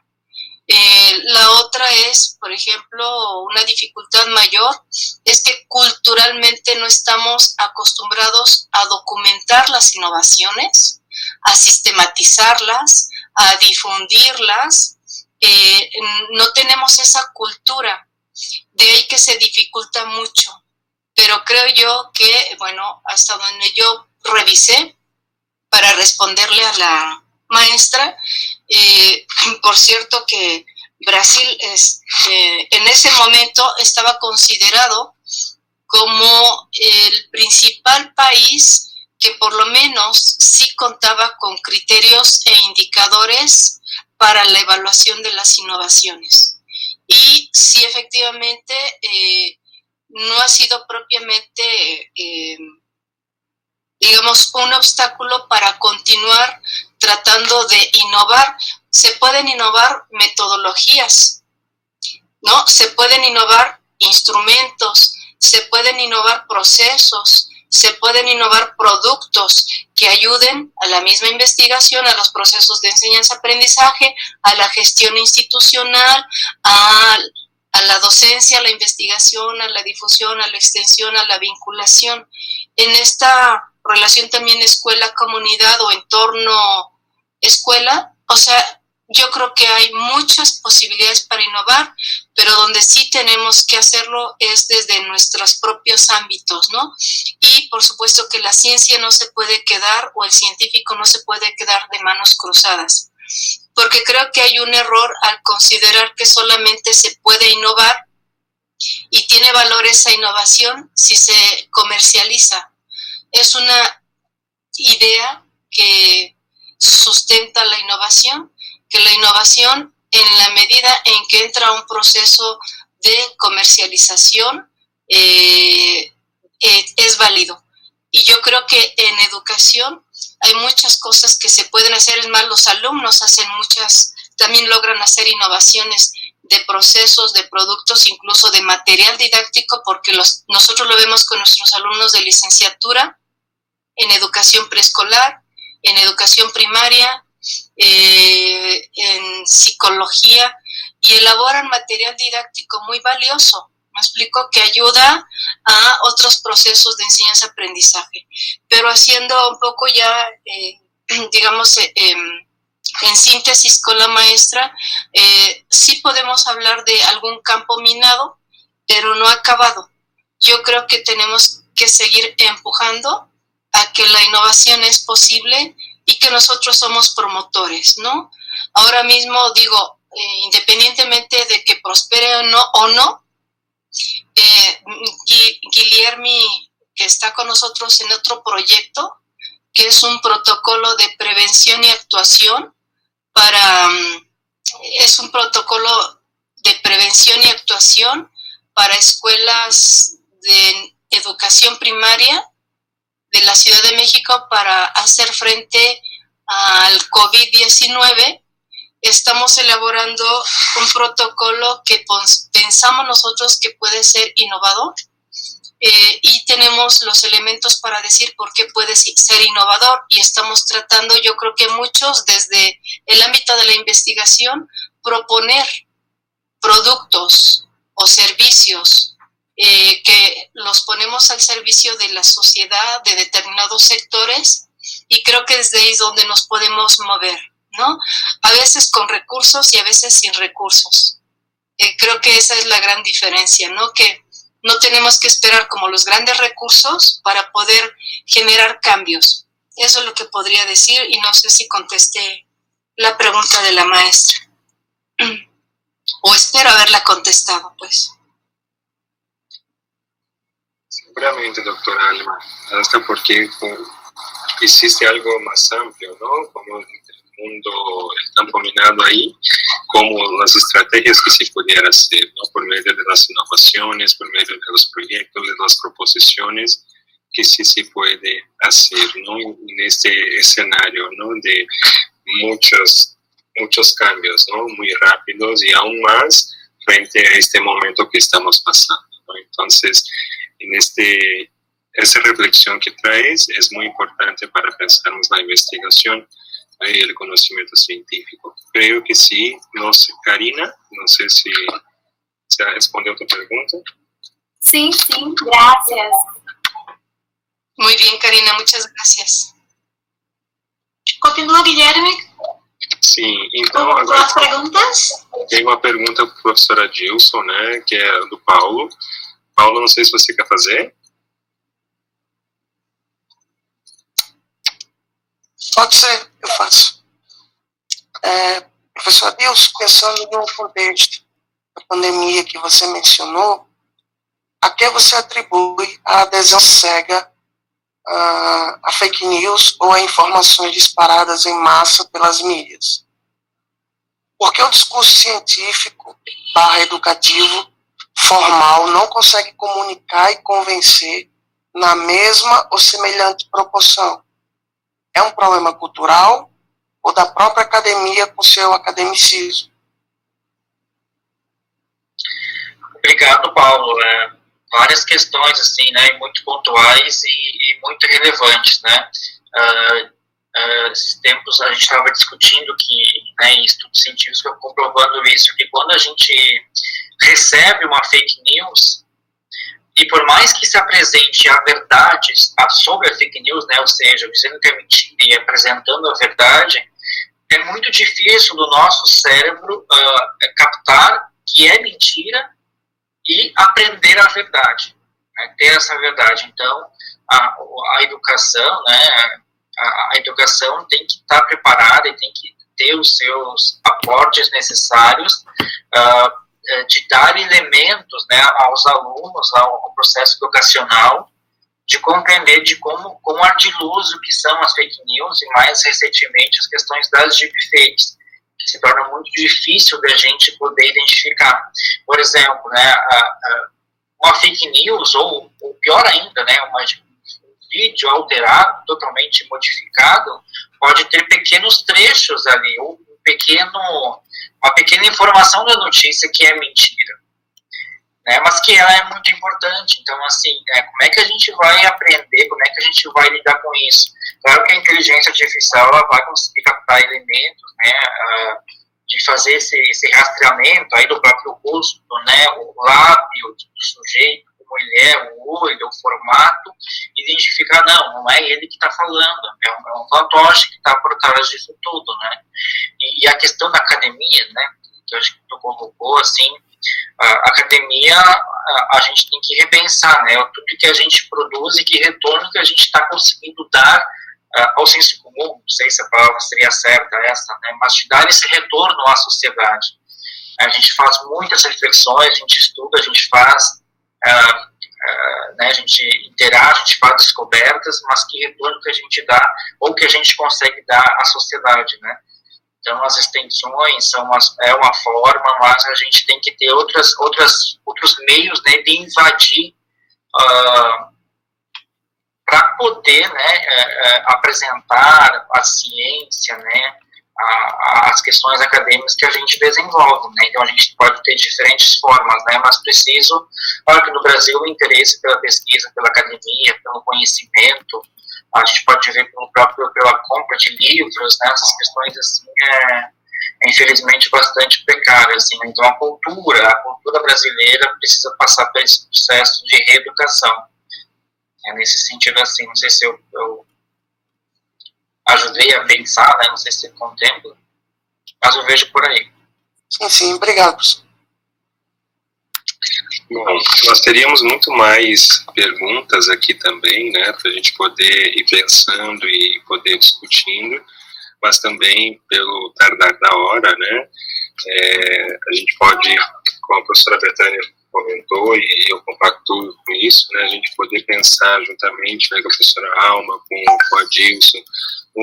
Eh, la otra es, por ejemplo, una dificultad mayor, es que culturalmente no estamos acostumbrados a documentar las innovaciones, a sistematizarlas, a difundirlas. Eh, no tenemos esa cultura, de ahí que se dificulta mucho. Pero creo yo que, bueno, hasta donde yo revisé para responderle a la maestra, eh, por cierto que Brasil este, en ese momento estaba considerado como el principal país que por lo menos sí contaba con criterios e indicadores para la evaluación de las innovaciones. Y sí, efectivamente, eh, no ha sido propiamente, eh, digamos, un obstáculo para continuar tratando de innovar. Se pueden innovar metodologías, ¿no? Se pueden innovar instrumentos, se pueden innovar procesos, se pueden innovar productos que ayuden a la misma investigación, a los procesos de enseñanza-aprendizaje, a la gestión institucional, a, la docencia, a la investigación, a la difusión, a la extensión, a la vinculación. En esta relación también escuela-comunidad o entorno-escuela, o sea, yo creo que hay muchas posibilidades para innovar, pero donde sí tenemos que hacerlo es desde nuestros propios ámbitos, ¿no? Y por supuesto que la ciencia no se puede quedar o el científico no se puede quedar de manos cruzadas, porque creo que hay un error al considerar que solamente se puede innovar y tiene valor esa innovación si se comercializa. Es una idea que sustenta la innovación, que la innovación en la medida en que entra un proceso de comercialización eh, eh, es válido. Y yo creo que en educación hay muchas cosas que se pueden hacer, es más, los alumnos hacen muchas, también logran hacer innovaciones de procesos, de productos, incluso de material didáctico, porque nosotros lo vemos con nuestros alumnos de licenciatura en educación preescolar, en educación primaria, eh, en psicología y elaboran material didáctico muy valioso. Me explico que ayuda a otros procesos de enseñanza-aprendizaje, pero haciendo un poco ya, eh, digamos, eh, em, en síntesis con la maestra, sí podemos hablar de algún campo minado, pero no acabado. Yo creo que tenemos que seguir empujando a que la innovación es posible y que nosotros somos promotores, ¿no? Ahora mismo digo, eh, independientemente de que prospere o no, o no eh, Guillermi, que está con nosotros en otro proyecto, que es un protocolo de prevención y actuación para, mm, es un protocolo de prevención y actuación para escuelas de educación primaria de la Ciudad de México para hacer frente al COVID-19, estamos elaborando un protocolo que pensamos nosotros que puede ser innovador eh, y tenemos los elementos para decir por qué puede ser innovador y estamos tratando, yo creo que muchos desde el ámbito de la investigación, proponer productos o servicios eh, que los ponemos al servicio de la sociedad, de determinados sectores, y creo que desde ahí es donde nos podemos mover, ¿no? A veces con recursos y a veces sin recursos. Eh, creo que esa es la gran diferencia, ¿no? Que no tenemos que esperar como los grandes recursos para poder generar cambios. Eso es lo que podría decir y no sé si contesté la pregunta de la maestra. O espero haberla contestado, pues. Seguramente, doctora Alma, hasta porque existe algo más amplio, ¿no? Como el mundo, el campo minado ahí, como las estrategias que se pudiera hacer, ¿no? Por medio de las innovaciones, por medio de los proyectos, de las proposiciones, que sí se puede hacer, ¿no? En este escenario, ¿no? De muchos, muchos cambios, ¿no? Muy rápidos y aún más frente a este momento que estamos pasando, ¿no? Entonces, en este, esa reflexión que traes es muy importante para pensar en la investigación, né, ele conhecimento científico. Creio que sim. Nossa, Karina, não sei se você respondeu a tua pergunta. Sim, sim, graças. Muy bien, Karina, muchas gracias. Continua, Guilherme, Sim, então com agora as perguntas. tem uma pergunta para a professora Dilson, né, que é do Paulo. Paulo, não sei se você quer fazer. Pode ser, eu faço. É, professor Adilson, pensando no contexto da pandemia que você mencionou, a que você atribui a adesão cega a, a fake news ou a informações disparadas em massa pelas mídias? Porque o discurso científico barra educativo formal não consegue comunicar e convencer na mesma ou semelhante proporção é um problema cultural ou da própria academia com seu academicismo? Obrigado, Paulo. É, várias questões, assim, né, muito pontuais e, e muito relevantes, né. Uh, uh, esses tempos a gente estava discutindo que, né, em estudos científicos comprovando isso, que quando a gente recebe uma fake news, e por mais que se apresente a verdade sobre a fake news, né, ou seja, dizendo que é mentira e apresentando a verdade, é muito difícil do nosso cérebro uh, captar que é mentira e aprender a verdade, né, ter essa verdade. Então, a, a educação, né, a, a, educação tem que estar preparada e tem que ter os seus aportes necessários uh, de dar elementos né, aos alunos, ao, processo educacional, de compreender de como, como ardiloso que são as fake news e mais recentemente as questões das deepfakes, que se torna muito difícil da gente poder identificar. Por exemplo, né, a, a, uma fake news, ou, ou pior ainda, né, uma, um vídeo alterado, totalmente modificado, pode ter pequenos trechos ali, ou pequeno uma pequena informação da notícia que é mentira, né, mas que ela é muito importante. Então, assim, né, como é que a gente vai aprender, como é que a gente vai lidar com isso? Claro que a inteligência artificial ela vai conseguir captar elementos, né, uh, de fazer esse, esse rastreamento aí do próprio rosto, né, o lábio do sujeito, como ele é, o olho, o formato, identificar, não, não é ele que está falando, é um, é um fantoche que está por trás disso tudo, né? E, e, a questão da academia, né, que eu acho que tu colocou, assim, a academia, a, a, gente tem que repensar, né, tudo que a gente produz e que retorno que a gente está conseguindo dar uh, ao senso comum, não sei se a palavra seria certa essa, né, mas de dar esse retorno à sociedade. A gente faz muitas reflexões, a gente estuda, a gente faz uh, uh, né, a gente interage, gente faz descobertas, mas que retorno que a gente dá ou que a gente consegue dar à sociedade, né? Então, as extensões são uma, é uma forma, mas a gente tem que ter outras, outras, outros meios né, de invadir uh, para poder né, uh, apresentar a ciência, né, as questões acadêmicas que a gente desenvolve, né? Então a gente pode ter diferentes formas, né? Mas preciso, claro que no Brasil o interesse pela pesquisa, pela academia, pelo conhecimento, a gente pode ver pelo próprio pela compra de livros, né? Essas questões assim é, é infelizmente bastante precária, assim. Então a cultura, a cultura brasileira precisa passar por esse processo de reeducação. É nesse sentido assim, não sei se eu, eu ajudei a pensar, né? Não sei se contempla, mas eu vejo por aí. Sim, sim, obrigado, professor. Bom, nós teríamos muito mais perguntas aqui também, né, para a gente poder ir pensando e poder discutindo, mas também pelo tardar da hora, né, é, a gente pode, como a professora Betânia comentou e eu compactuo com isso, né, a gente poder pensar juntamente né, com a professora Alma, com, com a Dilson,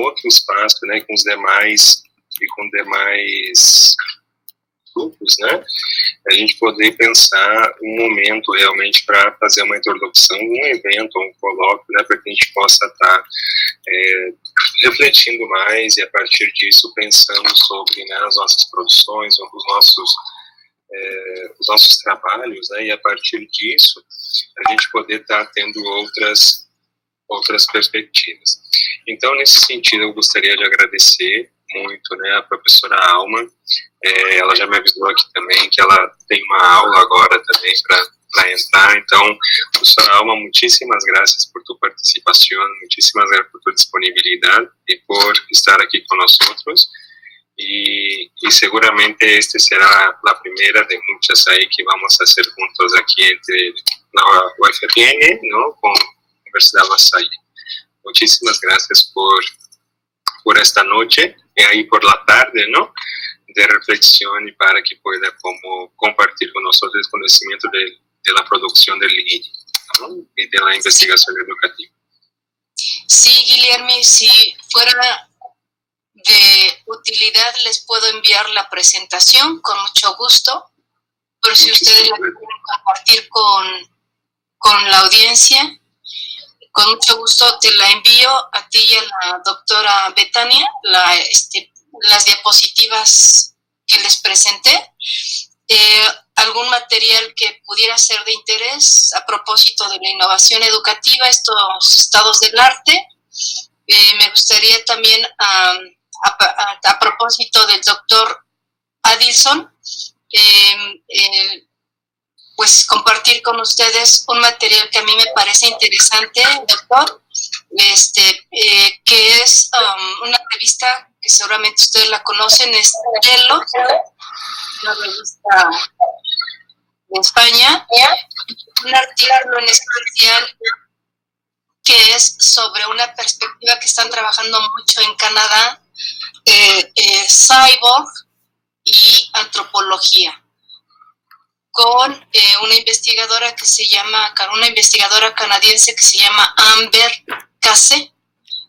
outro espaço, né, com os demais e com demais grupos, né, a gente poder pensar um momento realmente para fazer uma introdução, um evento, um colóquio, né, para que a gente possa estar tá, é, refletindo mais e a partir disso pensando sobre né, as nossas produções, os nossos é, os nossos trabalhos, né, e a partir disso a gente poder estar tá tendo outras outras perspectivas. Então, nesse sentido, eu gostaria de agradecer muito né, a professora Alma. É, ela já me avisou aqui também que ela tem uma aula agora também para entrar. Então, professora Alma, muitíssimas graças por tu participação, muitíssimas graças por tua disponibilidade e por estar aqui. Y, y, seguramente este será la primera de muchas ahí que vamos a hacer juntos aquí entre la UFRN, ¿no? Con Universidad La Muchísimas gracias por, por esta noche y ahí por la tarde, ¿no? De reflexión y para que pueda como compartir con nosotros el conocimiento de, de la producción del LIGI ¿no? y de la investigación educativa. Sí, Guillermo, si fuera de utilidad les puedo enviar la presentación con mucho gusto, por si ustedes la quieren compartir con, con la audiencia. Con mucho gusto te la envío a ti y a la doctora Betania, la, este, las diapositivas que les presenté. Eh, algún material que pudiera ser de interés a propósito de la innovación educativa, estos estados del arte. Eh, me gustaría también a, propósito del doctor Addison, em, pues compartir con ustedes un material que a mí me parece interesante, doctor, este, eh, que es um, una revista que seguramente ustedes la conocen, es Yellow, una revista de España, un artículo en especial que es sobre una perspectiva que están trabajando mucho en Canadá eh, eh, cyborg y antropología con eh, una investigadora que se llama, una investigadora canadiense que se llama Amber Case.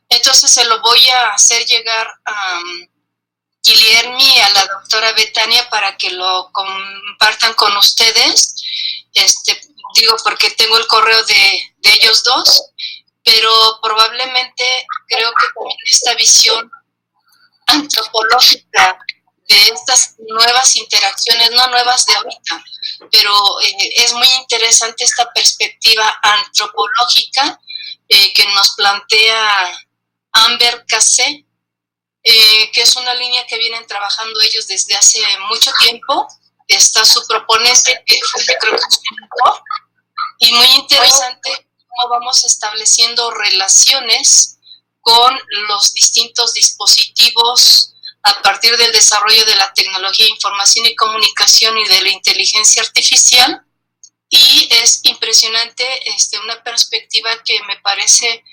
Entonces se lo voy a hacer llegar a um, Guillermi, a la doctora Betania, para que lo compartan con ustedes. Este, digo, porque tengo el correo de, de ellos dos, pero probablemente creo que con esta visión antropológica de estas nuevas interacciones, no nuevas de ahorita, pero eh, es muy interesante esta perspectiva antropológica eh, que nos plantea Amber Cassé, eh, que es una línea que vienen trabajando ellos desde hace mucho tiempo. Está su proponente, que creo que es y muy interesante cómo vamos estableciendo relaciones con los distintos dispositivos a partir del desarrollo de la tecnología de información y comunicación y de la inteligencia artificial. Y es impresionante este, una perspectiva que me parece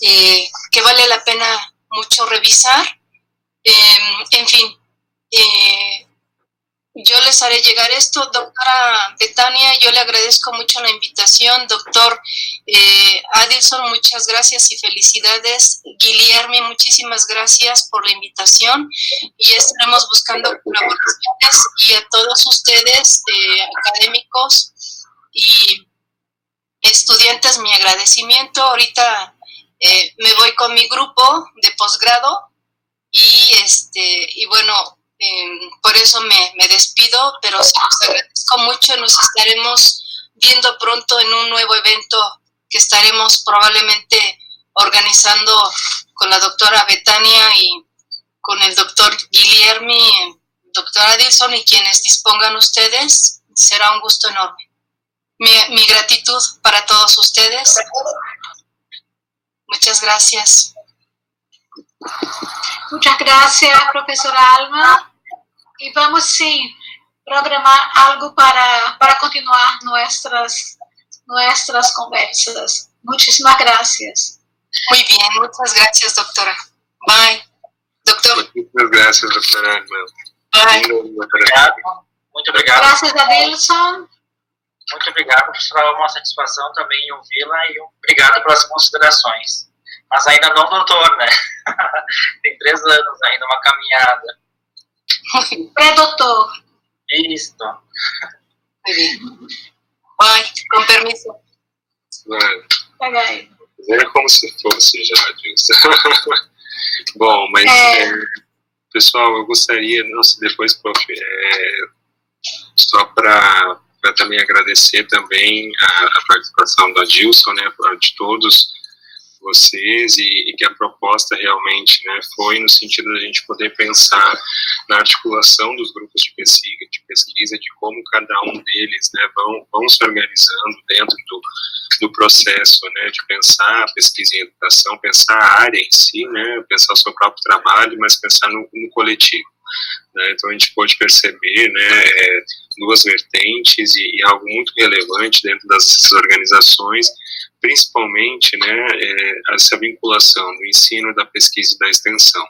eh, que vale la pena mucho revisar. Em, en fin, eh, les haré llegar esto. Doctora Betania, yo le agradezco mucho la invitación. Doctor eh, Adilson, muchas gracias y felicidades. Guillermo, muchísimas gracias por la invitación y estaremos buscando colaboraciones y a todos ustedes, eh, académicos y estudiantes, mi agradecimiento. Ahorita eh, me voy con mi grupo de posgrado y este y bueno Em, por eso me, me, despido, pero sí los agradezco mucho. Nos estaremos viendo pronto en un nuevo evento que estaremos probablemente organizando con la doctora Betania y con el doctor Guillermi, doctora Adilson y quienes dispongan ustedes. Será un gusto enorme. Mi gratitud para todos ustedes. Muchas gracias. Muchas gracias, profesora Alma. Y vamos, sí, programar algo para, para continuar nuestras, nuestras conversas. Muchísimas gracias. Muy bien, muchas gracias, doctora. Bye. Doctor. Muchas gracias, doctora. Bye. Muito obrigado. Graças a Wilson. Muito obrigado, professora. Uma satisfação também ouvi-la e obrigado pelas considerações mas ainda não doutor, né? Tem três anos ainda, uma caminhada. Pré-doutor. Isso. Vai, com permissão. É como se fosse já disso. Bom, mas é. É, pessoal, eu gostaria, nossa, depois, prof, é, só para também agradecer também a, a participação do Adilson, né, de todos, vocês e, e, que a proposta realmente né, foi no sentido da gente poder pensar na articulação dos grupos de pesquisa, de, pesquisa, de como cada um deles né, vão, vão se organizando dentro do, do processo né, de pensar a pesquisa em educação, pensar a área em si, né, pensar o seu próprio trabalho, mas pensar no, no coletivo. Né, então a gente pôde perceber né, é, duas vertentes e, e, algo muito relevante dentro dessas organizações principalmente né, é, essa vinculação do ensino, da pesquisa e da extensão.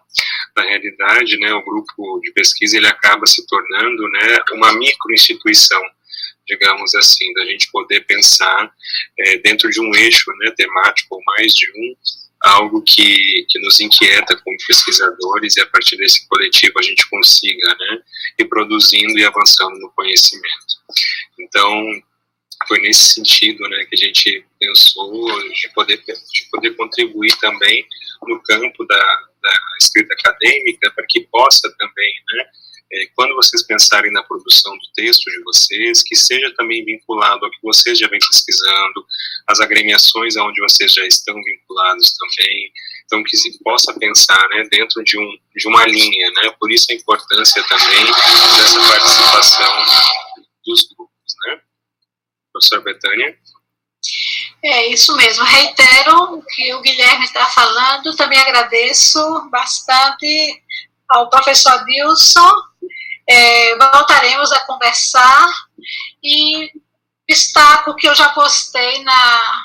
Na realidade, né, o grupo de pesquisa ele acaba se tornando né, uma microinstituição, digamos assim, da gente poder pensar é, dentro de um eixo né, temático ou mais de um, algo que, que nos inquieta como pesquisadores e a partir desse coletivo a gente consiga né, ir produzindo e avançando no conhecimento. Então, foi nesse sentido né, que a gente pensou de poder, de poder contribuir também no campo da, da escrita acadêmica, para que possa também, né, é, quando vocês pensarem na produção do texto de vocês, que seja também vinculado ao que vocês já vêm pesquisando, as agremiações aonde vocês já estão vinculados também, então que se possa pensar né, dentro de, um, de uma linha, né, por isso a importância também dessa participação dos professora Betânia. É isso mesmo. Reitero o que o Guilherme está falando. Também agradeço bastante ao professor Dilson. É, voltaremos a conversar e destaco que eu já postei na,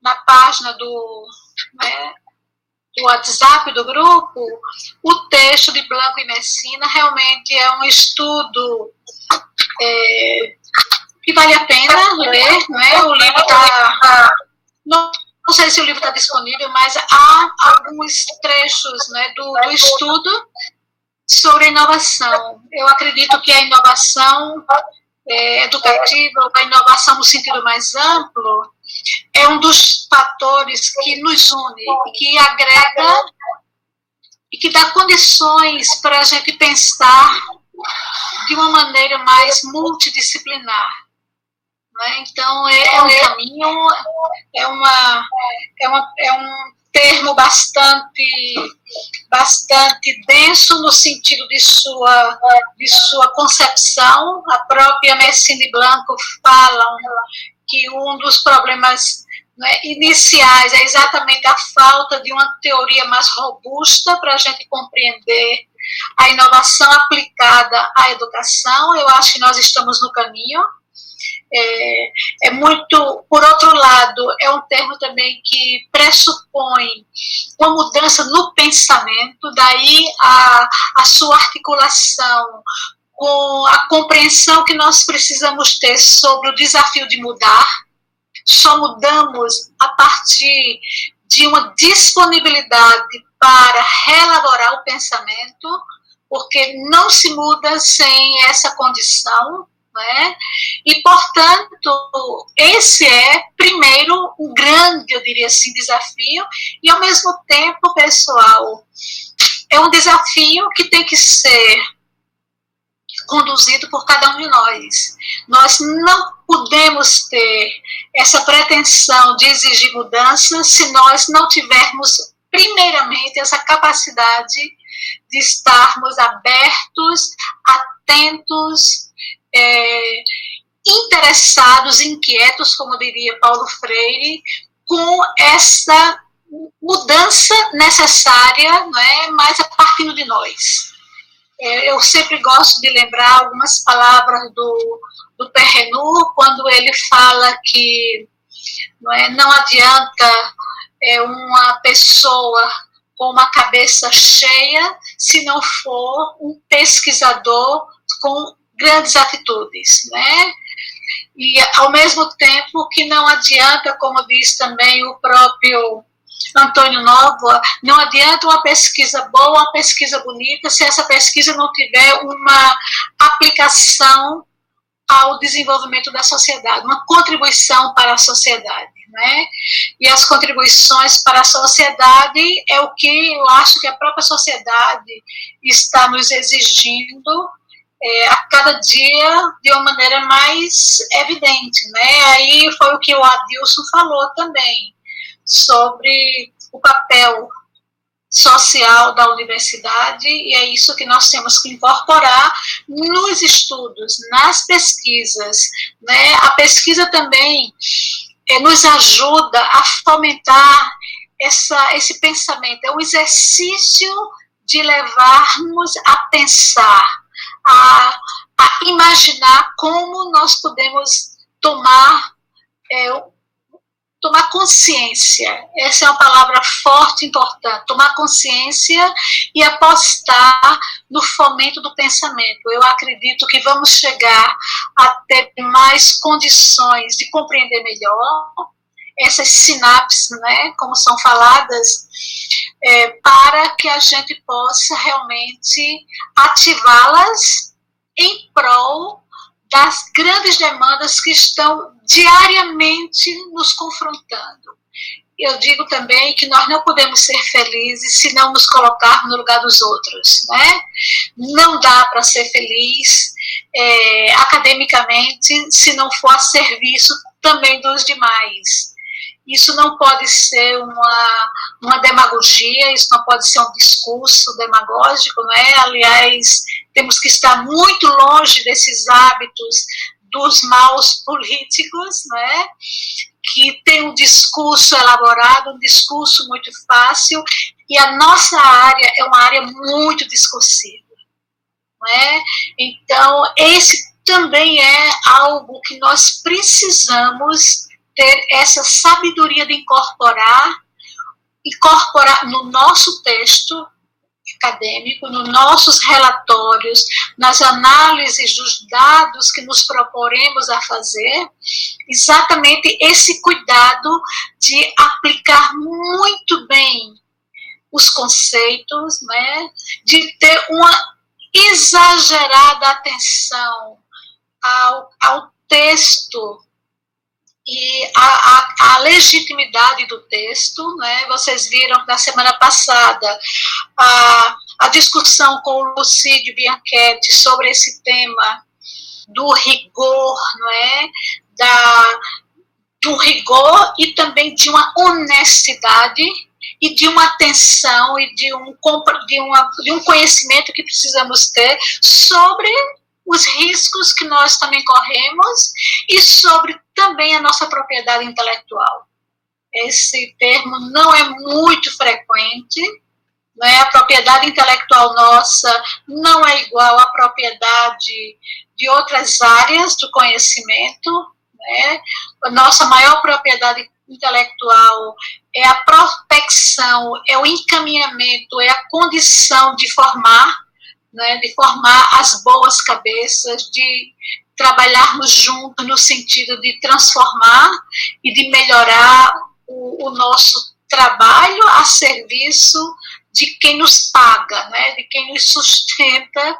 na página do, né, do WhatsApp do grupo o texto de Blanco e Messina. Realmente é um estudo é, que vale a pena ler, né? O livro está. Não, não, sei se o livro está disponível, mas há alguns trechos né, do, do estudo sobre inovação. Eu acredito que a inovação é, educativa, a inovação no sentido mais amplo, é um dos fatores que nos une e que agrega e que dá condições para a gente pensar de uma maneira mais multidisciplinar. Né? Então, é, é, um caminho, é, uma, é, uma, é um termo bastante, bastante denso no sentido de sua, de sua concepção. A própria Messine Blanco fala que um dos problemas né, iniciais é exatamente a falta de uma teoria mais robusta para a gente compreender a inovação aplicada à educação. Eu acho que nós estamos no caminho é, é muito, por outro lado, é um termo também que pressupõe uma mudança no pensamento, daí a, a sua articulação com a compreensão que nós precisamos ter sobre o desafio de mudar. Só mudamos a partir de uma disponibilidade para reelaborar o pensamento, porque não se muda sem essa condição né? E, portanto, esse é, primeiro, um grande, eu diria assim, desafio, e, ao mesmo tempo, pessoal, é um desafio que tem que ser conduzido por cada um de nós. Nós não podemos ter essa pretensão de exigir mudança se nós não tivermos, primeiramente, essa capacidade de estarmos abertos, atentos é, interessados, inquietos, como diria Paulo Freire, com essa mudança necessária, né, mas a partir de nós. É, eu sempre gosto de lembrar algumas palavras do, do Perrenur, quando ele fala que não, é, não adianta é, uma pessoa com uma cabeça cheia se não for um pesquisador com grandes atitudes, né? E ao mesmo tempo que não adianta, como diz também o próprio Antônio Nova, não adianta uma pesquisa boa, uma pesquisa bonita, se essa pesquisa não tiver uma aplicação ao desenvolvimento da sociedade, uma contribuição para a sociedade. Né? E as contribuições para a sociedade é o que eu acho que a própria sociedade está nos exigindo é, a cada dia de uma maneira mais evidente, né? Aí foi o que o Adilson falou também. sobre o papel social da universidade, e é isso que nós temos que incorporar nos estudos, nas pesquisas. Né? A pesquisa também é, nos ajuda a fomentar essa, esse pensamento, é um exercício de levarmos a pensar, a, a imaginar como nós podemos tomar é, tomar consciência. Essa é uma palavra forte e importante. Tomar consciência e apostar no fomento do pensamento. Eu acredito que vamos chegar a ter mais condições de compreender melhor essas sinapses, né, como são faladas, é, para que a gente possa realmente ativá-las em prol das grandes demandas que estão diariamente nos confrontando. Eu digo também que nós não podemos ser felizes se não nos colocarmos no lugar dos outros, né? Não dá para ser feliz é, academicamente se não for a serviço também dos demais. Isso não pode ser uma, uma demagogia, isso não pode ser um discurso demagógico, né? Aliás, temos que estar muito longe desses hábitos dos maus políticos, né? que tem um discurso elaborado, um discurso muito fácil, e a nossa área é uma área muito discursiva. Né? Então, esse também é algo que nós precisamos ter essa sabedoria de incorporar, incorporar no nosso texto acadêmico, nos nossos relatórios, nas análises dos dados que nos proporemos a fazer, exatamente esse cuidado de aplicar muito bem os conceitos, né, de ter uma exagerada atenção ao, ao texto e a, a, a, legitimidade do texto, né? Vocês viram na semana passada a, a discussão com o Lucídio Bianchetti sobre esse tema do rigor, não é? Da, do rigor e também de uma honestidade e de uma atenção e de um, de, uma, de um conhecimento que precisamos ter sobre os riscos que nós também corremos e sobre também a nossa propriedade intelectual. Esse termo não é muito frequente, né? a propriedade intelectual nossa não é igual à propriedade de outras áreas do conhecimento. Né? A nossa maior propriedade intelectual é a prospecção, é o encaminhamento, é a condição de formar né, de formar as boas cabeças, de trabalharmos juntos no sentido de transformar e de melhorar o, o nosso trabalho a serviço de quem nos paga, né, de quem nos sustenta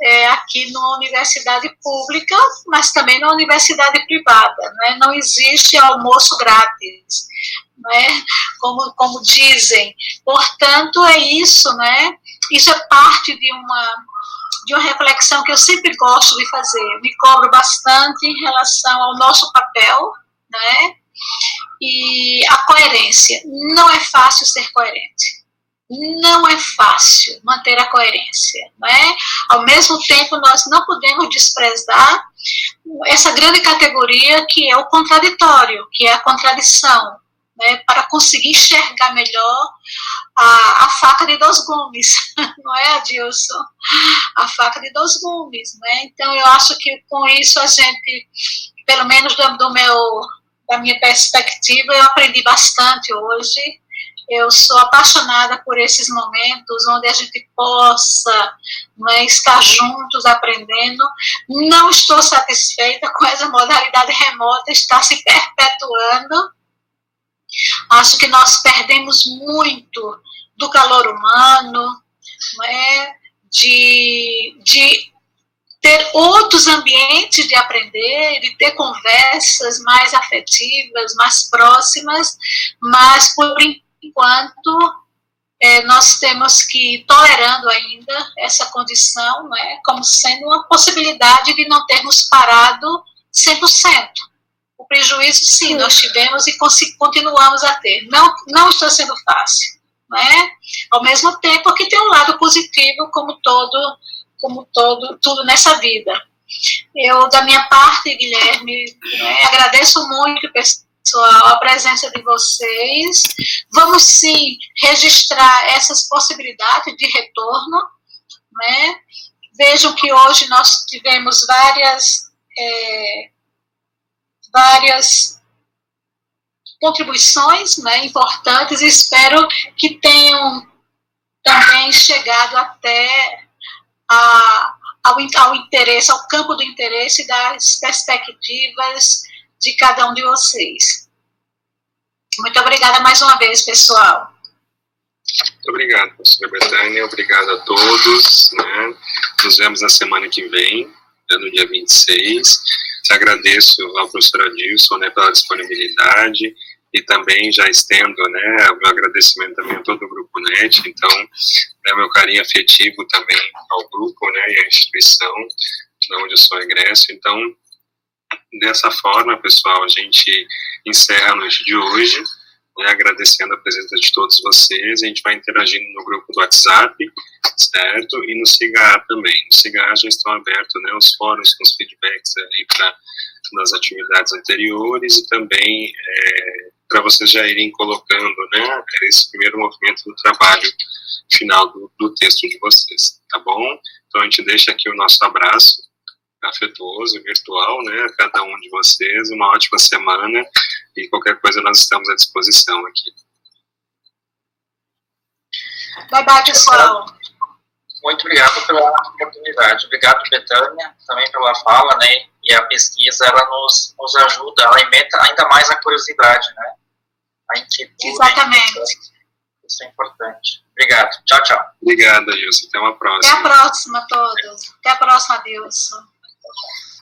é, aqui na universidade pública, mas também na universidade privada. Né, não existe almoço grátis, né, como, como dizem. Portanto, é isso, né, isso é parte de uma, de uma reflexão que eu sempre gosto de fazer. Me cobro bastante em relação ao nosso papel, né? E a coerência. Não é fácil ser coerente. Não é fácil manter a coerência, né? Ao mesmo tempo, nós não podemos desprezar essa grande categoria que é o contraditório, que é a contradição, né? Para conseguir enxergar melhor a, a faca de dois gumes, não é, Adilson? A faca de dois gumes, né? Então, eu acho que com isso a gente, pelo menos do, do meu, da minha perspectiva, eu aprendi bastante hoje. Eu sou apaixonada por esses momentos onde a gente possa é, estar juntos aprendendo. Não estou satisfeita com essa modalidade remota, está se perpetuando Acho que nós perdemos muito do calor humano, né, de, de ter outros ambientes de aprender, de ter conversas mais afetivas, mais próximas, mas por enquanto é, nós temos que ir tolerando ainda essa condição, né, como sendo uma possibilidade de não termos parado 100%. O prejuízo, sim, nós tivemos e continuamos a ter. Não, não está sendo fácil, né? Ao mesmo tempo que tem um lado positivo, como todo, como todo, tudo nessa vida. Eu, da minha parte, Guilherme, né, agradeço muito, pessoal, a presença de vocês. Vamos sim registrar essas possibilidades de retorno, né? Vejam que hoje nós tivemos várias é, várias contribuições né, importantes e espero que tenham também chegado até a, ao, ao interesse, ao campo do interesse das perspectivas de cada um de vocês. Muito obrigada mais uma vez, pessoal. Muito obrigado, professora Betânia. Obrigado a todos. Né? Nos vemos na semana que vem, né, no dia 26. Agradeço ao professor Adilson né, pela disponibilidade e também já estendo né, o meu agradecimento também a todo o Grupo NET, então, né, meu carinho afetivo também ao grupo né, e à instituição de onde eu sou egresso. Então, dessa forma, pessoal, a gente encerra a noite de hoje né, agradecendo a presença de todos vocês. A gente vai interagindo no grupo do WhatsApp, certo? E no CIGA também. No CIGA já estão abertos né, os fóruns com os feedbacks ali para nas atividades anteriores e também é, para vocês já irem colocando né, esse primeiro movimento do trabalho final do, do texto de vocês, tá bom? Então a gente deixa aqui o nosso abraço afetuoso, virtual, né, a cada um de vocês, uma ótima semana e qualquer coisa nós estamos à disposição aqui. Bye bye, pessoal. Muito obrigado pela oportunidade. Obrigado, Betânia, também pela fala, né, e a pesquisa, ela nos, nos ajuda, alimenta ainda mais a curiosidade, né, a inquietude. Exatamente. Isso é importante. Obrigado. Tchau, tchau. Obrigado, Ailson. Até uma próxima. Até a próxima, todos. Até a próxima, Adilson. Okay.